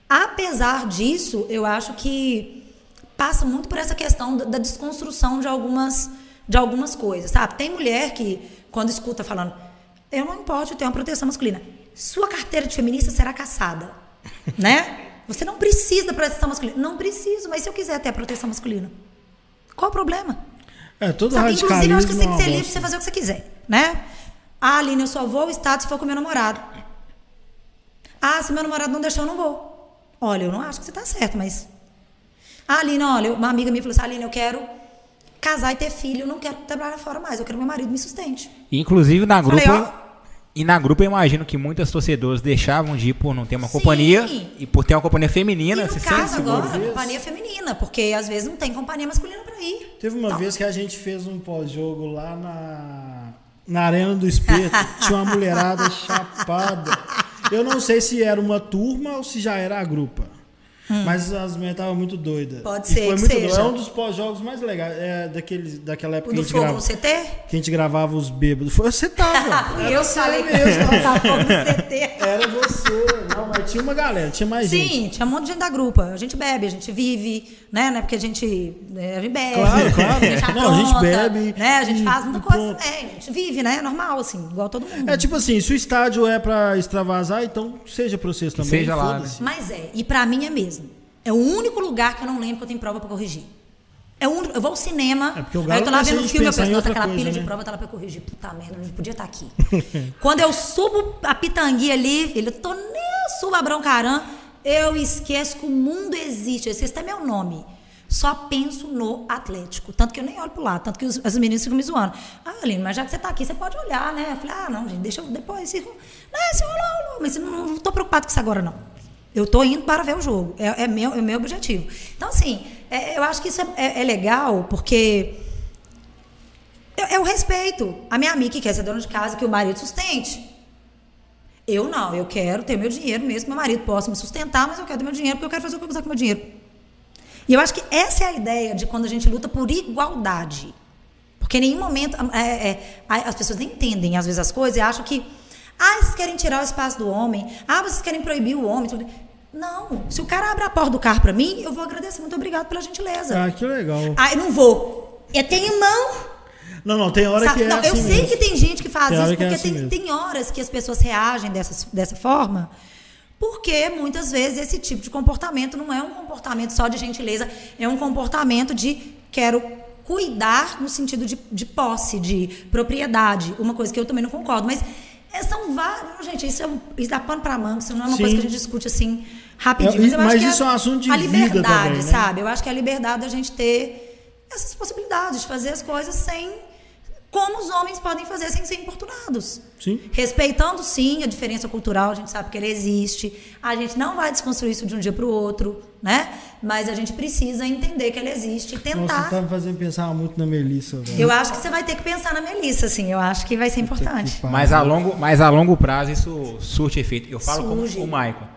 apesar disso, eu acho que passa muito por essa questão da, da desconstrução de algumas, de algumas coisas, sabe? Tem mulher que, quando escuta falando, eu não importo eu tenho uma proteção masculina. Sua carteira de feminista será caçada, né? Você não precisa da proteção masculina. Não preciso, mas se eu quiser ter a proteção masculina, qual o problema? É, todo Sabe? Inclusive, eu acho que você tem é que ser livre pra você fazer o que você quiser, né? Ah, Aline, eu só vou ao estado se for com meu namorado. Ah, se meu namorado não deixar, eu não vou. Olha, eu não acho que você tá certo, mas. Ah, Aline, olha, uma amiga minha falou assim: Aline, eu quero casar e ter filho, eu não quero trabalhar fora mais, eu quero que meu marido me sustente. Inclusive na Falei, grupo. ó. E na grupo eu imagino que muitas torcedoras deixavam de ir por não ter uma Sim. companhia e por ter uma companhia E feminina, no se caso agora, a companhia feminina, porque às vezes não tem companhia masculina pra ir. Teve uma Então, vez que a gente fez um pós-jogo lá na. na Arena do Espeto, tinha uma mulherada chapada. Eu não sei se era uma turma ou se já era a grupa. Mas as mulheres estavam muito doidas. Hum. Pode E ser foi que muito seja. doido. É um dos pós-jogos mais legais. É daquele, daquela O época que do a, gente fogo grava, no CT? que a gente gravava os bêbados. Foi, você tava. eu falei que CT. Era você. Não, mas tinha uma galera, tinha mais gente. Sim, tinha um monte de gente da grupa. A gente bebe, a gente vive, né? Não é porque a gente, né, a gente bebe, Claro, claro. a gente Não, a gente apronta, bebe né? A gente e- faz muita coisa pronto. também. A gente vive, né? É normal, assim, igual todo mundo. É tipo assim, se o estádio é pra extravasar, então seja pra vocês também. seja lá, foda-se. Mas é, e pra mim é mesmo. É o único lugar que eu não lembro que eu tenho prova pra corrigir. É o único, eu vou ao cinema, É o aí eu tô lá não vendo um gente filme, eu penso, nossa, outra aquela coisa, pilha de né? prova tá lá pra corrigir. Puta merda, não podia estar aqui. Quando eu subo a pitanguia ali, filho, eu tô nem subo a Broncarã, eu esqueço que o mundo existe, eu esqueço até meu nome. Só penso no Atlético. Tanto que eu nem olho pro lado, tanto que os, as meninas ficam me zoando. Ah, Aline, mas já que você tá aqui, você pode olhar, né? Eu falei, ah, não, gente, deixa eu depois. Se, não, se rolou, rolou, mas eu não, não tô preocupado com isso agora, não. Eu tô indo para ver o jogo. É, é meu, é meu objetivo. Então, assim, é- eu acho que isso é, é- é legal, porque é, é o respeito. A minha amiga que quer ser dona de casa, que o marido sustente. Eu não, eu quero ter meu dinheiro mesmo, meu marido possa me sustentar, mas eu quero ter meu dinheiro porque eu quero fazer o que eu quiser com meu dinheiro. E eu acho que essa é a ideia de quando a gente luta por igualdade. Porque em nenhum momento é, é, as pessoas nem entendem, às vezes, as coisas e acham que. Ah, vocês querem tirar o espaço do homem. Ah, vocês querem proibir o homem. tudo. Não. Se o cara abre a porta do carro pra mim, eu vou agradecer. Muito obrigado pela gentileza. Ah, que legal. Ah, eu não vou. Eu tenho mão. Não, não, tem hora Sabe? que é Não, assim eu sei mesmo. que tem gente que faz Tem isso, é porque assim tem, tem horas que as pessoas reagem dessa, dessa forma, porque muitas vezes esse tipo de comportamento não é um comportamento só de gentileza, é um comportamento de quero cuidar no sentido de, de posse, de propriedade, uma coisa que eu também não concordo, mas é, são vários, gente, isso, é, um- isso dá pano pra manga, isso não é uma Sim. coisa que a gente discute assim rapidinho, É, mas eu mas acho que isso é um assunto de a liberdade, também, né? sabe? Eu acho que é a liberdade da gente ter essas possibilidades de fazer as coisas sem como os homens podem fazer sem ser importunados. Sim. Respeitando, sim, a diferença cultural, a gente sabe que ela existe. A gente não vai desconstruir isso de um dia para o outro, né? Mas a gente precisa entender que ela existe e Nossa, tentar. você tá me fazendo pensar muito na Melissa, velho. Eu acho que você vai ter que pensar na Melissa, assim. Eu acho que vai ser importante. Mas a longo, mas a longo prazo isso surte efeito. Eu falo Surge. como o Michael.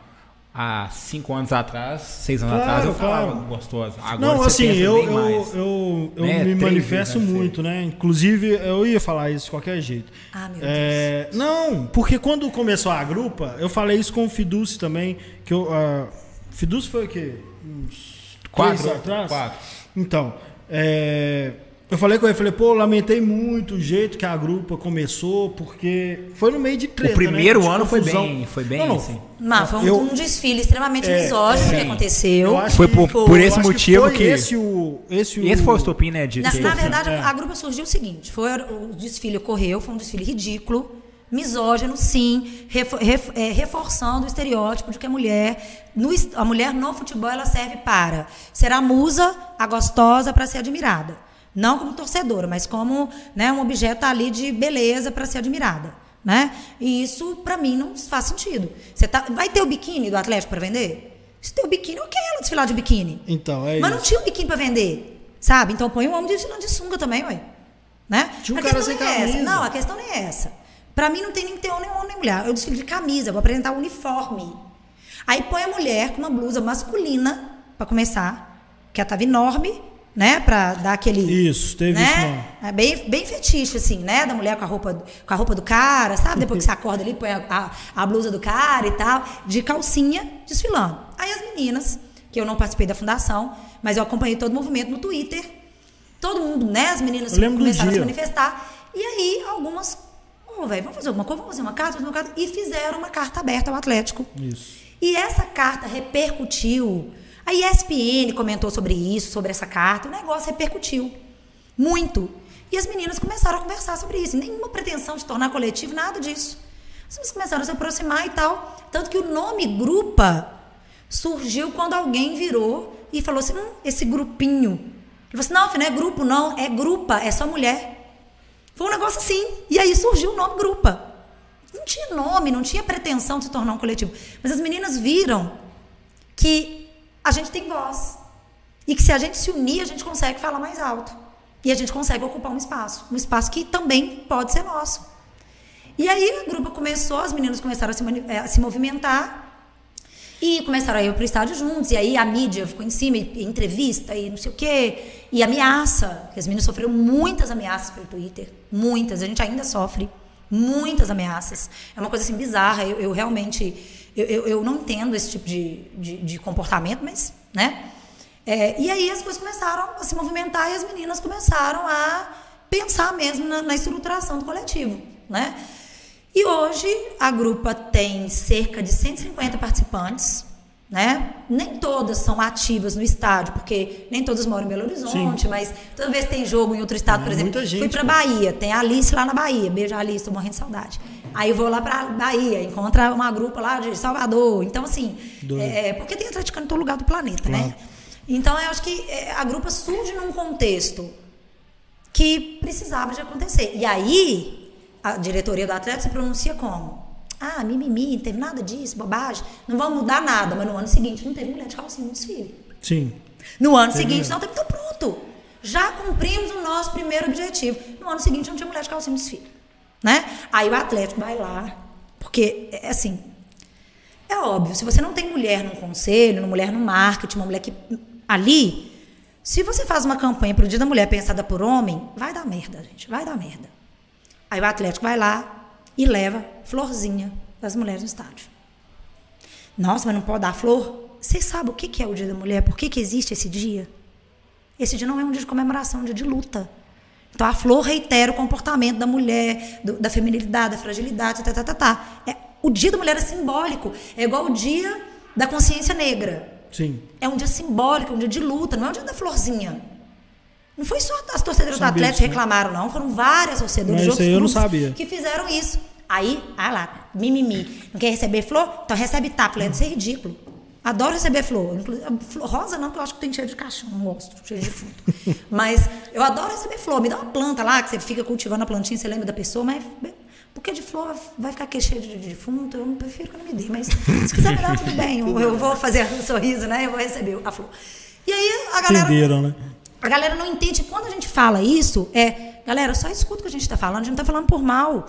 Há cinco anos atrás, seis anos Claro, atrás, eu claro. falava gostosa. Agora Não, você assim, pensa eu, bem eu, mais. eu, eu Né? me Três manifesto vezes, né, muito, né? Inclusive, eu ia falar isso de qualquer jeito. Ah, meu É, Não, porque quando começou a grupa, eu falei isso com o Fiduci também, que eu... Uh, Fiduci foi o quê? Uns Quatro, três atrás? quatro. Então, é, eu falei com ele, falei, pô, lamentei muito o jeito que a grupa começou, porque foi no meio de treta, O primeiro né? Ano foi confusão. bem, foi bem Não, não, assim. Mas foi um, Eu- um desfile extremamente É, misógino que sim. aconteceu. Eu acho Foi que- por, Foi. por esse motivo foi que. Esse, o, esse, o, Esse foi o estopim, né? De Na, que- na verdade, É. a grupa surgiu o seguinte: foi o desfile ocorreu, foi um desfile ridículo, misógino, sim, é, reforçando o estereótipo de que a mulher, no, a mulher no futebol, ela serve para ser a musa, a gostosa para ser admirada. Não como torcedora, mas como né, um objeto ali de beleza para ser admirada. Né? E isso, para mim, não faz sentido. Você tá, vai ter o biquíni do Atlético para vender? Se tem o biquíni, ok ela desfilar de biquíni. Então, é Mas isso. não tinha um biquíni pra vender, sabe? Então põe um homem desfilando de sunga também, ué. Né? Tinha um a cara questão sem é essa. Não, a questão nem é essa. Pra mim não tem nem que ter homem, homem nem mulher. Eu desfilo de camisa, vou apresentar o uniforme. Aí põe a mulher com uma blusa masculina, pra começar, que ela tava enorme, né? Pra dar aquele. Isso, teve né? isso. É bem, bem fetiche, assim, né? Da mulher com a roupa, com a roupa do cara, sabe? Depois que você acorda ali, põe a, a, a blusa do cara e tal, de calcinha, desfilando. Aí as meninas, que eu não participei da fundação, mas eu acompanhei todo o movimento no Twitter. Todo mundo, né? As meninas começaram a se manifestar. E aí, algumas. Ô, velho, vamos fazer alguma coisa? Vamos fazer uma carta, fazer uma carta. E fizeram uma carta aberta ao Atlético. Isso. E essa carta repercutiu. A ESPN comentou sobre isso, sobre essa carta. O negócio repercutiu. Muito. E as meninas começaram a conversar sobre isso. Nenhuma pretensão de tornar coletivo, nada disso. As meninas começaram a se aproximar e tal. Tanto que o nome Grupa surgiu quando alguém virou e falou assim: hum, esse grupinho. Ele falou assim: não, não é grupo, não, é grupa, é só mulher. Foi um negócio assim. E aí surgiu o nome Grupa. Não tinha nome, não tinha pretensão de se tornar um coletivo. Mas as meninas viram que a gente tem voz. E que se a gente se unir, a gente consegue falar mais alto. E a gente consegue ocupar um espaço. Um espaço que também pode ser nosso. E aí a grupa começou, as meninas começaram a se, eh, a se movimentar. E começaram a ir pro estádio juntos. E aí a mídia ficou em cima, e, entrevista, e não sei o quê. E ameaça. As meninas sofreram muitas ameaças pelo Twitter. Muitas. A gente ainda sofre muitas ameaças. É uma coisa assim bizarra. Eu, eu realmente. Eu, eu, eu não entendo esse tipo de, de, de comportamento, mas. né? É, e aí as coisas começaram a se movimentar e as meninas começaram a pensar mesmo na, na estruturação do coletivo, né? E hoje a grupa tem cerca de 150 participantes, né? Nem todas são ativas no estádio, porque nem todas moram em Belo Horizonte, mas toda vez que tem jogo em outro estado, É, por exemplo, gente, fui para. Bahia, tem a Alice lá na Bahia, beijo a Alice, tô morrendo de saudade. Aí vou lá para Bahia, encontra uma grupa lá de Salvador. Então assim, Doido. é, porque tem atleticano em todo lugar do planeta, né? Então eu acho que é, a grupa surge num contexto que precisava de acontecer. E aí, a diretoria do atleta se pronuncia como? Ah, mimimi, não teve nada disso, bobagem. Não vamos mudar nada, mas no ano seguinte não teve mulher de calcinha no desfile. Sim. No ano Teve seguinte, mesmo. não teve, então pronto. Já cumprimos o nosso primeiro objetivo. No ano seguinte não tinha mulher de calcinha no desfile. Né? Aí o Atlético vai lá, porque, é assim, é óbvio, se você não tem mulher no conselho, uma mulher no marketing, uma mulher que. Ali, se você faz uma campanha pro Dia da Mulher pensada por homem, vai dar merda, gente. Vai dar merda. Aí o Atlético vai lá e leva florzinha das mulheres no estádio. Nossa, mas não pode dar flor? Você sabe o que que é o Dia da Mulher? Por que, que existe esse dia? Esse dia não é um dia de comemoração, é um dia de luta. Então a flor reitera o comportamento da mulher, do- da feminilidade, da fragilidade, tá, tá, tá, tá. É, o dia da mulher é simbólico. É igual o dia da consciência negra. Sim. É um dia simbólico, é um dia de luta, não é o dia da florzinha. Não foi só as torcedoras do Atlético que né? reclamaram, não. Foram várias torcedoras de outros clubes que fizeram isso. Aí, ah lá, mimimi. Não quer receber flor? Então recebe tapa. Falei, Isso é ridículo. Adoro receber flor. Rosa não, porque eu acho que tem cheiro de caixão. Não gosto, cheiro de fruto. mas eu adoro receber flor. Me dá uma planta lá, que você fica cultivando a plantinha, você lembra da pessoa, mas porque de flor vai ficar aquele cheiro de de defunto, eu não prefiro que não me dê. Mas se quiser me dar, tudo bem. Eu, eu vou fazer um sorriso, né? Eu vou receber a flor. E aí a galera. Entenderam, né? A galera não entende. Quando a gente fala isso, é. Galera, só escuta o que a gente está falando, a gente não está falando por mal.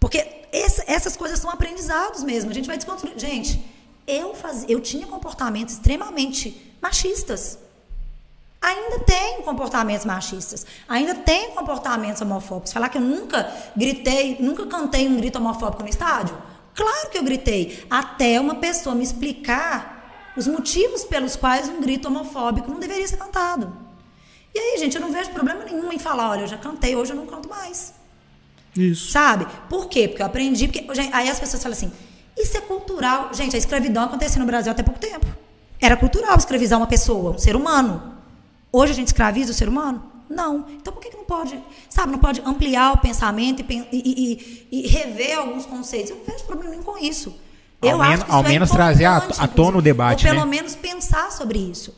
Porque essa- essas coisas são aprendizados mesmo. A gente vai desconstruir. Gente, eu, faz, eu tinha comportamentos extremamente machistas. Ainda tenho comportamentos machistas. Ainda tenho comportamentos homofóbicos. Falar que eu nunca gritei, nunca cantei um grito homofóbico no estádio? Claro que eu gritei. Até uma pessoa me explicar os motivos pelos quais um grito homofóbico não deveria ser cantado. E aí, gente, eu não vejo problema nenhum em falar, olha, eu já cantei, hoje eu não canto mais. Isso. Sabe? Por quê? Porque eu aprendi. Porque, gente, aí as pessoas falam assim: isso é cultural. Gente, a escravidão aconteceu no Brasil até pouco tempo. Era cultural escravizar uma pessoa, um ser humano. Hoje a gente escraviza o ser humano? Não. Então por que, que não pode, sabe, não pode ampliar o pensamento e, e- e- e rever alguns conceitos? Eu não vejo problema nenhum com isso. Ao eu men- acho que ao isso é menos trazer à- tona o debate, Ou pelo né? menos pensar sobre isso.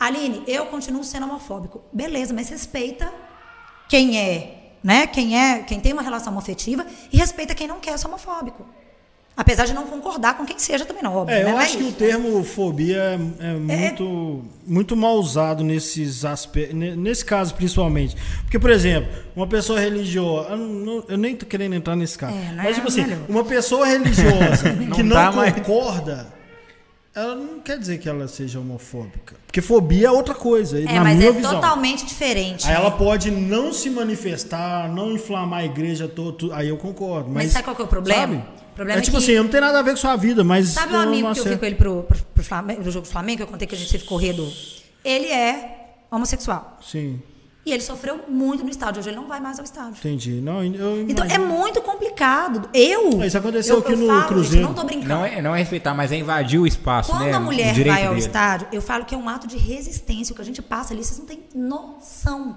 Aline, eu continuo sendo homofóbico. Beleza, mas respeita quem é, né? Quem é, quem tem uma relação afetiva e respeita quem não quer ser homofóbico. Apesar de não concordar com quem seja também, não, óbvio. É, né? eu Não é acho que o termo fobia é, é muito, muito mal usado nesses aspectos, nesse caso principalmente. Porque, por exemplo, uma pessoa religiosa, eu, não- eu nem tô querendo entrar nesse caso, É, não mas é tipo assim, melhor. uma pessoa religiosa que não tá, concorda, ela não quer dizer que ela seja homofóbica. Porque fobia é outra coisa, É, na mas é visão. totalmente diferente. Aí né? ela pode não se manifestar, não inflamar a igreja toda, aí eu concordo. Mas, Mas sabe qual que é o problema? Sabe? O problema é é tipo que- assim, não tem nada a ver com sua vida, mas. Sabe eu um amigo que eu fui acerto. com ele pro, pro, pro, Flamengo, pro jogo do Flamengo, que eu contei que a gente teve correr do. Ele é homossexual. Sim, E ele sofreu muito no estádio. Hoje ele não vai mais ao estádio. entendi. Não, eu Então é muito complicado. Eu. Isso aconteceu eu, aqui eu no falo, Cruzeiro. Gente, não tô brincando. Não é, não é respeitar, mas é invadir o espaço, Quando né? a mulher vai ao dele. estádio, eu falo que é um ato de resistência. O que a gente passa ali, vocês não têm noção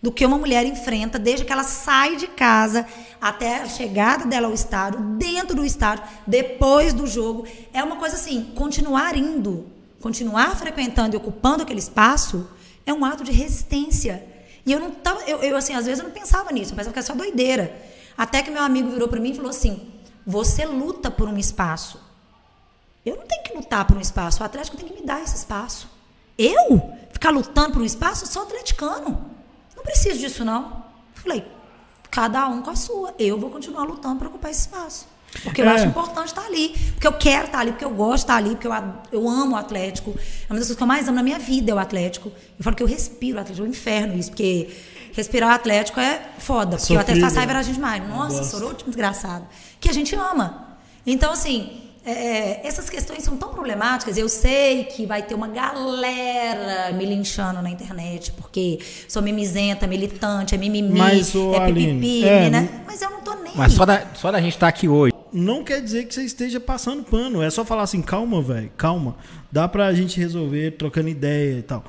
do que uma mulher enfrenta desde que ela sai de casa até a chegada dela ao estádio, dentro do estádio, depois do jogo. É uma coisa assim, continuar indo, continuar frequentando e ocupando aquele espaço é um ato de resistência. E eu não tava, eu, eu, assim, às vezes eu não pensava nisso, eu pensava que era só doideira. Até que meu amigo virou para mim e falou assim: "Você luta por um espaço. Eu não tenho que lutar por um espaço, o Atlético tem que me dar esse espaço. Eu ficar lutando por um espaço, eu sou atleticano. Não preciso disso, não. Falei, cada um com a sua. Eu vou continuar lutando para ocupar esse espaço. Porque eu É. acho importante estar ali. Porque eu quero estar ali, porque eu gosto de estar ali, porque eu, eu amo o Atlético. É uma das coisas que eu mais amo na minha vida é o Atlético. Eu falo que eu respiro o Atlético, é um inferno isso, porque respirar o Atlético é foda. Porque o Atlético faz raiva a gente demais. Nossa, sorou tipo desgraçado. Que a gente ama. Então, assim, é, essas questões são tão problemáticas. Eu sei que vai ter uma galera me linchando na internet, porque sou mimizenta, militante, é mimimi, Mas, é Aline, pipipi, é, né? Mas eu não tô nem. Mas só da, só da gente estar aqui hoje. Não quer dizer que você esteja passando pano. É só falar assim, calma, velho, calma. Dá pra gente resolver trocando ideia e tal.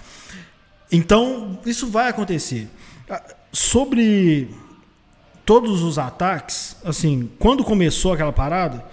Então, isso vai acontecer. Ah, Sobre todos os ataques, assim, quando começou aquela parada,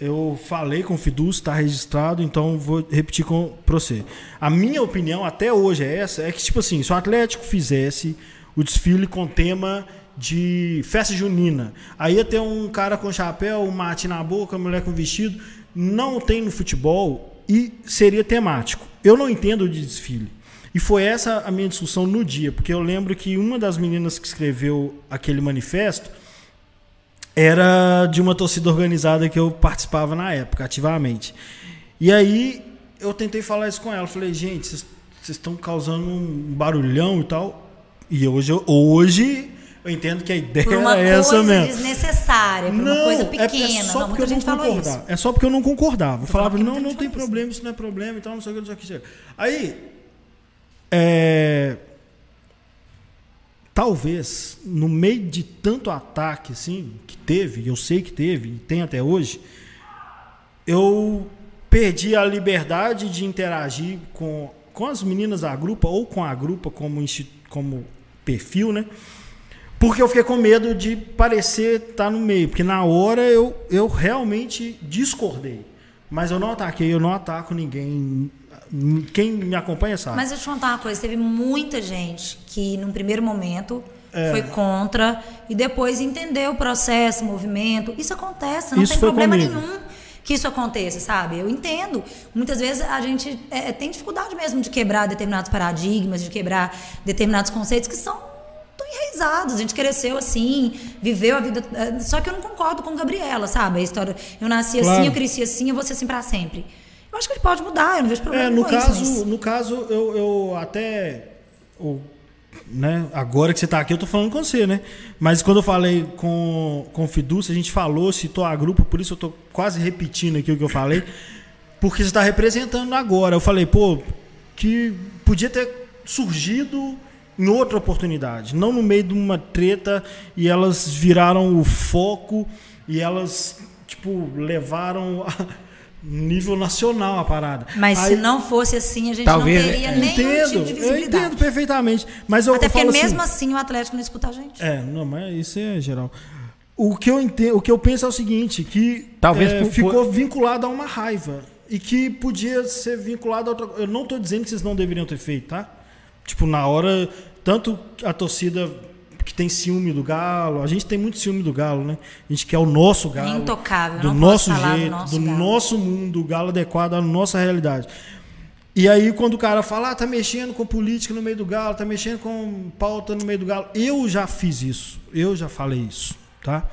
eu falei com o Fidus, está registrado, então vou repetir com você. A minha opinião até hoje é essa, é que tipo assim, se o Atlético fizesse o desfile com tema de festa junina, aí ia ter um cara com chapéu, um mate na boca, uma mulher com vestido, não tem no futebol e seria temático. Eu não entendo de desfile. E foi essa a minha discussão no dia, porque eu lembro que uma das meninas que escreveu aquele manifesto era de uma torcida organizada que eu participava na época, ativamente. E aí eu tentei falar isso com ela. Falei, gente, vocês estão causando um barulhão e tal. E hoje, hoje eu entendo que a ideia Por uma é essa coisa mesmo. desnecessária, por uma coisa é- é pequena. só não, porque eu não concordava. É só porque eu não concordava. Eu falava, não, não tem isso. problema, isso não é problema, então não sei o que, não sei o que. Aí, é, talvez, no meio de tanto ataque, assim, que teve, e eu sei que teve, e tem até hoje, eu perdi a liberdade de interagir com, com as meninas da grupa, ou com a grupa como, como perfil, né? Porque eu fiquei com medo de parecer estar no meio. Porque na hora eu, eu realmente discordei. Mas eu não ataquei, eu não ataco ninguém. Quem me acompanha sabe. Mas eu te contar uma coisa, teve muita gente que num primeiro momento É. foi contra e depois entendeu o processo, o movimento. Isso acontece, não Isso tem problema comigo. nenhum que isso aconteça, sabe? Eu entendo. Muitas vezes a gente é, tem dificuldade mesmo de quebrar determinados paradigmas, de quebrar determinados conceitos que são enraizados. A gente cresceu assim, viveu a vida. é, Só que eu não concordo com Gabriela, sabe? A história. Eu nasci Claro. assim, eu cresci assim, eu vou ser assim pra sempre. Eu acho que ele pode mudar, eu não vejo problema É, no com isso, caso, mas- no caso eu, eu até. o- né, agora que você está aqui, eu estou falando com você, né? Mas quando eu falei com, com o a gente falou, citou a grupo, por isso eu estou quase repetindo aqui o que eu falei, porque você está representando agora. Eu falei, pô, que podia ter surgido em outra oportunidade, não no meio de uma treta e elas viraram o foco e elas, tipo, levaram a nível nacional a parada. Mas Aí- se não fosse assim, a gente Talvez- não teria é. nenhum entendo, tipo de eu visibilidade. entendo perfeitamente. Mas eu, Até eu porque falo mesmo assim, assim o Atlético não escuta a gente. É, não, mas isso é geral. O que eu entendo, o que eu penso é o seguinte, que Talvez é, por- ficou vinculado a uma raiva e que podia ser vinculado a outra. Eu não estou dizendo que vocês não deveriam ter feito, tá? Tipo na hora, tanto a torcida que tem ciúme do Galo, a gente tem muito ciúme do Galo, né? A gente quer o nosso Galo, Intocável, do nosso falar do jeito, nosso do nosso mundo, o Galo adequado à nossa realidade. E aí, quando o cara fala, ah, tá mexendo com política no meio do galo, tá mexendo com pauta no meio do galo. Eu já fiz isso. Eu já falei isso, tá?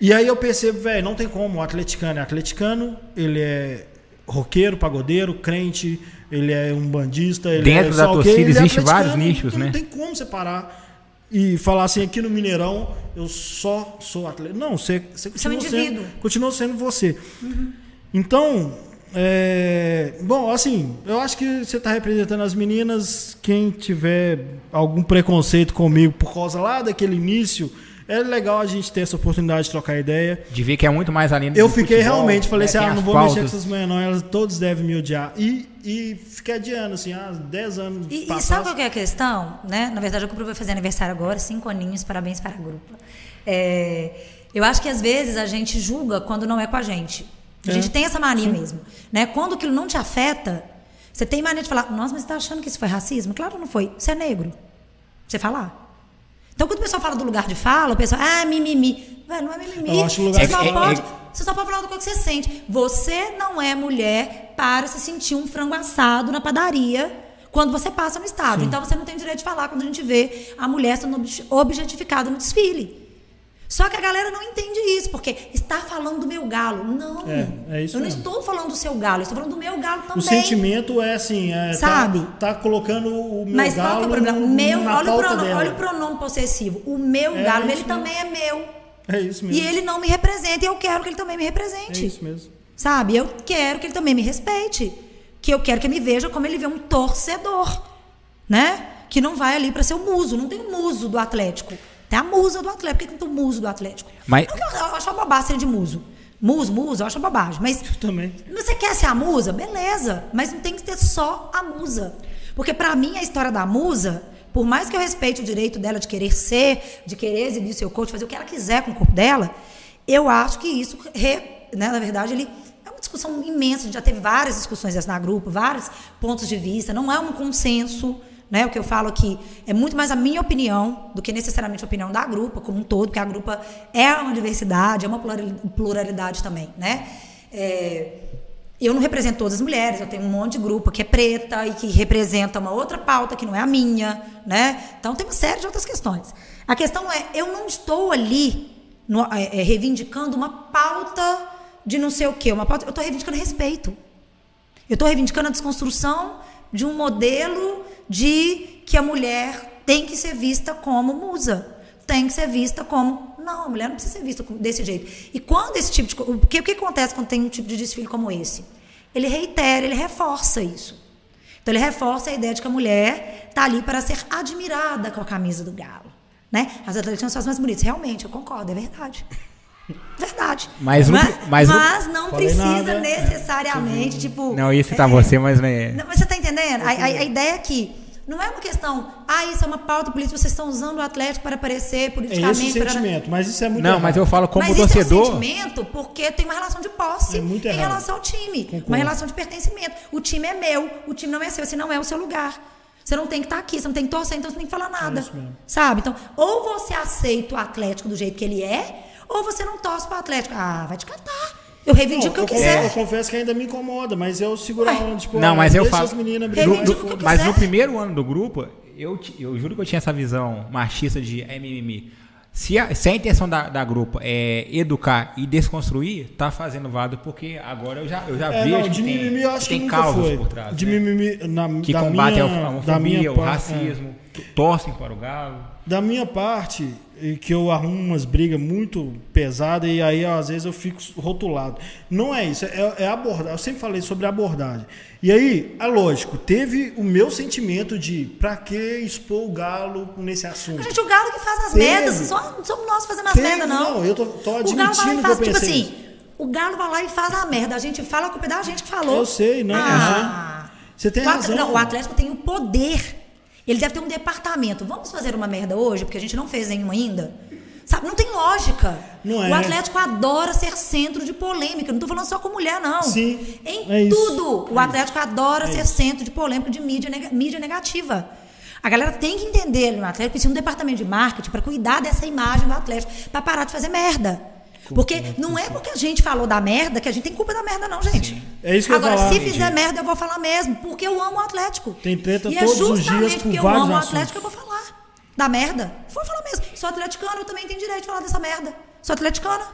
E aí eu percebo, velho, não tem como. O atleticano é atleticano, ele é roqueiro, pagodeiro, crente, ele é um bandista, ele Dentro é da só o quê, torcida ele é existe atleticano, vários nichos, não né? tem como separar e falar assim, aqui no Mineirão, eu só sou atleta. Não, você, você Você é um continua, sendo, indivíduo. continua sendo você. Então, é, bom, assim, eu acho que você está representando as meninas. Quem tiver algum preconceito comigo por causa lá daquele início, é legal a gente ter essa oportunidade de trocar ideia. De ver que é muito mais além do Eu fiquei futebol, realmente, falei né? assim, Tem ah, não vou mexer com pautas. essas mulheres não, elas todos devem me odiar. E, e fiquei adiando, assim, há 10 anos E, e sabe qual que é a questão? Né? Na verdade, o grupo vai fazer aniversário agora, cinco aninhos, parabéns para a grupo. É, eu acho que às vezes a gente julga quando não é com a gente. A É, gente tem essa mania mesmo. Né? Quando aquilo não te afeta, você tem mania de falar, nossa, mas você está achando que isso foi racismo? Claro que não foi. Você é negro. Você falar. Então, quando o pessoal fala do lugar de fala, o pessoal, ah, mimimi. Velho, não é mimimi. Eu acho lugar Você de só pode. É- Você só pode falar do que você sente. Você não é mulher para se sentir um frango assado na padaria quando você passa no estádio. Então você não tem direito de falar quando a gente vê a mulher sendo obje- objetificada no desfile. Só que a galera não entende isso, porque está falando do meu galo. Não. É, é isso eu não mesmo. estou falando do seu galo, eu estou falando do meu galo também. O sentimento é assim, é, tá- Sabe? Tá, colocando o meu Mas qual galo que é o problema? no- meu, na olha o, pronome, dela. olha o pronome possessivo. O meu É galo, ele mesmo. também é meu. É isso mesmo. E ele não me representa e eu quero que ele também me É represente. isso mesmo. Sabe? Eu quero que ele também me respeite. Que eu quero que ele me veja como ele vê um torcedor. Né? Que não vai ali para ser o muso. Não tem o muso do Atlético. Tem a musa do Atlético. Por que que não tem o muso do Atlético? Mas- Não que eu, eu acho uma bobagem ser de muso. Muso, muso, eu acho uma bobagem. Mas Também. você quer ser a musa? Beleza. Mas não tem que ter só a musa. Porque pra mim a história da musa, por mais que eu respeite o direito dela de querer ser, de querer exibir o seu corpo, de fazer o que ela quiser com o corpo dela, eu acho que isso, re- né, na verdade, ele é uma discussão imensa. A gente já teve várias discussões dessa na grupo, vários pontos de vista. Não é um consenso. Né, o que eu falo aqui é muito mais a minha opinião do que necessariamente a opinião da grupa como um todo, porque a grupa é uma diversidade, é uma plurali- pluralidade também, né? É, eu não represento todas as mulheres, eu tenho um monte de grupo que é preta e que representa uma outra pauta que não é a minha, né? Então tem uma série de outras questões. A questão é, eu não estou ali no- é, é, reivindicando uma pauta de não sei o quê, uma pauta, eu estou reivindicando respeito. Eu estou reivindicando a desconstrução de um modelo de que a mulher tem que ser vista como musa, tem que ser vista como. Não, a mulher não precisa ser vista desse jeito. E quando esse tipo de. o que acontece quando tem um tipo de desfile como esse? Ele reitera, ele reforça isso. Então ele reforça a ideia de que a mulher está ali para ser admirada com a camisa do galo. Né? As atletinas são as mais bonitas. Realmente, eu concordo, é verdade. Verdade. Mas mas, mas mas não precisa nada. necessariamente, tipo. Não, ia citar é, você, mas né, não, mas você está entendendo? A, a- a ideia é que não é uma questão, ah, isso é uma pauta política, vocês estão usando o Atlético para aparecer É politicamente. esse o para- sentimento, mas isso é muito Não, errado. mas eu falo como mas torcedor. Isso é um sentimento porque tem uma relação de posse É muito em relação ao time. Concordo. Uma relação de pertencimento. O time é meu, o time não é seu, esse não é o seu lugar. Você não tem que estar aqui, você não tem que torcer, então você não tem que falar nada. É isso mesmo. Sabe? Então, ou você aceita o Atlético do jeito que ele é, ou você não torce para o Atlético. Ah, vai te catar. Eu reivindico o que eu eu, quiser. eu confesso que ainda me incomoda, mas eu seguro a onda, tipo, Não, mas eu as meninas no- no- o que eu mas quiser. no primeiro ano do grupo, eu, eu juro que eu tinha essa visão machista de é mimimi. Se a, se a intenção da, da grupo é educar e desconstruir, tá fazendo válido, porque agora eu já, eu já É, vejo não, que de tem, mimimi eu acho que tem causas foi. por trás. de né? mimimi, na, que combatem minha, a da homofobia, minha o par- é. Torcem para o galo. Da minha parte, e que eu arrumo umas brigas muito pesadas e aí às vezes eu fico rotulado. Não é isso, é, é abordar. Eu sempre falei sobre abordagem. E aí, é lógico, teve o meu sentimento de pra que expor o galo nesse assunto? Gente, o Galo que faz as Teve. merdas, só, não somos nós fazemos as Teve, merdas, não. não, eu tô- tô O Galo vai lá admitindo e que faz, eu tipo pensei assim, o Galo vai lá e faz a merda. A gente fala, a culpa da gente que falou. Eu sei, não, Ah. Você tem o razão. Não, o Atlético tem o poder. Ele deve ter um departamento. Vamos fazer uma merda hoje, porque a gente não fez nenhuma ainda? Sabe, não tem lógica. Não é. O Atlético adora ser centro de polêmica. Não tô falando só com mulher, não. Sim, Em é isso. tudo. O Atlético adora ser centro de polêmica de mídia, nega- mídia negativa. A galera tem que entender no Atlético precisa um departamento de marketing para cuidar dessa imagem do Atlético, para parar de fazer merda. Porque não é porque a gente falou da merda que a gente tem culpa da merda, não, gente. É isso que eu ia Agora, falar, se fizer merda, eu vou falar mesmo, porque eu amo o Atlético. Tem treta e todos é os justamente dias por porque eu vários amo o assuntos. Atlético que eu vou falar da merda. Vou falar mesmo. Sou atleticana, eu também tenho direito de falar dessa merda. Sou atleticana.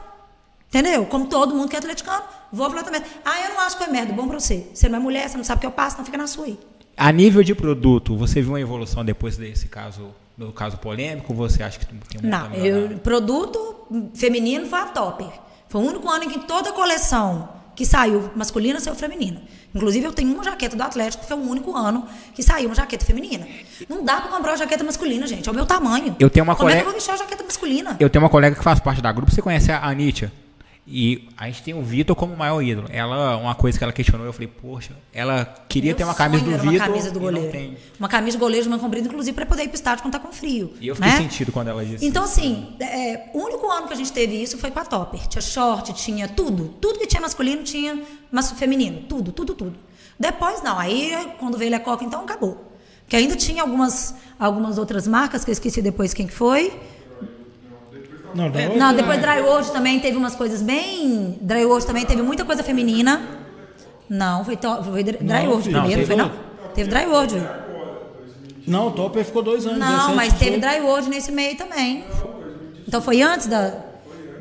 Entendeu? Como todo mundo que é atleticano, vou falar também. Ah, eu não acho que foi merda. Bom pra você. Você não é mulher, você não sabe o que eu passo, então fica na sua aí. A nível de produto, você viu uma evolução depois desse caso, do caso polêmico? Você acha que tem um Não, eu, produto feminino foi a Topper. Foi o único ano em que toda coleção que saiu masculina saiu feminina. Inclusive, eu tenho uma jaqueta do Atlético, que foi o único ano que saiu uma jaqueta feminina. Não dá pra comprar uma jaqueta masculina, gente. É o meu tamanho. Eu tenho uma Como é que colega- eu vou vestir uma jaqueta masculina? Eu tenho uma colega que faz parte da grupo, você conhece a Anitia? E a gente tem o Vitor como maior ídolo. Ela, uma coisa que ela questionou, eu falei, poxa, ela queria Meu ter uma camisa do Vitor. Uma camisa do goleiro. Uma camisa de goleiro de manga comprida, inclusive, para poder ir pro estádio quando tá com frio. E eu fiquei né? sentido quando ela disse. Então, assim, é, o único ano que a gente teve isso foi com a Topper. Tinha short, tinha tudo. Tudo que tinha masculino tinha mas feminino. Tudo, tudo, tudo. Depois, não. Aí, quando veio Lecoque, então, acabou. Porque ainda tinha algumas, algumas outras marcas, que eu esqueci depois quem que foi. Não, não, É, Não, depois Dry World também teve umas coisas bem... Dry World também teve muita coisa feminina. Não, foi, to- foi Dry Não, World filho. primeiro, Não, foi teve não? Teve Dry World. Não, o Topper ficou dois anos. Não, 17, mas teve 18. Dry World nesse meio também. Então foi antes da.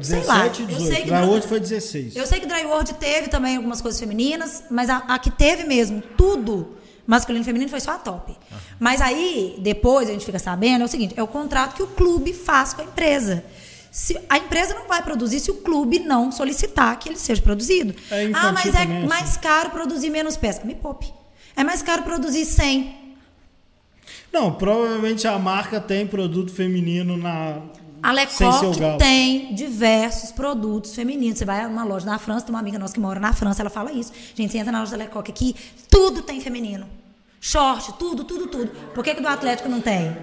Sei lá. 17 e Eu 18. sei que Dry Dry- World foi 16. Eu sei que Dry World teve também algumas coisas femininas, mas a, a que teve mesmo, tudo masculino e feminino, foi só a top. Mas aí, depois a gente fica sabendo, é o seguinte, é o contrato que o clube faz com a empresa. Se, a empresa não vai produzir se o clube não solicitar que ele seja produzido. É ah, mas é assim. mais caro produzir menos pesca. Me poupe. É mais caro produzir 100. Não, provavelmente a marca tem produto feminino na. A Lecoq tem diversos produtos femininos. Você vai numa loja na França, tem uma amiga nossa que mora na França, ela fala isso. Gente, você entra na loja da Lecoq aqui, tudo tem feminino. Short, tudo, tudo, tudo. Por que, que do Atlético não tem?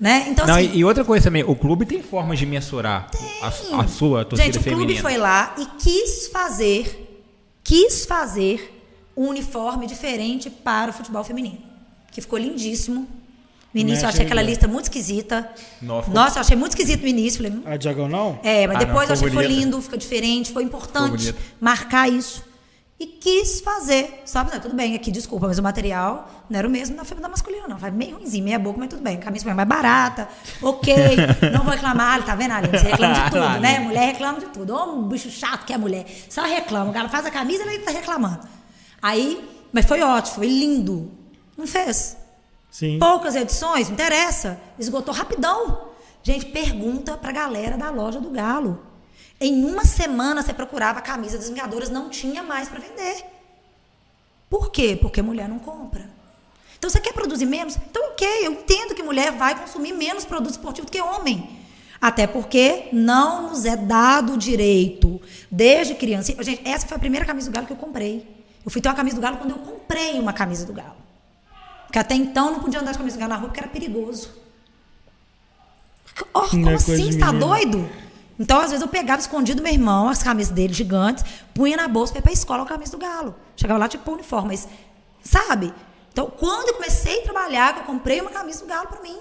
Né? Então, Não, assim, e, outra coisa também, o clube tem formas de mensurar a, a sua torcida gente, o feminina. clube foi lá e quis fazer, quis fazer um uniforme diferente para o futebol feminino. Que ficou lindíssimo. No início eu Mexe achei aquela lista muito esquisita. Nossa, Nossa, eu achei muito esquisito no início. Falei, A diagonal? É, mas Ah, depois não, eu achei que ficou foi lindo, ficou diferente, foi importante marcar isso. E quis fazer. Só pra tudo bem, aqui, desculpa, mas o material não era o mesmo da, da masculina, não. Vai meio ruimzinho, meia boca, mas tudo bem. Camisa foi mais barata, ok. não vou reclamar, tá vendo, Aline? Você reclama de tudo, né? Mulher reclama de tudo. Ô, um bicho chato que é mulher. Só reclama. O cara faz a camisa e ele tá reclamando. Aí, mas foi ótimo, foi lindo. Não fez? Sim. Poucas edições, não interessa. Esgotou rapidão. Gente, pergunta pra galera da loja do Galo. Em uma semana você procurava a camisa das Vingadoras, não tinha mais para vender. Por quê? Porque mulher não compra. Então você quer produzir menos? Então, ok, eu entendo que mulher vai consumir menos produto esportivo do que homem. Até porque não nos é dado o direito, desde criança. Gente, essa foi a primeira camisa do Galo que eu comprei. Eu fui ter uma camisa do Galo quando eu comprei uma camisa do Galo. Porque até então não podia andar de camisa do Galo na rua porque era perigoso. Oh, como assim? de Você tá menino. doido? Então, às vezes, eu pegava escondido do meu irmão, as camisas dele gigantes, punha na bolsa pra ir pra escola com a camisa do Galo. Chegava lá, tipo, uniforme. Mas, sabe? Então, quando eu comecei a trabalhar, eu comprei uma camisa do Galo pra mim.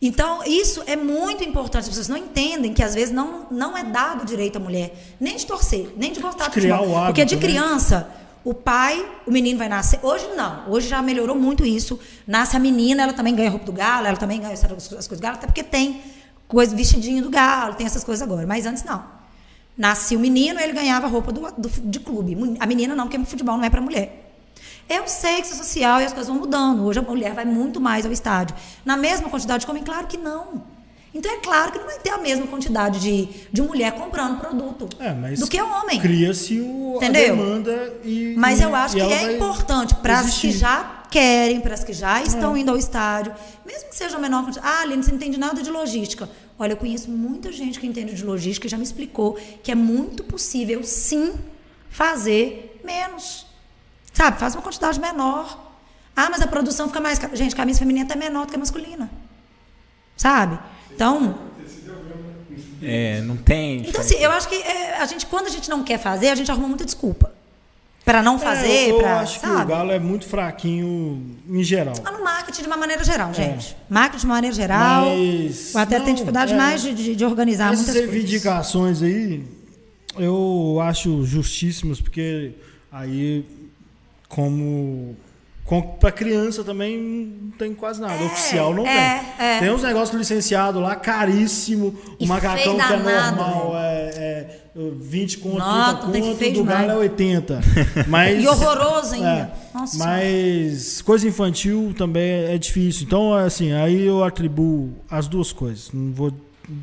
Então, isso é muito importante. As pessoas não entendem que, às vezes, não, não é dado direito à mulher nem de torcer, nem de gostar de Criar futebol. o Porque de hábito, né? criança, o pai, o menino vai nascer. Hoje não. Hoje já melhorou muito isso. Nasce a menina, ela também ganha roupa do galo, ela também ganha as coisas do galo, até porque tem coisa, vestidinho do galo, tem essas coisas agora. Mas antes não. Nascia o menino, ele ganhava roupa do, do- de clube. A menina não, porque futebol não é para mulher. Eu sei que isso é social e as coisas vão mudando. Hoje a mulher vai muito mais ao estádio. Na mesma quantidade de homem? Claro que não. Então é claro que não vai ter a mesma quantidade de, de mulher comprando produto É, do que homem. Cria-se o- a demanda e. Mas eu acho que é vai importante para as que já querem, para as que já É. estão indo ao estádio, mesmo que seja a menor quantidade. Ah, Aline, você não entende nada de logística. Olha, eu conheço muita gente que entende de logística e já me explicou que é muito possível, sim, fazer menos. Sabe? Faz uma quantidade menor. Ah, mas a produção fica mais. Gente, camisa feminina é até menor do que a masculina. Sabe? Então, É, não tem. então assim, eu acho que é, a gente, quando a gente não quer fazer, a gente arruma muita desculpa. Para não É, fazer, eu, eu para. acho que o sabe? Galo é muito fraquinho em geral. Ah, no marketing de uma maneira geral, gente. Marketing de uma maneira geral. É. Mas, o atleta tem não, dificuldade é. mais de, de- de organizar Essas muitas coisas. reivindicações aí, eu acho justíssimas, porque aí, como. Para criança também não tem quase nada. É, Oficial não é, tem. é. Tem uns negócios licenciados lá, caríssimo. O macacão feio que é normal é, é 20 conto, Nossa, 30 tem que conto, do Galo é 80. Mas, E horroroso ainda. É, Nossa mas coisa infantil também é difícil. Então, assim, aí eu atribuo as duas coisas. Não vou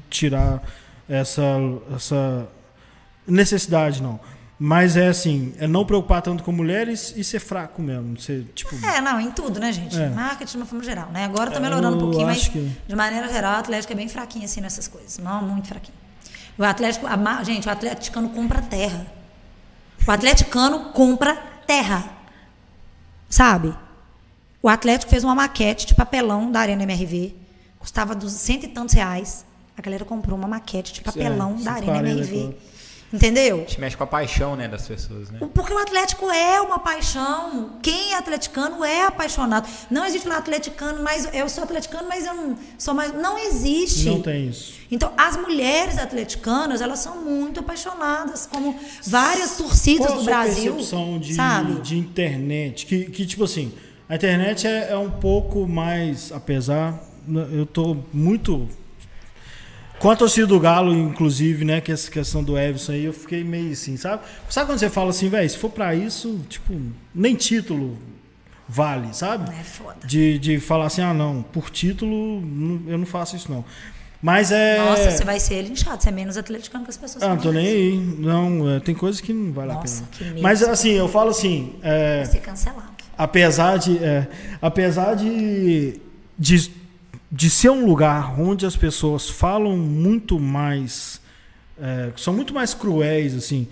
tirar essa, essa necessidade, não. Mas é assim, é não preocupar tanto com mulheres e ser fraco mesmo. Ser, tipo, É, não, em tudo, né, gente? É. Marketing de uma forma geral, né? Agora tá melhorando um Eu pouquinho, mas que- de maneira geral, o Atlético é bem fraquinho assim nessas coisas. Não, muito fraquinho. O Atlético, a gente, o atleticano compra terra. O atleticano compra terra. Sabe? O Atlético fez uma maquete de papelão da Arena MRV. Custava dos cento e tantos reais. A galera comprou uma maquete de papelão É, da Arena 140 MRV. Entendeu? A gente mexe com a paixão, né, das pessoas, né? Porque o atlético é uma paixão. Quem é atleticano é apaixonado. Não existe falar atleticano, mas eu sou atleticano, mas eu não sou mais. Não existe. não tem isso. Então, as mulheres atleticanas, elas são muito apaixonadas, como várias torcidas Qual a do sua Brasil. percepção de, sabe? de internet? Que, que, tipo assim, A internet é, é um pouco mais, apesar, eu tô muito com a torcida do Galo, inclusive, né, que essa questão do Everson aí, eu fiquei meio assim, sabe? Sabe quando você fala assim, velho, se for pra isso, tipo, nem título vale, sabe? É foda. De, de falar assim, ah, não, por título, eu não faço isso, não. Mas é. Nossa, você vai ser linchado, você é menos atleticano que as pessoas Ah, não tô nem aí. Não, é, tem coisas que não vale Nossa, a que pena. medo. Mas assim, eu falo assim, é, Vai ser cancelado. apesar de é, apesar de, de de ser um lugar onde as pessoas falam muito mais é, são muito mais cruéis assim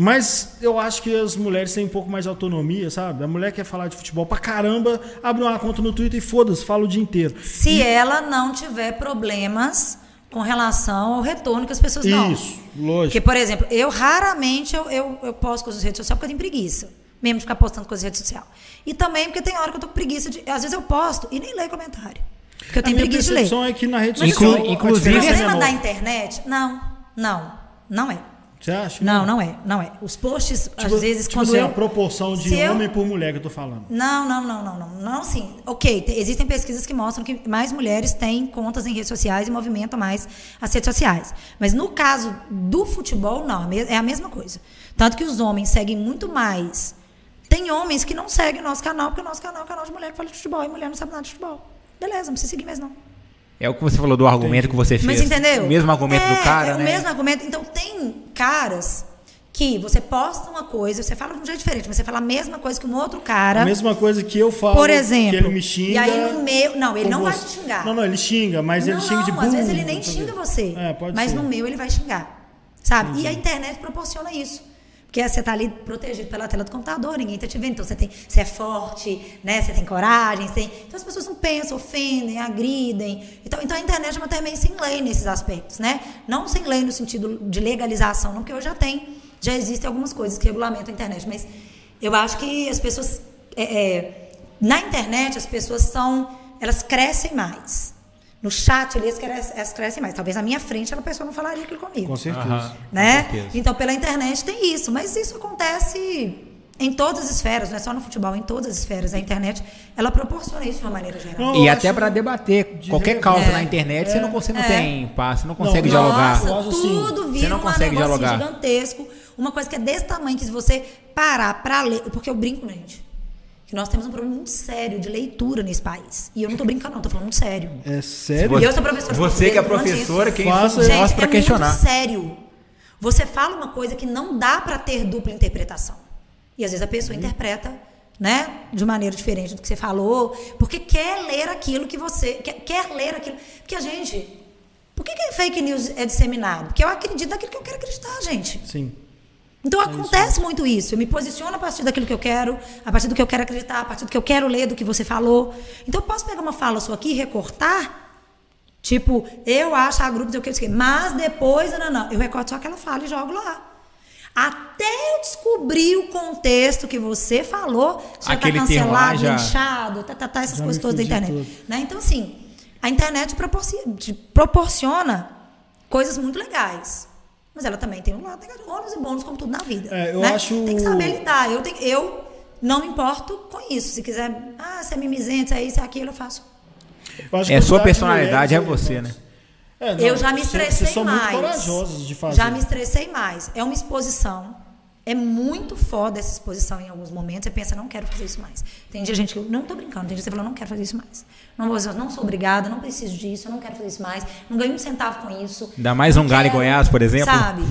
mas eu acho que as mulheres têm um pouco mais de autonomia, sabe? A mulher quer falar de futebol pra caramba, abre uma conta no Twitter e foda-se, fala o dia inteiro. Se ela não tiver problemas com relação ao retorno que as pessoas dão. Isso, lógico. Porque, por exemplo, eu raramente eu, eu, eu posto coisas nas redes sociais porque eu tenho preguiça. Mesmo de ficar postando coisas na rede social. E também porque tem hora que eu tô com preguiça de. Às vezes eu posto e nem leio comentário. Porque eu A tenho preguiça de ler. percepção é que na rede social. inclu- a inclusive- é você mandar menor. internet? Não, não, não é. Você acha? Não, não é, não é. Os posts, Tipo, às vezes, tipo quando assim, eu... a proporção de Se eu- homem por mulher que eu tô falando. Não, não, não, não, não. Não, sim. Ok, te- existem pesquisas que mostram que mais mulheres têm contas em redes sociais e movimentam mais as redes sociais. Mas no caso do futebol, não. é É a mesma coisa. Tanto que os homens seguem muito mais. Tem homens que não seguem o nosso canal, porque o nosso canal é um canal de mulher que fala de futebol. E mulher não sabe nada de futebol. Beleza, não precisa seguir mais, não. É o que você falou do argumento que você fez. Mas entendeu? O mesmo argumento é, do cara, é né? o mesmo argumento. Então tem caras que você posta uma coisa, você fala de um jeito diferente, mas você fala a mesma coisa que um outro cara. A mesma coisa que eu falo. Por exemplo, Que ele me xinga. e aí no meu- não, ele não vai você. te xingar. Não, não, ele xinga, mas ele não, xinga de não, burro. às vezes ele nem o xinga você. É, pode mas ser. no meu ele vai xingar. Sabe? E a internet proporciona isso. Porque você tá ali protegido pela tela do computador, ninguém tá te vendo. Então você, tem, você é forte, né? Você tem coragem. Você tem... Então as pessoas não pensam, ofendem, agridem. Então, então a internet é uma meio sem lei nesses aspectos, né? Não sem lei no sentido de legalização, não, porque hoje já tem, já existem algumas coisas que regulamentam a internet. Mas eu acho que as pessoas. é, é, na internet, as pessoas são. Elas crescem mais. No chat, ali, crescem, elas crescem mais. Talvez na minha frente a pessoa não falaria aquilo comigo Com certeza. Né? Com certeza. Então, pela internet tem isso, mas isso acontece em todas as esferas, não é só no futebol, em todas as esferas. A internet, ela proporciona isso de uma maneira geral. Não, E até para debater de qualquer causa É. na internet, você não consegue, não É. tem paz, você não consegue Não, dialogar. Nossa, assim, tudo você vira um negócio dialogar. gigantesco, uma coisa que é desse tamanho que se você parar para ler, porque eu brinco, gente, que nós temos um problema muito sério de leitura nesse país. E eu não tô brincando, não, tô falando muito sério. É sério? E eu sou professora de Você que é professora, quem Faça- Gente, nós para é questionar. muito sério. Você fala uma coisa que não dá para ter dupla interpretação. E às vezes a pessoa Uhum. interpreta, né, de maneira diferente do que você falou, porque quer ler aquilo que você quer, quer ler aquilo. Porque a gente, por que, que fake news é disseminado? Porque eu acredito naquilo que eu quero acreditar, gente. Sim. Então acontece muito isso. Eu me posiciono a partir daquilo que eu quero, a partir do que eu quero acreditar, a partir do que eu quero ler, do que você falou. Então eu posso pegar uma fala sua aqui e recortar. Tipo, eu acho a grupo, eu quero que, mas depois, não, não, eu recorto só aquela fala e jogo lá. Até eu descobrir o contexto que você falou, já Aquele tá termo lá cancelado, já- linchado, tá, tá, tá, essas Já coisas todas da internet. Né? Então, assim, a internet proporciona, te proporciona coisas muito legais. Mas ela também tem um lado negativo, ônus e bônus, como tudo na vida. É, eu né? acho- Tem que saber lidar. Eu, tenho, eu não me importo com isso. Se quiser, ah, você é mimizento, é isso, é aquilo, eu faço. Eu acho É a sua personalidade, é mulheres- você, né? É, não, eu já me estressei Vocês são mais. muito corajosos de fazer. Já me estressei mais. É uma exposição. É muito foda essa exposição em alguns momentos. Você pensa, não quero fazer isso mais. Tem dia, gente, que eu não tô brincando. Tem dia que você fala, não quero fazer isso mais. Não, vou, eu não sou obrigada, não preciso disso, eu não quero fazer isso mais. Não ganho um centavo com isso. Ainda mais um Galo em Goiás, por exemplo. Sabe?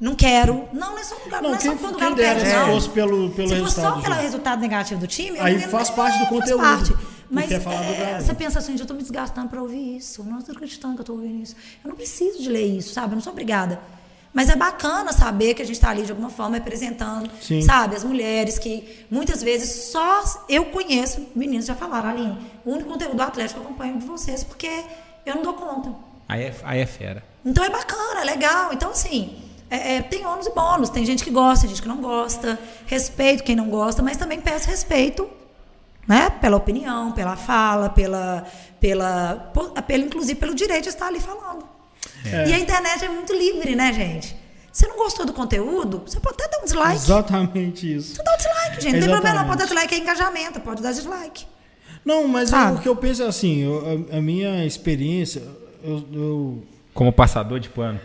Não quero. Não, não é só, não, Não, é só quem, quando o quem Galo perde, se não. fosse pelo, pelo Se for só do pelo resultado negativo do time, Aí eu- faz parte do é, faz conteúdo, parte. porque Mas é do você pensa assim, eu tô me desgastando para ouvir isso. Não estou acreditando que eu tô ouvindo isso. Eu não preciso de ler isso, sabe? Eu não sou obrigada. Mas é bacana saber que a gente está ali de alguma forma representando, Sim. sabe, as mulheres que muitas vezes só eu conheço, meninos já falaram, Aline, o único conteúdo atlético que eu acompanho de vocês, porque eu não dou conta. Aí é, aí é fera. Então é bacana, é legal. Então, assim, é- é, tem ônus e bônus. Tem gente que gosta, tem gente que não gosta. Respeito quem não gosta, mas também peço respeito, né? Pela opinião, pela fala, pela, pela, pelo, inclusive pelo direito de estar ali falando. É. E a internet é muito livre, né, gente? Você não gostou do conteúdo? Você pode até dar um dislike. Exatamente isso. Você dá um dislike, gente. Não tem problema, não. Pode dar dislike, é engajamento, pode dar dislike. Não, mas Sabe? eu- o que eu penso é assim, eu- a, a minha experiência, eu, eu, Como passador de pano.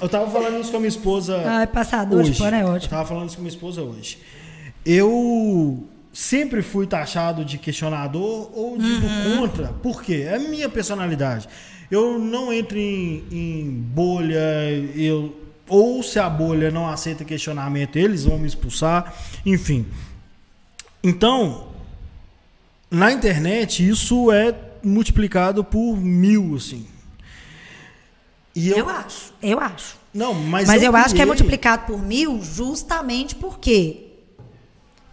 eu tava falando isso com a minha esposa Ai, passador de hoje. pano é Eu ótimo. tava falando isso com a minha esposa hoje. Eu sempre fui taxado de questionador ou de Uhum. contra. Por quê? É a minha personalidade. Eu não entro em, em bolha, eu, ou se a bolha não aceita questionamento, eles vão me expulsar, enfim. Então, na internet, isso é multiplicado por mil, assim. E Eu acho, eu acho. Não, mas, Mas, eu, acho que é criei- multiplicado por mil justamente por quê?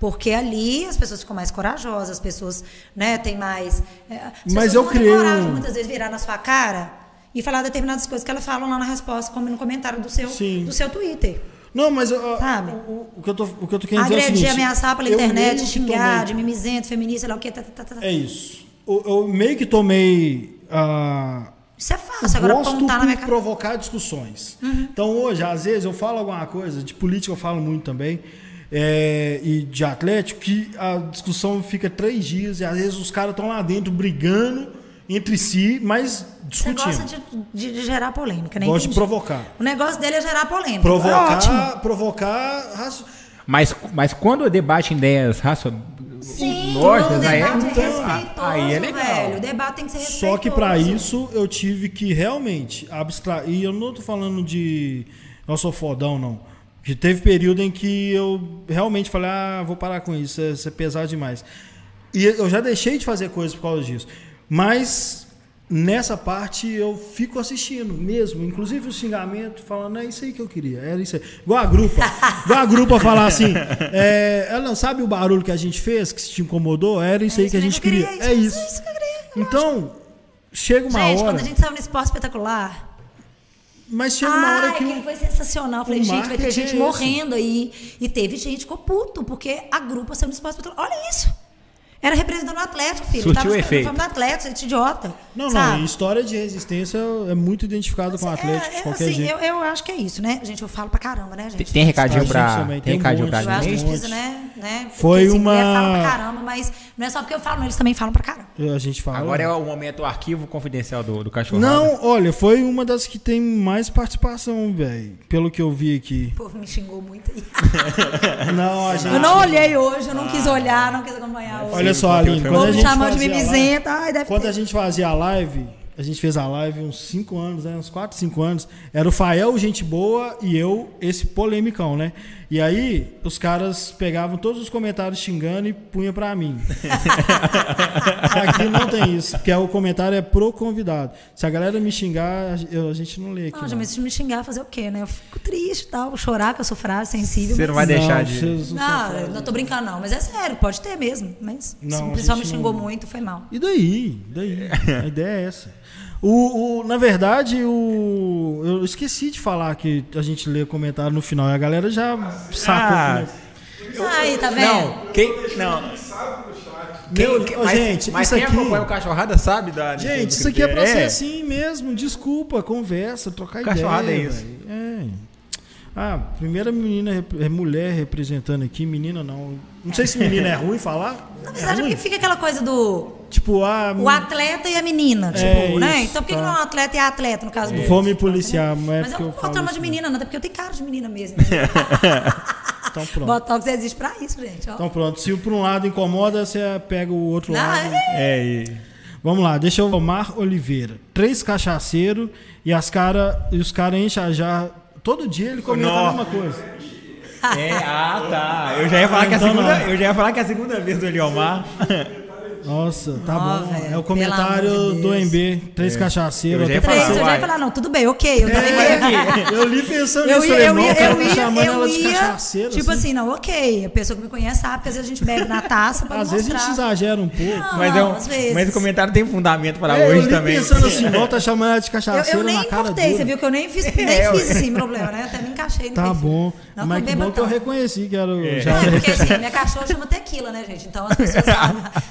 Porque ali as pessoas ficam mais corajosas, as pessoas né, têm mais. é, as Mas eu criei coragem um- muitas vezes virar na sua cara e falar determinadas coisas que elas falam lá na resposta, como no comentário do seu, Sim. do seu Twitter. Não, mas eu- Sabe? O, o- que eu tô, o que eu tô querendo dizer é o Agredir, seguinte, ameaçar pela internet, xingar, de tomei- mimizento, feminista, sei lá o quê. Tá, tá, tá, tá. É isso. Eu, eu meio que tomei ah, Isso é fácil, agora gosto apontar na minha cara. provocar discussões. Então hoje, às vezes, eu falo alguma coisa, de política eu falo muito também, é, e de Atlético, que a discussão fica três dias e às vezes os caras estão lá dentro brigando entre si, mas Você discutindo. gosta de, de- de gerar polêmica, né? Gosto de provocar. O negócio dele é gerar polêmica. É ótimo. Provocar, provocar raci- Mas, mas quando debate ideias raça, Sim, lógicas, o aí é, debate é então, respeitoso, aí é legal. velho. O debate tem que ser respeitoso. Só que para isso eu tive que realmente abstrair. E eu não tô falando de eu sou fodão, não. Que teve período em que eu realmente falei, ah, vou parar com isso, isso é pesado demais. E eu já deixei de fazer coisas por causa disso. Mas nessa parte eu fico assistindo mesmo. Inclusive o xingamento, falando, é isso aí que eu queria. Era isso aí. Igual a grupa. igual a grupa falar assim, é, ela não sabe o barulho que a gente fez, que te incomodou? Era isso É aí que a gente queria. eu É isso. É isso que eu queria. Então, chega uma gente, hora. quando a gente saiu no esporte espetacular. Mas chega uma hora Ai, que. aquilo foi sensacional. Eu falei, gente, vai ter gente é morrendo aí. E teve gente que ficou puto, porque a grupa saiu no esporte espetacular. Olha isso. Era representando o Atlético, filho. Surtiu Tava no efeito. do Atlético, esse idiota. Não, não, sabe? e história de resistência é muito identificado com o Atlético É, é, qualquer assim, jeito. eu, eu acho que é isso, né? Gente, eu falo pra caramba, né, Tem, gente? tem recadinho pra. gente, Tem tem recadinho pra monte. Eu acho que a gente? gente precisa, né? né? Porque, Foi assim, uma- fala pra caramba, mas não é só porque eu falo, não, eles também falam pra caramba. A gente fala. Agora é o momento arquivo confidencial do, do cachorro. Não, olha, foi uma das que tem mais participação, velho. Pelo que eu vi aqui. O povo me xingou muito aí. Não, a gente. Eu não olhei hoje, eu não quis olhar, não quis acompanhar hoje. Olha Sim, só, Aline, quando a gente chamou de fazia a live- mimizenta. Ai, deve Quando ter. a gente fazia a live, a gente fez a live uns 5 anos, né? Uns 4, 5 anos. Era o Fael, gente boa, e eu, esse polemicão, né? E aí, os caras pegavam todos os comentários xingando e punha pra mim. aqui não tem isso, porque o comentário é pro convidado. Se a galera me xingar, eu- a gente não lê aqui. Não, não. já, mas se me xingar, fazer o quê, né? Eu fico triste e tal, vou chorar, que eu sou frágil, sensível. Você mas- não vai deixar de- vocês não Não, não tô brincando, não. Mas é sério, pode ter mesmo. Mas Não, se o pessoal me xingou não- muito, foi mal. E daí? Daí? A ideia é essa. O, o- na verdade, o, eu esqueci de falar que a gente lê comentário no final e a galera já sacou. Ah, é. Aí, tá vendo? Não, quem. Não. Meu, Quem- mas, gente, mas isso quem aqui- acompanha o cachorrada sabe da. Gente, isso aqui é pra ser assim mesmo. Desculpa, conversa, trocar Cachorrada ideia. é isso. velho. É. Ah, primeira menina, é mulher representando aqui, menina não. Não sei se menina é ruim falar. Na É verdade, é porque fica aquela coisa do Tipo, ah, o atleta e a menina, tipo, É né? isso, Então por que tá. que não é um atleta e a atleta, no caso do vou me policiar, mas é Mas eu não vou chamar de mesmo. menina, não, até porque eu tenho cara de menina mesmo. Então pronto. Botox existe pra isso, gente. Ó. Então pronto, se por um lado incomoda, você pega o outro Não, lado. é- É, e. Vamos lá, deixa eu Omar Oliveira. Três cachaceiros e, as cara, e os caras enchem a jarra. Todo dia ele comenta a mesma coisa. É, ah, tá. Eu já ia falar que a Então segunda. não. Eu já ia falar que a segunda vez do Eliomar. Nossa, tá Ó, bom. velho, é o comentário de do. MB. Três cachaceiros. Eu já ia até Três, falar, eu já ia falar, não, tudo bem, ok. Eu também Mas Eu li pensando Eu nisso, ia, eu ia, "Não, o cara eu ia, chamando eu ela de ia, cachaceira. tipo assim. assim, não, ok, a pessoa que me conhece sabe que às vezes a gente bebe na taça pra Às vezes a gente mostrar. exagera um pouco. Não, Mas, é um- mas o comentário tem fundamento para É, eu hoje li também. pensando assim, tá chamando ela de Eu, cachaceira eu nem na cara cortei, você viu que eu nem fiz, nem É, fiz assim, problema, né? Até me encaixei no Tá bom. Mas não que bom que eu reconheci que era o... É. Não, porque assim, minha cachorra chama tequila, né, gente? Então as pessoas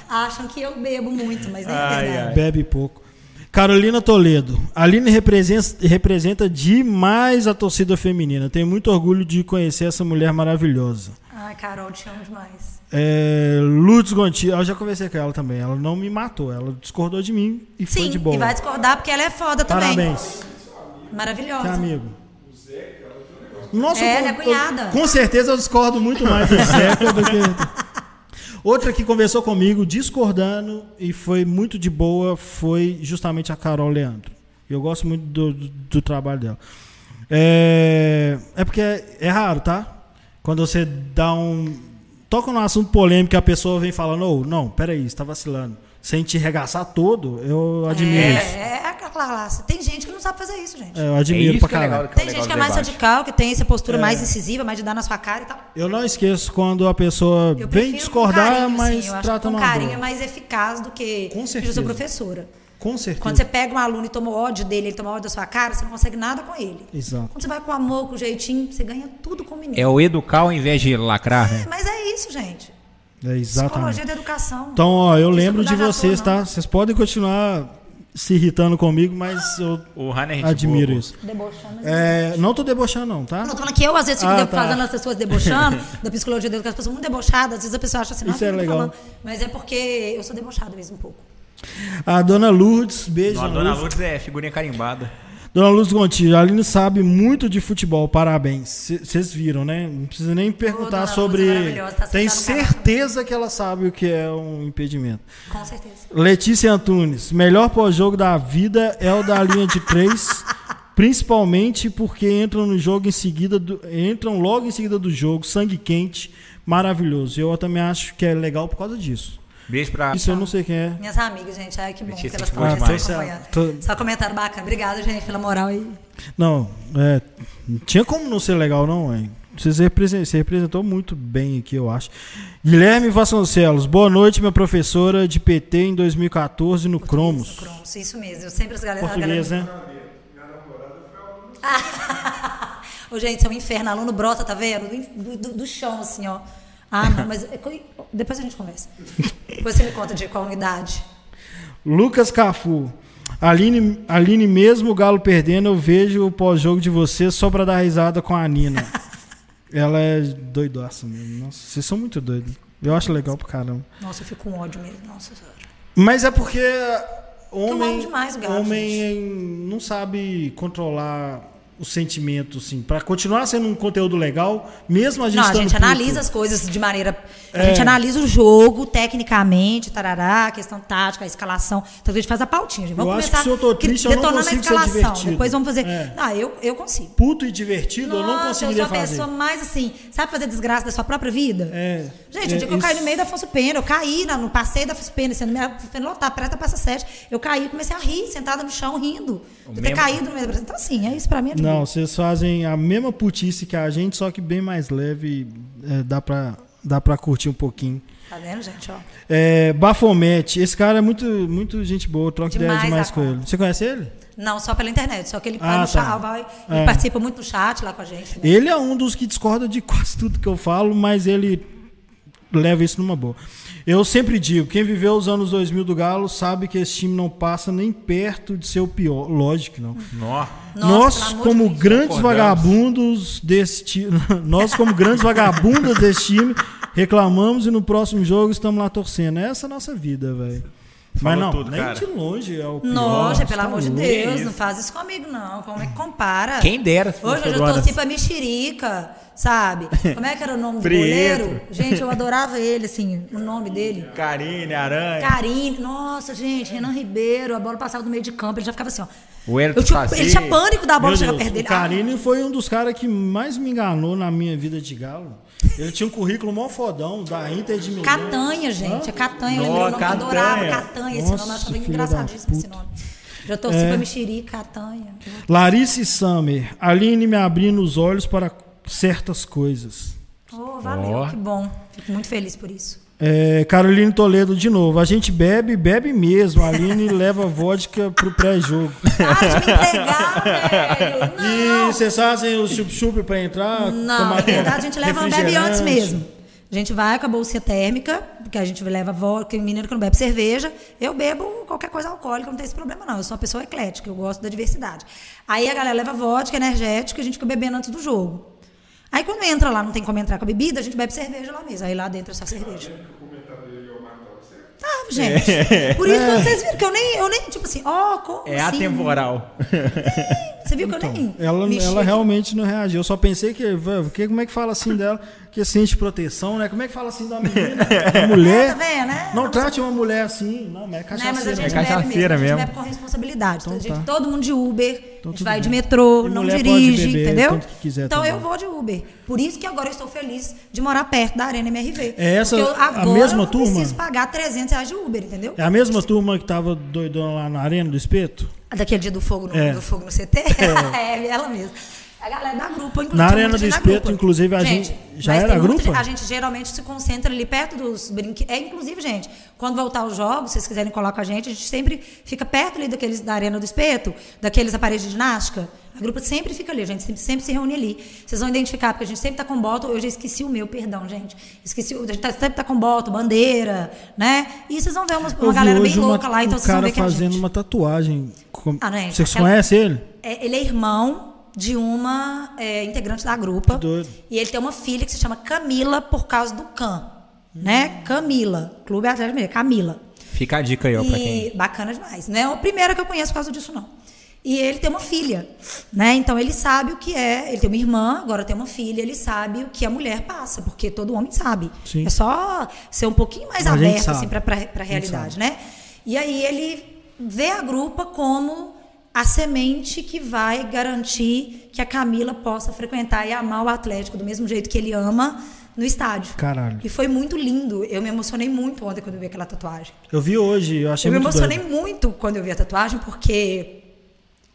acham que eu bebo muito, mas nem é Ai, verdade. ai. Bebe pouco. Carolina Toledo. A Aline representa, representa demais a torcida feminina. Tenho muito orgulho de conhecer essa mulher maravilhosa. Ai, Carol, te amo demais. É, Lourdes Gonti, eu já conversei com ela também. Ela não me matou, ela discordou de mim e foi Sim, de boa. e vai discordar porque ela é foda também. Parabéns, Maravilhosa. que amigo. Nossa, É, ela é eu- cunhada. com certeza eu discordo muito mais do Zeca do que. Outra que conversou comigo, discordando, e foi muito de boa, foi justamente a Carol Leandro. Eu gosto muito do, do- do trabalho dela. É, é porque é, é raro, tá? Quando você dá um. Toca num assunto polêmico e a pessoa vem falando, ô, não, peraí, você tá vacilando. Sem te regaçar todo, eu admiro isso. É, é aquela classe. Tem gente que não sabe fazer isso, gente. É, eu É admiro isso pra que é legal. caralho. é Tem gente que é mais debate. radical, que tem essa postura É. mais incisiva, mais de dar na sua cara e tal. Eu não esqueço quando a pessoa Eu vem discordar, carinho, mas assim, eu trata com carinho é mais eficaz do que Com eu certeza. sou professora. Com certeza. Quando você pega um aluno e toma ódio dele, ele toma ódio da sua cara, você não consegue nada com ele. Exato. Quando você vai com amor, com jeitinho, você ganha tudo com o menino. É o educar ao invés de lacrar, né? Mas é isso, gente. É exatamente. Psicologia da educação. Então, ó, eu precisa lembro de vocês, tá? Vocês podem continuar se irritando comigo, mas eu O Hanner é admiro isso. Debochando. É, não tô debochando, não, tá? Não, tô falando que eu, às vezes, fico Ah, tá. fazendo as pessoas debochando da psicologia da educação, as pessoas muito debochadas, às vezes a pessoa acha assim, Isso nossa, é eu não tô legal. falando. Mas é porque eu sou debochada mesmo um pouco. A dona Lourdes, beijo. Não, a dona Dona Lourdes. Lourdes é figurinha carimbada. Dona Lourdes Gontijo, a Aline sabe muito de futebol, parabéns. Vocês viram, né? Não precisa nem perguntar Dona sobre. É tá Tenho canal. certeza que ela sabe o que é um impedimento. Com certeza. Letícia Antunes, melhor pós-jogo da vida é o da linha de três, principalmente porque entram no jogo em seguida, do- entram logo em seguida do jogo, sangue quente, maravilhoso. Eu também acho que é legal por causa disso. Beijo pra. Isso eu não sei quem é. Minhas amigas, gente, ai que bom Letícia, que elas estão demais. acompanhando. Tô- Só comentário bacana. Obrigada, gente, pela moral aí. Não, é, não tinha como não ser legal, não, hein? Você representou, você representou muito bem aqui, eu acho. Guilherme Vasconcelos, boa noite, minha professora de PT em 2014 no Cromos. Cromos, isso mesmo. Eu sempre as galera. Português, a né? galera... Ô, gente, isso é um inferno. Aluno brota, tá vendo? Do, do- do chão, assim, ó. Ah, não, mas é depois a gente conversa. Depois você me conta de qual unidade. Lucas Cafu. Aline, Aline, mesmo o Galo perdendo, eu vejo o pós-jogo de vocês só pra dar risada com a Nina. Ela é doidaça mesmo. Nossa, vocês são muito doidos. Eu acho legal pra caramba. Nossa, eu fico com ódio mesmo. Nossa senhora. Mas é porque homem, demais Galo, homem não sabe controlar o sentimento, assim. Pra continuar sendo um conteúdo legal, mesmo a gente Não, a gente puto. analisa as coisas de maneira. A É. gente analisa o jogo tecnicamente, tarará, a questão tática, a escalação. Então a gente faz a pautinha. gente. Vamos Eu acho começar que se eu tô triste, eu não detonando consigo a ser escalação. divertido. Depois vamos fazer. É. Ah, eu, eu consigo. Puto e divertido, eu não Nossa, conseguiria eu sou a fazer. pessoa mais assim, sabe fazer desgraça da sua própria vida? É. Gente, É, o dia que eu caí isso- no meio da Afonso Pena, eu caí no passeio da Afonso Pena, sendo minha lotar, presta passa sete. Eu caí e comecei a rir, sentada no chão, rindo. De ter caído no meio da Então, assim, é isso pra mim. É Não, vocês fazem a mesma putice que a gente, só que bem mais leve. é, dá, pra, dá pra curtir um pouquinho. Tá vendo, gente? Ó. É, Bafomete, esse cara é muito, muito gente boa, eu troco ideia Demais com ele. Você conhece ele? Não, só pela internet, só que ele Ah, tá. chat, vai, ele É. participa muito no chat lá com a gente. né? Ele é um dos que discorda de quase tudo que eu falo, mas ele leva isso numa boa. Eu sempre digo, quem viveu os anos 2000 do Galo sabe que esse time não passa nem perto de ser o pior. Lógico que não. Nó. Nossa, nós, de como Deus. grandes Concordamos. vagabundos desse time, nós, como grandes vagabundas desse time, reclamamos e no próximo jogo estamos lá torcendo. Essa é a nossa vida, velho. Mas não, tudo, nem cara. de longe é o pior. Nossa, pelo tá amor de. Deus, isso? não faz isso comigo, não. Como é que compara? Quem dera. Hoje eu já torci pra mexerica, sabe? Como é que era o nome do goleiro? Gente, eu adorava ele, assim, o nome dele. Karine, Aranha. Carine, nossa, gente, Renan Ribeiro, a bola passava do meio de campo, ele já ficava assim, ó. O Eu tinha- ele tinha pânico da bola Meu chegar Deus, perto dele. o Carine foi um dos caras que mais me enganou na minha vida de galo. Ele tinha um currículo mó fodão, da Inter de Milão. Catanha, gente, é Catanha, eu Nó, lembrei o nome, eu adorava Catanha. Catanha, esse Nossa, nome, eu achava engraçadíssimo esse nome. Já torci É. pra mexerica, Catanha. Larissa Summer, Aline me abrindo os olhos para certas coisas. Oh, valeu, Ó. que bom. Fico muito feliz por isso. É, Caroline Toledo de novo. A gente bebe, bebe mesmo. A Aline leva vodka pro pré-jogo. Entregar, velho. E vocês fazem o chup-chup pra entrar? Não, na verdade a gente leva, bebe antes mesmo. A gente vai com a bolsa térmica, porque a gente leva vodka, o menino que não bebe cerveja. Eu bebo qualquer coisa alcoólica, não tem esse problema, não. Eu sou uma pessoa eclética, eu gosto da diversidade. Aí a galera leva vodka, energético, e a gente fica bebendo antes do jogo. Aí quando entra lá, não tem como entrar com a bebida, a gente bebe cerveja lá mesmo. Aí lá dentro é só cerveja. O comentário dele é o Marcão, certo? Ah, gente. Por isso que vocês viram que eu nem, eu nem tipo assim, ó, como É assim? atemporal. Você viu que eu nem. Ela, mexi ela aqui? realmente não reagiu. Eu só pensei que, que. Como é que fala assim dela? Que sente proteção, né? Como é que fala assim da menina? Da mulher. É, tá vendo, né? Não Não, trate uma mulher assim. Não, mas é Né, mas a cachaceira. gente É cachaceira mesmo, a gente mesmo. bebe com responsabilidade. Então a gente, tá. Todo mundo de Uber, a Então gente tudo vai de bem. metrô, E não dirige, beber entendeu? tanto que quiser então também. eu vou de Uber. Por isso que agora eu estou feliz de morar perto da Arena MRV. É essa Porque eu, a agora mesma eu não turma? preciso pagar 300 reais de Uber, entendeu? É a mesma turma que tava doidona lá na arena do espeto? Daquele dia do fogo no, É. do fogo no CT? É. ela mesma. A galera da grupo, inclusive. Na Arena do gente Espeto, inclusive, a gente- já mas era grupo? gente- A gente geralmente se concentra ali perto dos brinquedos. É, inclusive, gente, quando voltar os jogos, se vocês quiserem colar com a gente, a gente sempre fica perto ali daqueles da Arena do Espeto, daqueles aparelhos de ginástica. A grupo sempre fica ali, a gente sempre, sempre se reúne ali. Vocês vão identificar, porque a gente sempre tá com bota. Eu já esqueci o meu, perdão, gente. Esqueci, o- a gente tá- sempre tá com bota, bandeira, né? E vocês vão ver uma, uma galera bem uma- louca lá, então um vocês vão cara ver que é a fazendo gente. uma tatuagem. Com- Ah, né? Vocês Aquela- conhecem ele? É, ele é irmão de uma é, integrante da grupa. Que doido. E ele tem uma filha que se chama Camila por causa do Cam. Né? Camila. Clube Atlético Mineiro. Camila. Fica a dica aí, ó, pra quem. Bacana demais. Não é a primeira que eu conheço por causa disso, não. E ele tem uma filha, né? Então ele sabe o que é. Ele tem uma irmã, agora tem uma filha. Ele sabe o que a mulher passa, porque todo homem sabe. Sim. É só ser um pouquinho mais aberto assim para a realidade, né? E aí ele vê a grupa como a semente que vai garantir que a Camila possa frequentar e amar o Atlético do mesmo jeito que ele ama no estádio. Caralho. E foi muito lindo. Eu me emocionei muito ontem quando eu vi aquela tatuagem. Eu vi hoje, eu achei Eu me muito emocionei doido. muito quando eu vi a tatuagem, porque.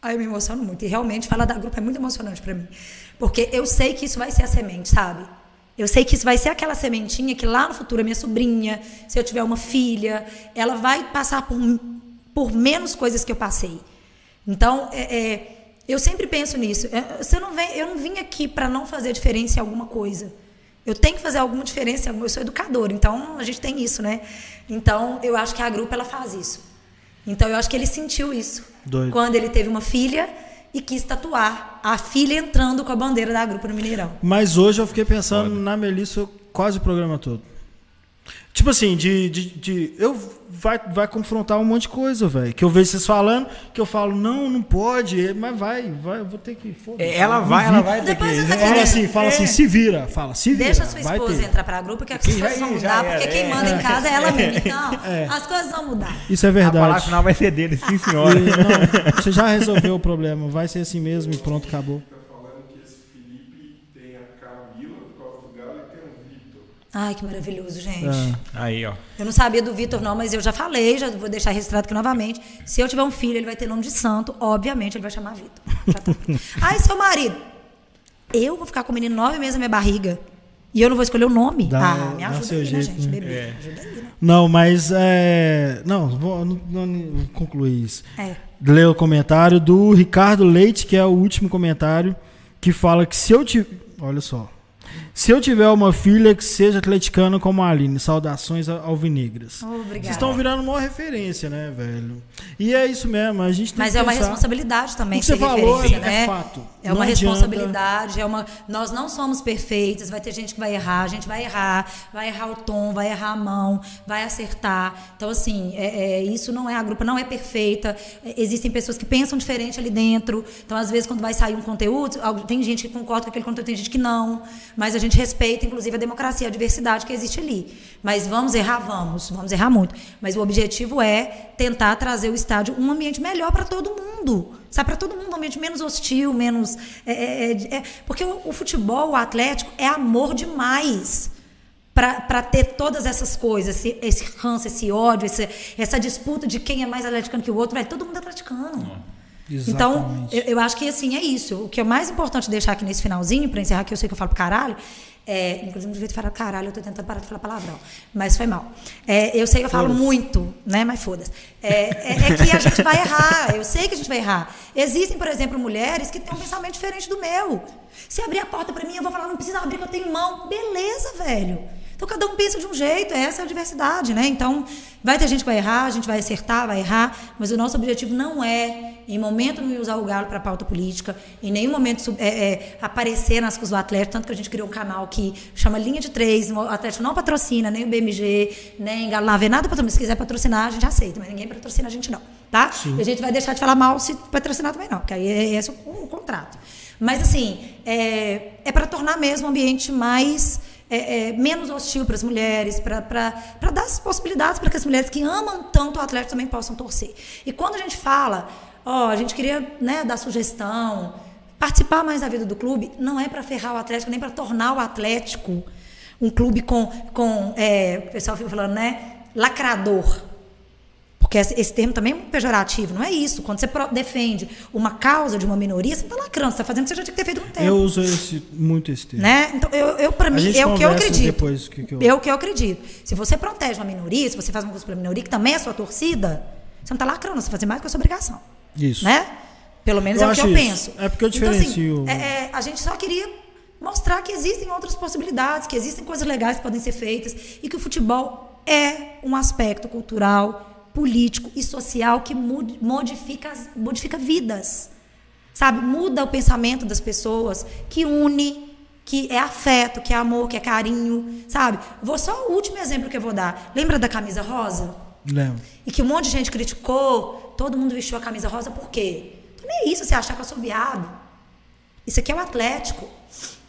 Aí eu me emociono muito. E realmente falar da grupo é muito emocionante pra mim. Porque eu sei que isso vai ser a semente, sabe? Eu sei que isso vai ser aquela sementinha que lá no futuro a minha sobrinha, se eu tiver uma filha, ela vai passar por, por menos coisas que eu passei. Então, é, é, eu sempre penso nisso. É, Você não vem, eu não vim aqui para não fazer diferença em alguma coisa. Eu tenho que fazer alguma diferença. Eu sou educadora, então a gente tem isso, né? Então, eu acho que a grupo ela faz isso. Então, eu acho que ele sentiu isso Doido. quando ele teve uma filha e quis tatuar a filha entrando com a bandeira da grupo no Mineirão. Mas hoje eu fiquei pensando na Melissa quase o programa todo. Tipo assim, de. de, de- eu vai, vai confrontar um monte de coisa, velho. Que eu vejo vocês falando, que eu falo, não, não pode, mas vai, vai, eu vou ter que. É, Ela vai, ela vai ter que. Depois eu- Fala assim, fala assim, se vira. Fala, se vira. Deixa a sua vai esposa ter. entrar pra grupo, que as coisas vão mudar, porque quem é. manda em casa é ela mesma. Não, as coisas vão mudar. Isso é A palavra verdade. final vai ser dele, sim, E, senhora. não, você já resolveu o problema. Vai ser assim mesmo e pronto, acabou. Tá falando que esse Felipe tem a Camila por causa do Galo e tem o Vitor. Ai, que maravilhoso, gente. É. Aí, ó. Eu não sabia do Vitor, não, mas eu já falei, já vou deixar registrado aqui novamente. Se eu tiver um filho, ele vai ter nome de santo, obviamente ele vai chamar Vitor. Tá. Ai, seu marido. Eu vou ficar com o menino nove meses na minha barriga. E eu não vou escolher o nome? Dá- ah, me ajuda aí, né, jeito, gente? né? Bebê, É. ajuda aí, né? Não, mas é. Não, vou, não, não concluir isso. É. Ler o comentário do Ricardo Leite, que é o último comentário, que fala que se eu tiver. Olha só. Se eu tiver uma filha que seja atleticana como a Aline, saudações alvinegras. Obrigada. Vocês estão virando uma referência, né, velho? E é isso mesmo, a gente tem Mas que é uma responsabilidade também O que você ser falou referência, é- né? é fato. É Não uma adianta- responsabilidade, é uma. Nós não somos perfeitas, vai ter gente que vai errar, a gente vai errar, vai errar o tom, vai errar a mão, vai acertar. Então, assim, é, é, isso não é, a grupa não é perfeita. É, existem pessoas que pensam diferente ali dentro. Então, às vezes, quando vai sair um conteúdo, tem gente que concorda com aquele conteúdo, tem gente que não. Mas a gente respeita, inclusive, a democracia, a diversidade que existe ali. Mas vamos errar, vamos, vamos errar muito. Mas o objetivo é tentar trazer o estádio um ambiente melhor para todo mundo. Sabe, para todo mundo, um ambiente menos hostil, menos. é, é, é, é, porque o, o futebol, o atlético, é amor demais para ter todas essas coisas, esse, esse ranço, esse ódio, esse- essa disputa de quem é mais atleticano que o outro, vai todo mundo é atleticano. Então, Exatamente. eu, eu acho que assim é isso. O que é mais importante deixar aqui nesse finalzinho, para encerrar, que eu sei que eu falo pro caralho, é, inclusive, não devia ter falado caralho, eu tô tentando parar de falar palavrão, mas foi mal. É, eu sei que eu falo muito, né? Mas foda-se. É, é- é que a gente vai errar, eu sei que a gente vai errar. Existem, por exemplo, mulheres que têm um pensamento diferente do meu. Se abrir a porta para mim, eu vou falar, não precisa abrir que eu tenho mão. Beleza, velho. Então cada um pensa de um jeito, essa é a diversidade, né? Então vai ter gente que vai errar, a gente vai acertar, vai errar, mas o nosso objetivo não é, em momento nenhum, usar o galo para pauta política, em nenhum momento é, é, aparecer nas coisas do Atlético, tanto que a gente criou um canal que chama Linha de Três, o Atlético não patrocina, nem o BMG, nem Galo Nave, nada patrocina. Se quiser patrocinar, a gente aceita, mas ninguém patrocina a gente não, tá? E a gente vai deixar de falar mal se patrocinar também não, porque aí é esse o, o contrato. Mas assim, é, é para tornar mesmo o ambiente mais é, é, menos hostil para as mulheres, para dar as possibilidades para que as mulheres que amam tanto o Atlético também possam torcer. E quando a gente fala, ó, a gente queria né, dar sugestão, participar mais da vida do clube, não é para ferrar o Atlético, nem para tornar o Atlético um clube com, com é, o pessoal fica falando, né, lacrador. Porque esse, termo também é muito pejorativo, não é isso. Quando você defende uma causa de uma minoria, você não está lacrando, você está fazendo o que você já tinha que ter feito um tempo. Eu uso esse, muito esse termo. Né? Então, eu, eu para A mim, é o que eu acredito. depois que que eu- É o que eu acredito. Se você protege uma minoria, se você faz uma coisa pela minoria, que também é sua torcida, você não está lacrando, você está fazendo mais que a sua obrigação. Isso. Né? Pelo menos Eu é o que eu isso. penso. É porque eu Então, assim, diferencio- é- é, a gente só queria mostrar que existem outras possibilidades, que existem coisas legais que podem ser feitas e que o futebol é um aspecto cultural, político e social que modifica, modifica vidas. Sabe? Muda o pensamento das pessoas, que une, que é afeto, que é amor, que é carinho, sabe? Vou só o último exemplo que eu vou dar. Lembra da camisa rosa? Lembro. E que um monte de gente criticou, todo mundo vestiu a camisa rosa por quê? Então, nem é isso, você achar que eu sou viado. Isso aqui é o Atlético.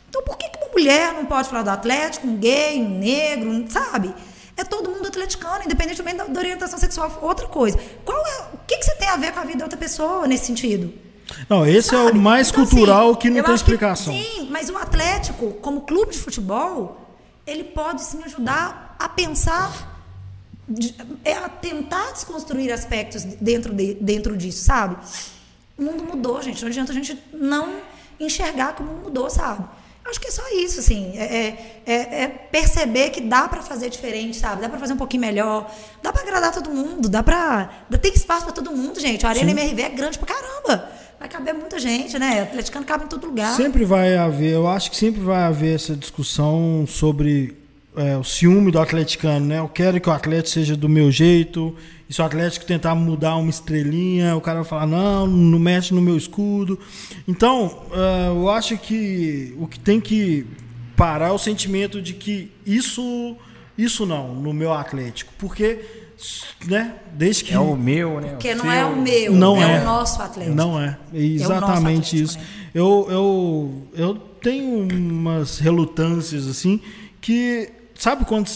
Então por que, que uma mulher não pode falar do Atlético, um gay, um negro, um- sabe? É todo mundo atleticano, independentemente da, da orientação sexual. Outra coisa. Qual é, o que, que você tem a ver com a vida da outra pessoa nesse sentido? Não, esse é o Sabe? mais Então, cultural assim, que não tem acho que- explicação. sim, mas o Atlético, como clube de futebol, ele pode sim ajudar a pensar, é a tentar desconstruir aspectos dentro, de- dentro disso, sabe? O mundo mudou, gente. Não adianta a gente não enxergar que o mundo mudou, sabe? Acho que é só isso, assim. É, é- é- é perceber que dá pra fazer diferente, sabe? Dá pra fazer um pouquinho melhor. Dá pra agradar todo mundo. Dá pra. Dá, tem espaço pra todo mundo, gente. A Arena MRV é grande pra caramba. Vai caber muita gente, né? Atleticano cabe em todo lugar. Sempre vai haver, eu acho que sempre vai haver essa discussão sobre é, o ciúme do atleticano, né? Eu quero que o Atlético seja do meu jeito. E se o Atlético tentar mudar uma estrelinha, o cara vai falar, não, não mexe no meu escudo. Então, é, eu acho que o que tem que parar é o sentimento de que isso, isso não, no meu Atlético. Porque, né, desde que. É o meu, né? Porque o não seu. é o meu, Não é, é. o nosso Atlético. Não é. É exatamente Atlético, isso. né? Eu, eu, eu tenho umas relutâncias assim que. Sabe quando.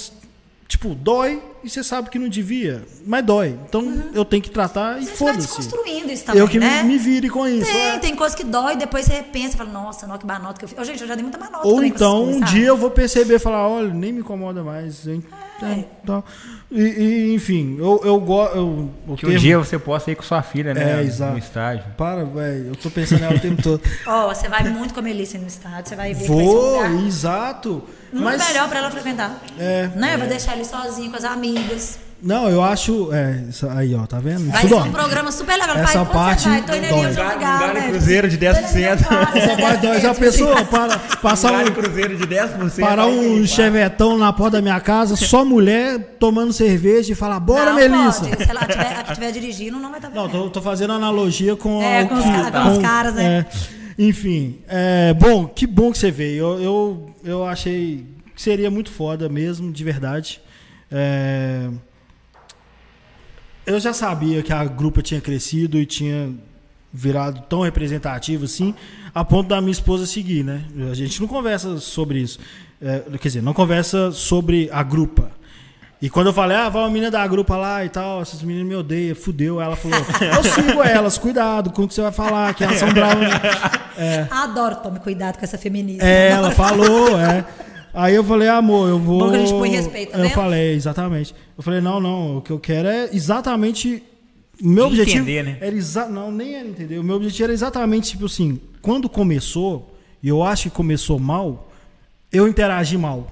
Tipo, dói e você sabe que não devia, mas dói. Então eu tenho que tratar e Você foda-se. desconstruindo isso também, Eu que me- né? me vire com isso. Tem, é. tem coisa que dói, depois você repensa e fala, nossa, não, que banota que eu fiz. Ô, gente, eu já dei muita manota Ou então coisas, um sabe? dia eu vou perceber e falar, olha, nem me incomoda mais. hein? É. Então, e, e, enfim, eu, eu gosto. Eu, Que um termo- dia você possa ir com sua filha, né? É, exato. No estádio. Para, velho. Eu tô pensando nela o tempo todo. Ó, você vai muito com a Melissa no estádio, você vai ver que vai ser um Vou, lugar exato. muito Mas, melhor pra ela frequentar. É, Né? Vai deixar ele sozinho com as amigas. Não, eu acho. É, isso aí, ó, tá vendo? Vai Tudo ser um programa super legal. Essa Pai, parte vai? Tô indo ali, Um galo né? cruzeiro de 10%. Tô indo ali, eu faço, Essa parte dói. Já 10%. pensou? Para, passar um, cruzeiro de 10%. parar um chevetão na porta da minha casa, só mulher tomando cerveja e falar, bora, Não Melissa. Pode. Se ela tiver, a que estiver dirigindo, não vai estar Não, tô, tô fazendo analogia com, É, com os que- ca- com os caras, né? é. enfim, é, bom, que bom que você veio. Eu, eu, eu achei que seria muito foda mesmo, de verdade. É, eu já sabia que a grupa tinha crescido e tinha virado tão representativo assim, a ponto da minha esposa seguir, né? A gente não conversa sobre isso. É, quer dizer, não conversa sobre a grupa. E quando eu falei, ah, vai uma menina da grupa lá e tal, essas meninas me odeiam, fudeu. Ela falou, eu sigo elas, cuidado com o que você vai falar, que elas são bravas. Adoro, tome cuidado com essa feminista. É, ela falou, é. Aí eu falei, amor, eu vou. Bom que a gente põe respeito, tá Eu vendo? falei, exatamente. Eu falei, não, não, o que eu quero é exatamente. O meu objetivo. Entender, né? Era exa... Não, nem era entender. O meu objetivo era exatamente, tipo assim, quando começou, e eu acho que começou mal, eu interagi mal.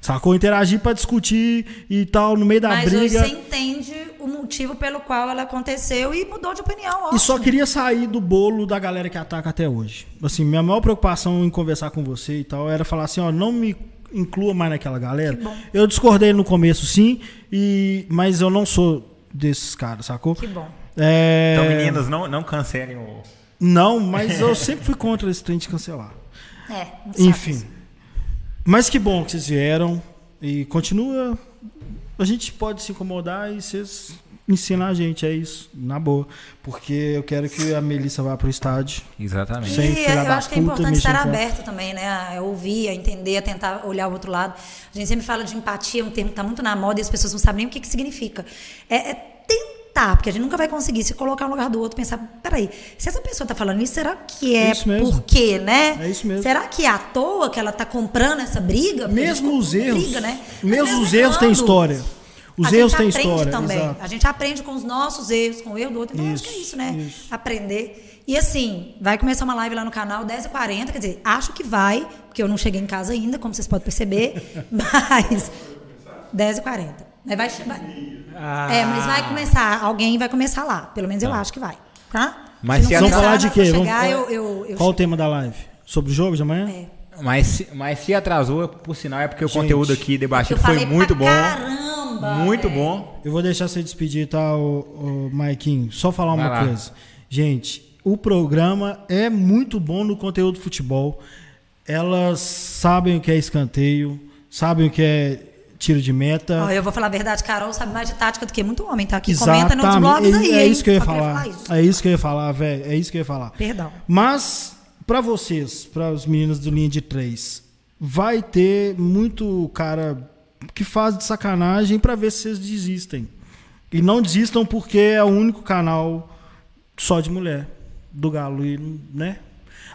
Sacou? Eu interagi pra discutir e tal, no meio da Mas briga. você entende o motivo pelo qual ela aconteceu e mudou de opinião. E só ótimo. queria sair do bolo da galera que ataca até hoje. Assim, minha maior preocupação em conversar com você e tal era falar assim, ó, não me inclua mais naquela galera. Que bom. Eu discordei no começo, sim, e mas eu não sou desses caras, sacou? Que bom. É, Então, meninos, não, não cancelem o. Não, mas eu sempre fui contra esse trem de cancelar. É, Enfim. isso. Mas que bom que vocês vieram e continua. A gente pode se incomodar e vocês ensinam a gente, é isso, na boa. Porque eu quero que a Melissa vá pro estádio. Exatamente. Sem E eu acho que é importante estar aberto também, né? A ouvir, a entender, a tentar olhar o outro lado. A gente sempre fala de empatia, é um termo que está muito na moda e as pessoas não sabem nem o que, que significa. É, é tentar, porque a gente nunca vai conseguir se colocar no lugar do outro, pensar, peraí, se essa pessoa está falando isso, será que é mesmo. por quê, né? É isso mesmo. Será que é à toa que ela está comprando essa briga? Porque Mesmo os erros. briga, né? Mesmo Mas os erros têm história. Os a erros gente têm aprende história. também. exato. A gente aprende com os nossos erros, com o erro do outro. Então, acho que é Isso, isso, né? isso. Aprender. E assim, vai começar uma live lá no canal 10h40. Quer dizer, acho que vai, porque eu não cheguei em casa ainda, como vocês podem perceber. mas. 10h40. Mas vai, vai- É, mas vai começar. Alguém vai começar lá. Pelo menos eu acho que vai. Tá? Mas Se se não Vamos falar de quê? Vamos chegar, falar- eu, eu, eu Qual o tema da live? Sobre o jogo de amanhã? É. Mas, se- mas se atrasou, por sinal, é porque o Gente. conteúdo aqui debatido falei foi muito pra bom. Caramba! Muito velho. bom. Eu vou deixar você despedir, tá, o, Maiquinho? Só falar Vai uma lá. coisa. Gente, o programa é muito bom no conteúdo de futebol. Elas sabem o que é escanteio, sabem o que é tiro de meta. Ó, eu vou falar a verdade, Carol sabe mais de tática do que muito homem, tá? Que comenta nos Exatamente. blogs aí, é hein? isso que eu ia Só queria falar. isso. É isso que eu ia falar, velho. É isso que eu ia falar. Perdão. Mas, pra vocês, para os meninos do linha de três, vai ter muito cara que faz de sacanagem pra ver se vocês desistem. E não desistam porque é o único canal só de mulher do Galo, e, né?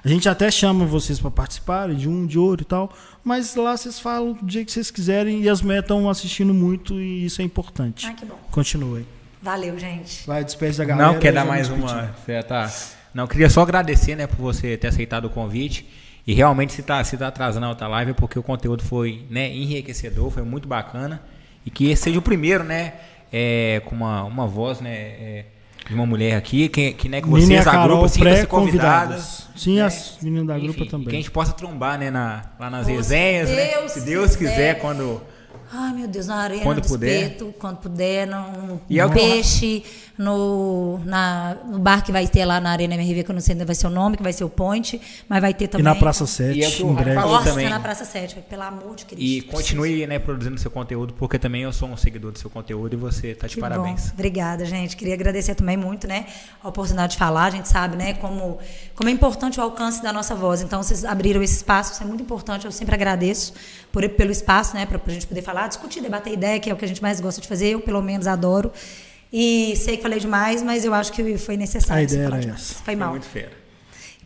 A gente até chama vocês pra participarem de um, de outro e tal, mas lá vocês falam do jeito que vocês quiserem e as mulheres estão assistindo muito e isso é importante. Ai, que bom. Continuem. Valeu, gente. Vai, despede da galera. Não, quer dar mais uma. Tá... Não, queria só agradecer, né, por você ter aceitado o convite. E realmente, se tá, se tá atrasando a outra live, é porque o conteúdo foi né, enriquecedor, foi muito bacana. E que esse seja o primeiro, né, é, com uma, uma voz, né, é, de uma mulher aqui, que, que, né, que vocês, a a Carol, grupo, sintam-se convidadas. Sim, né? as meninas da grupa Enfim, também. Que a gente possa trombar, né, na, lá nas se resenhas, né? Deus Se Deus quiser, quiser. quando. Ai, meu Deus, na arena Quando do puder. espeto, quando puder, no, no E é peixe, no, na, no bar que vai ter lá na Arena MRV, que eu não sei ainda vai ser o nome, que vai ser o Point, mas vai ter E também. na Praça 7, E é que o em breve. Nossa, também. na Praça 7, pelo amor de Cristo. E continue né, produzindo seu conteúdo, porque também eu sou um seguidor do seu conteúdo e você tá de Que parabéns. Bom. Obrigada, gente. Queria agradecer também muito, né, a oportunidade de falar. A gente sabe, né, como, como é importante o alcance da nossa voz. Então, vocês abriram esse espaço, isso é muito importante. Eu sempre agradeço por, pelo espaço, né, para a gente poder falar, discutir, debater ideia, que é o que a gente mais gosta de fazer. Eu, pelo menos, adoro. E sei que falei demais, mas eu acho que foi necessário. A ideia falar era demais. essa. Foi Foi mal. muito fera.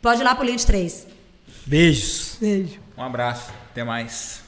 Pode ir lá pro Linha de 3. Beijos. Beijo. Um abraço. Até mais.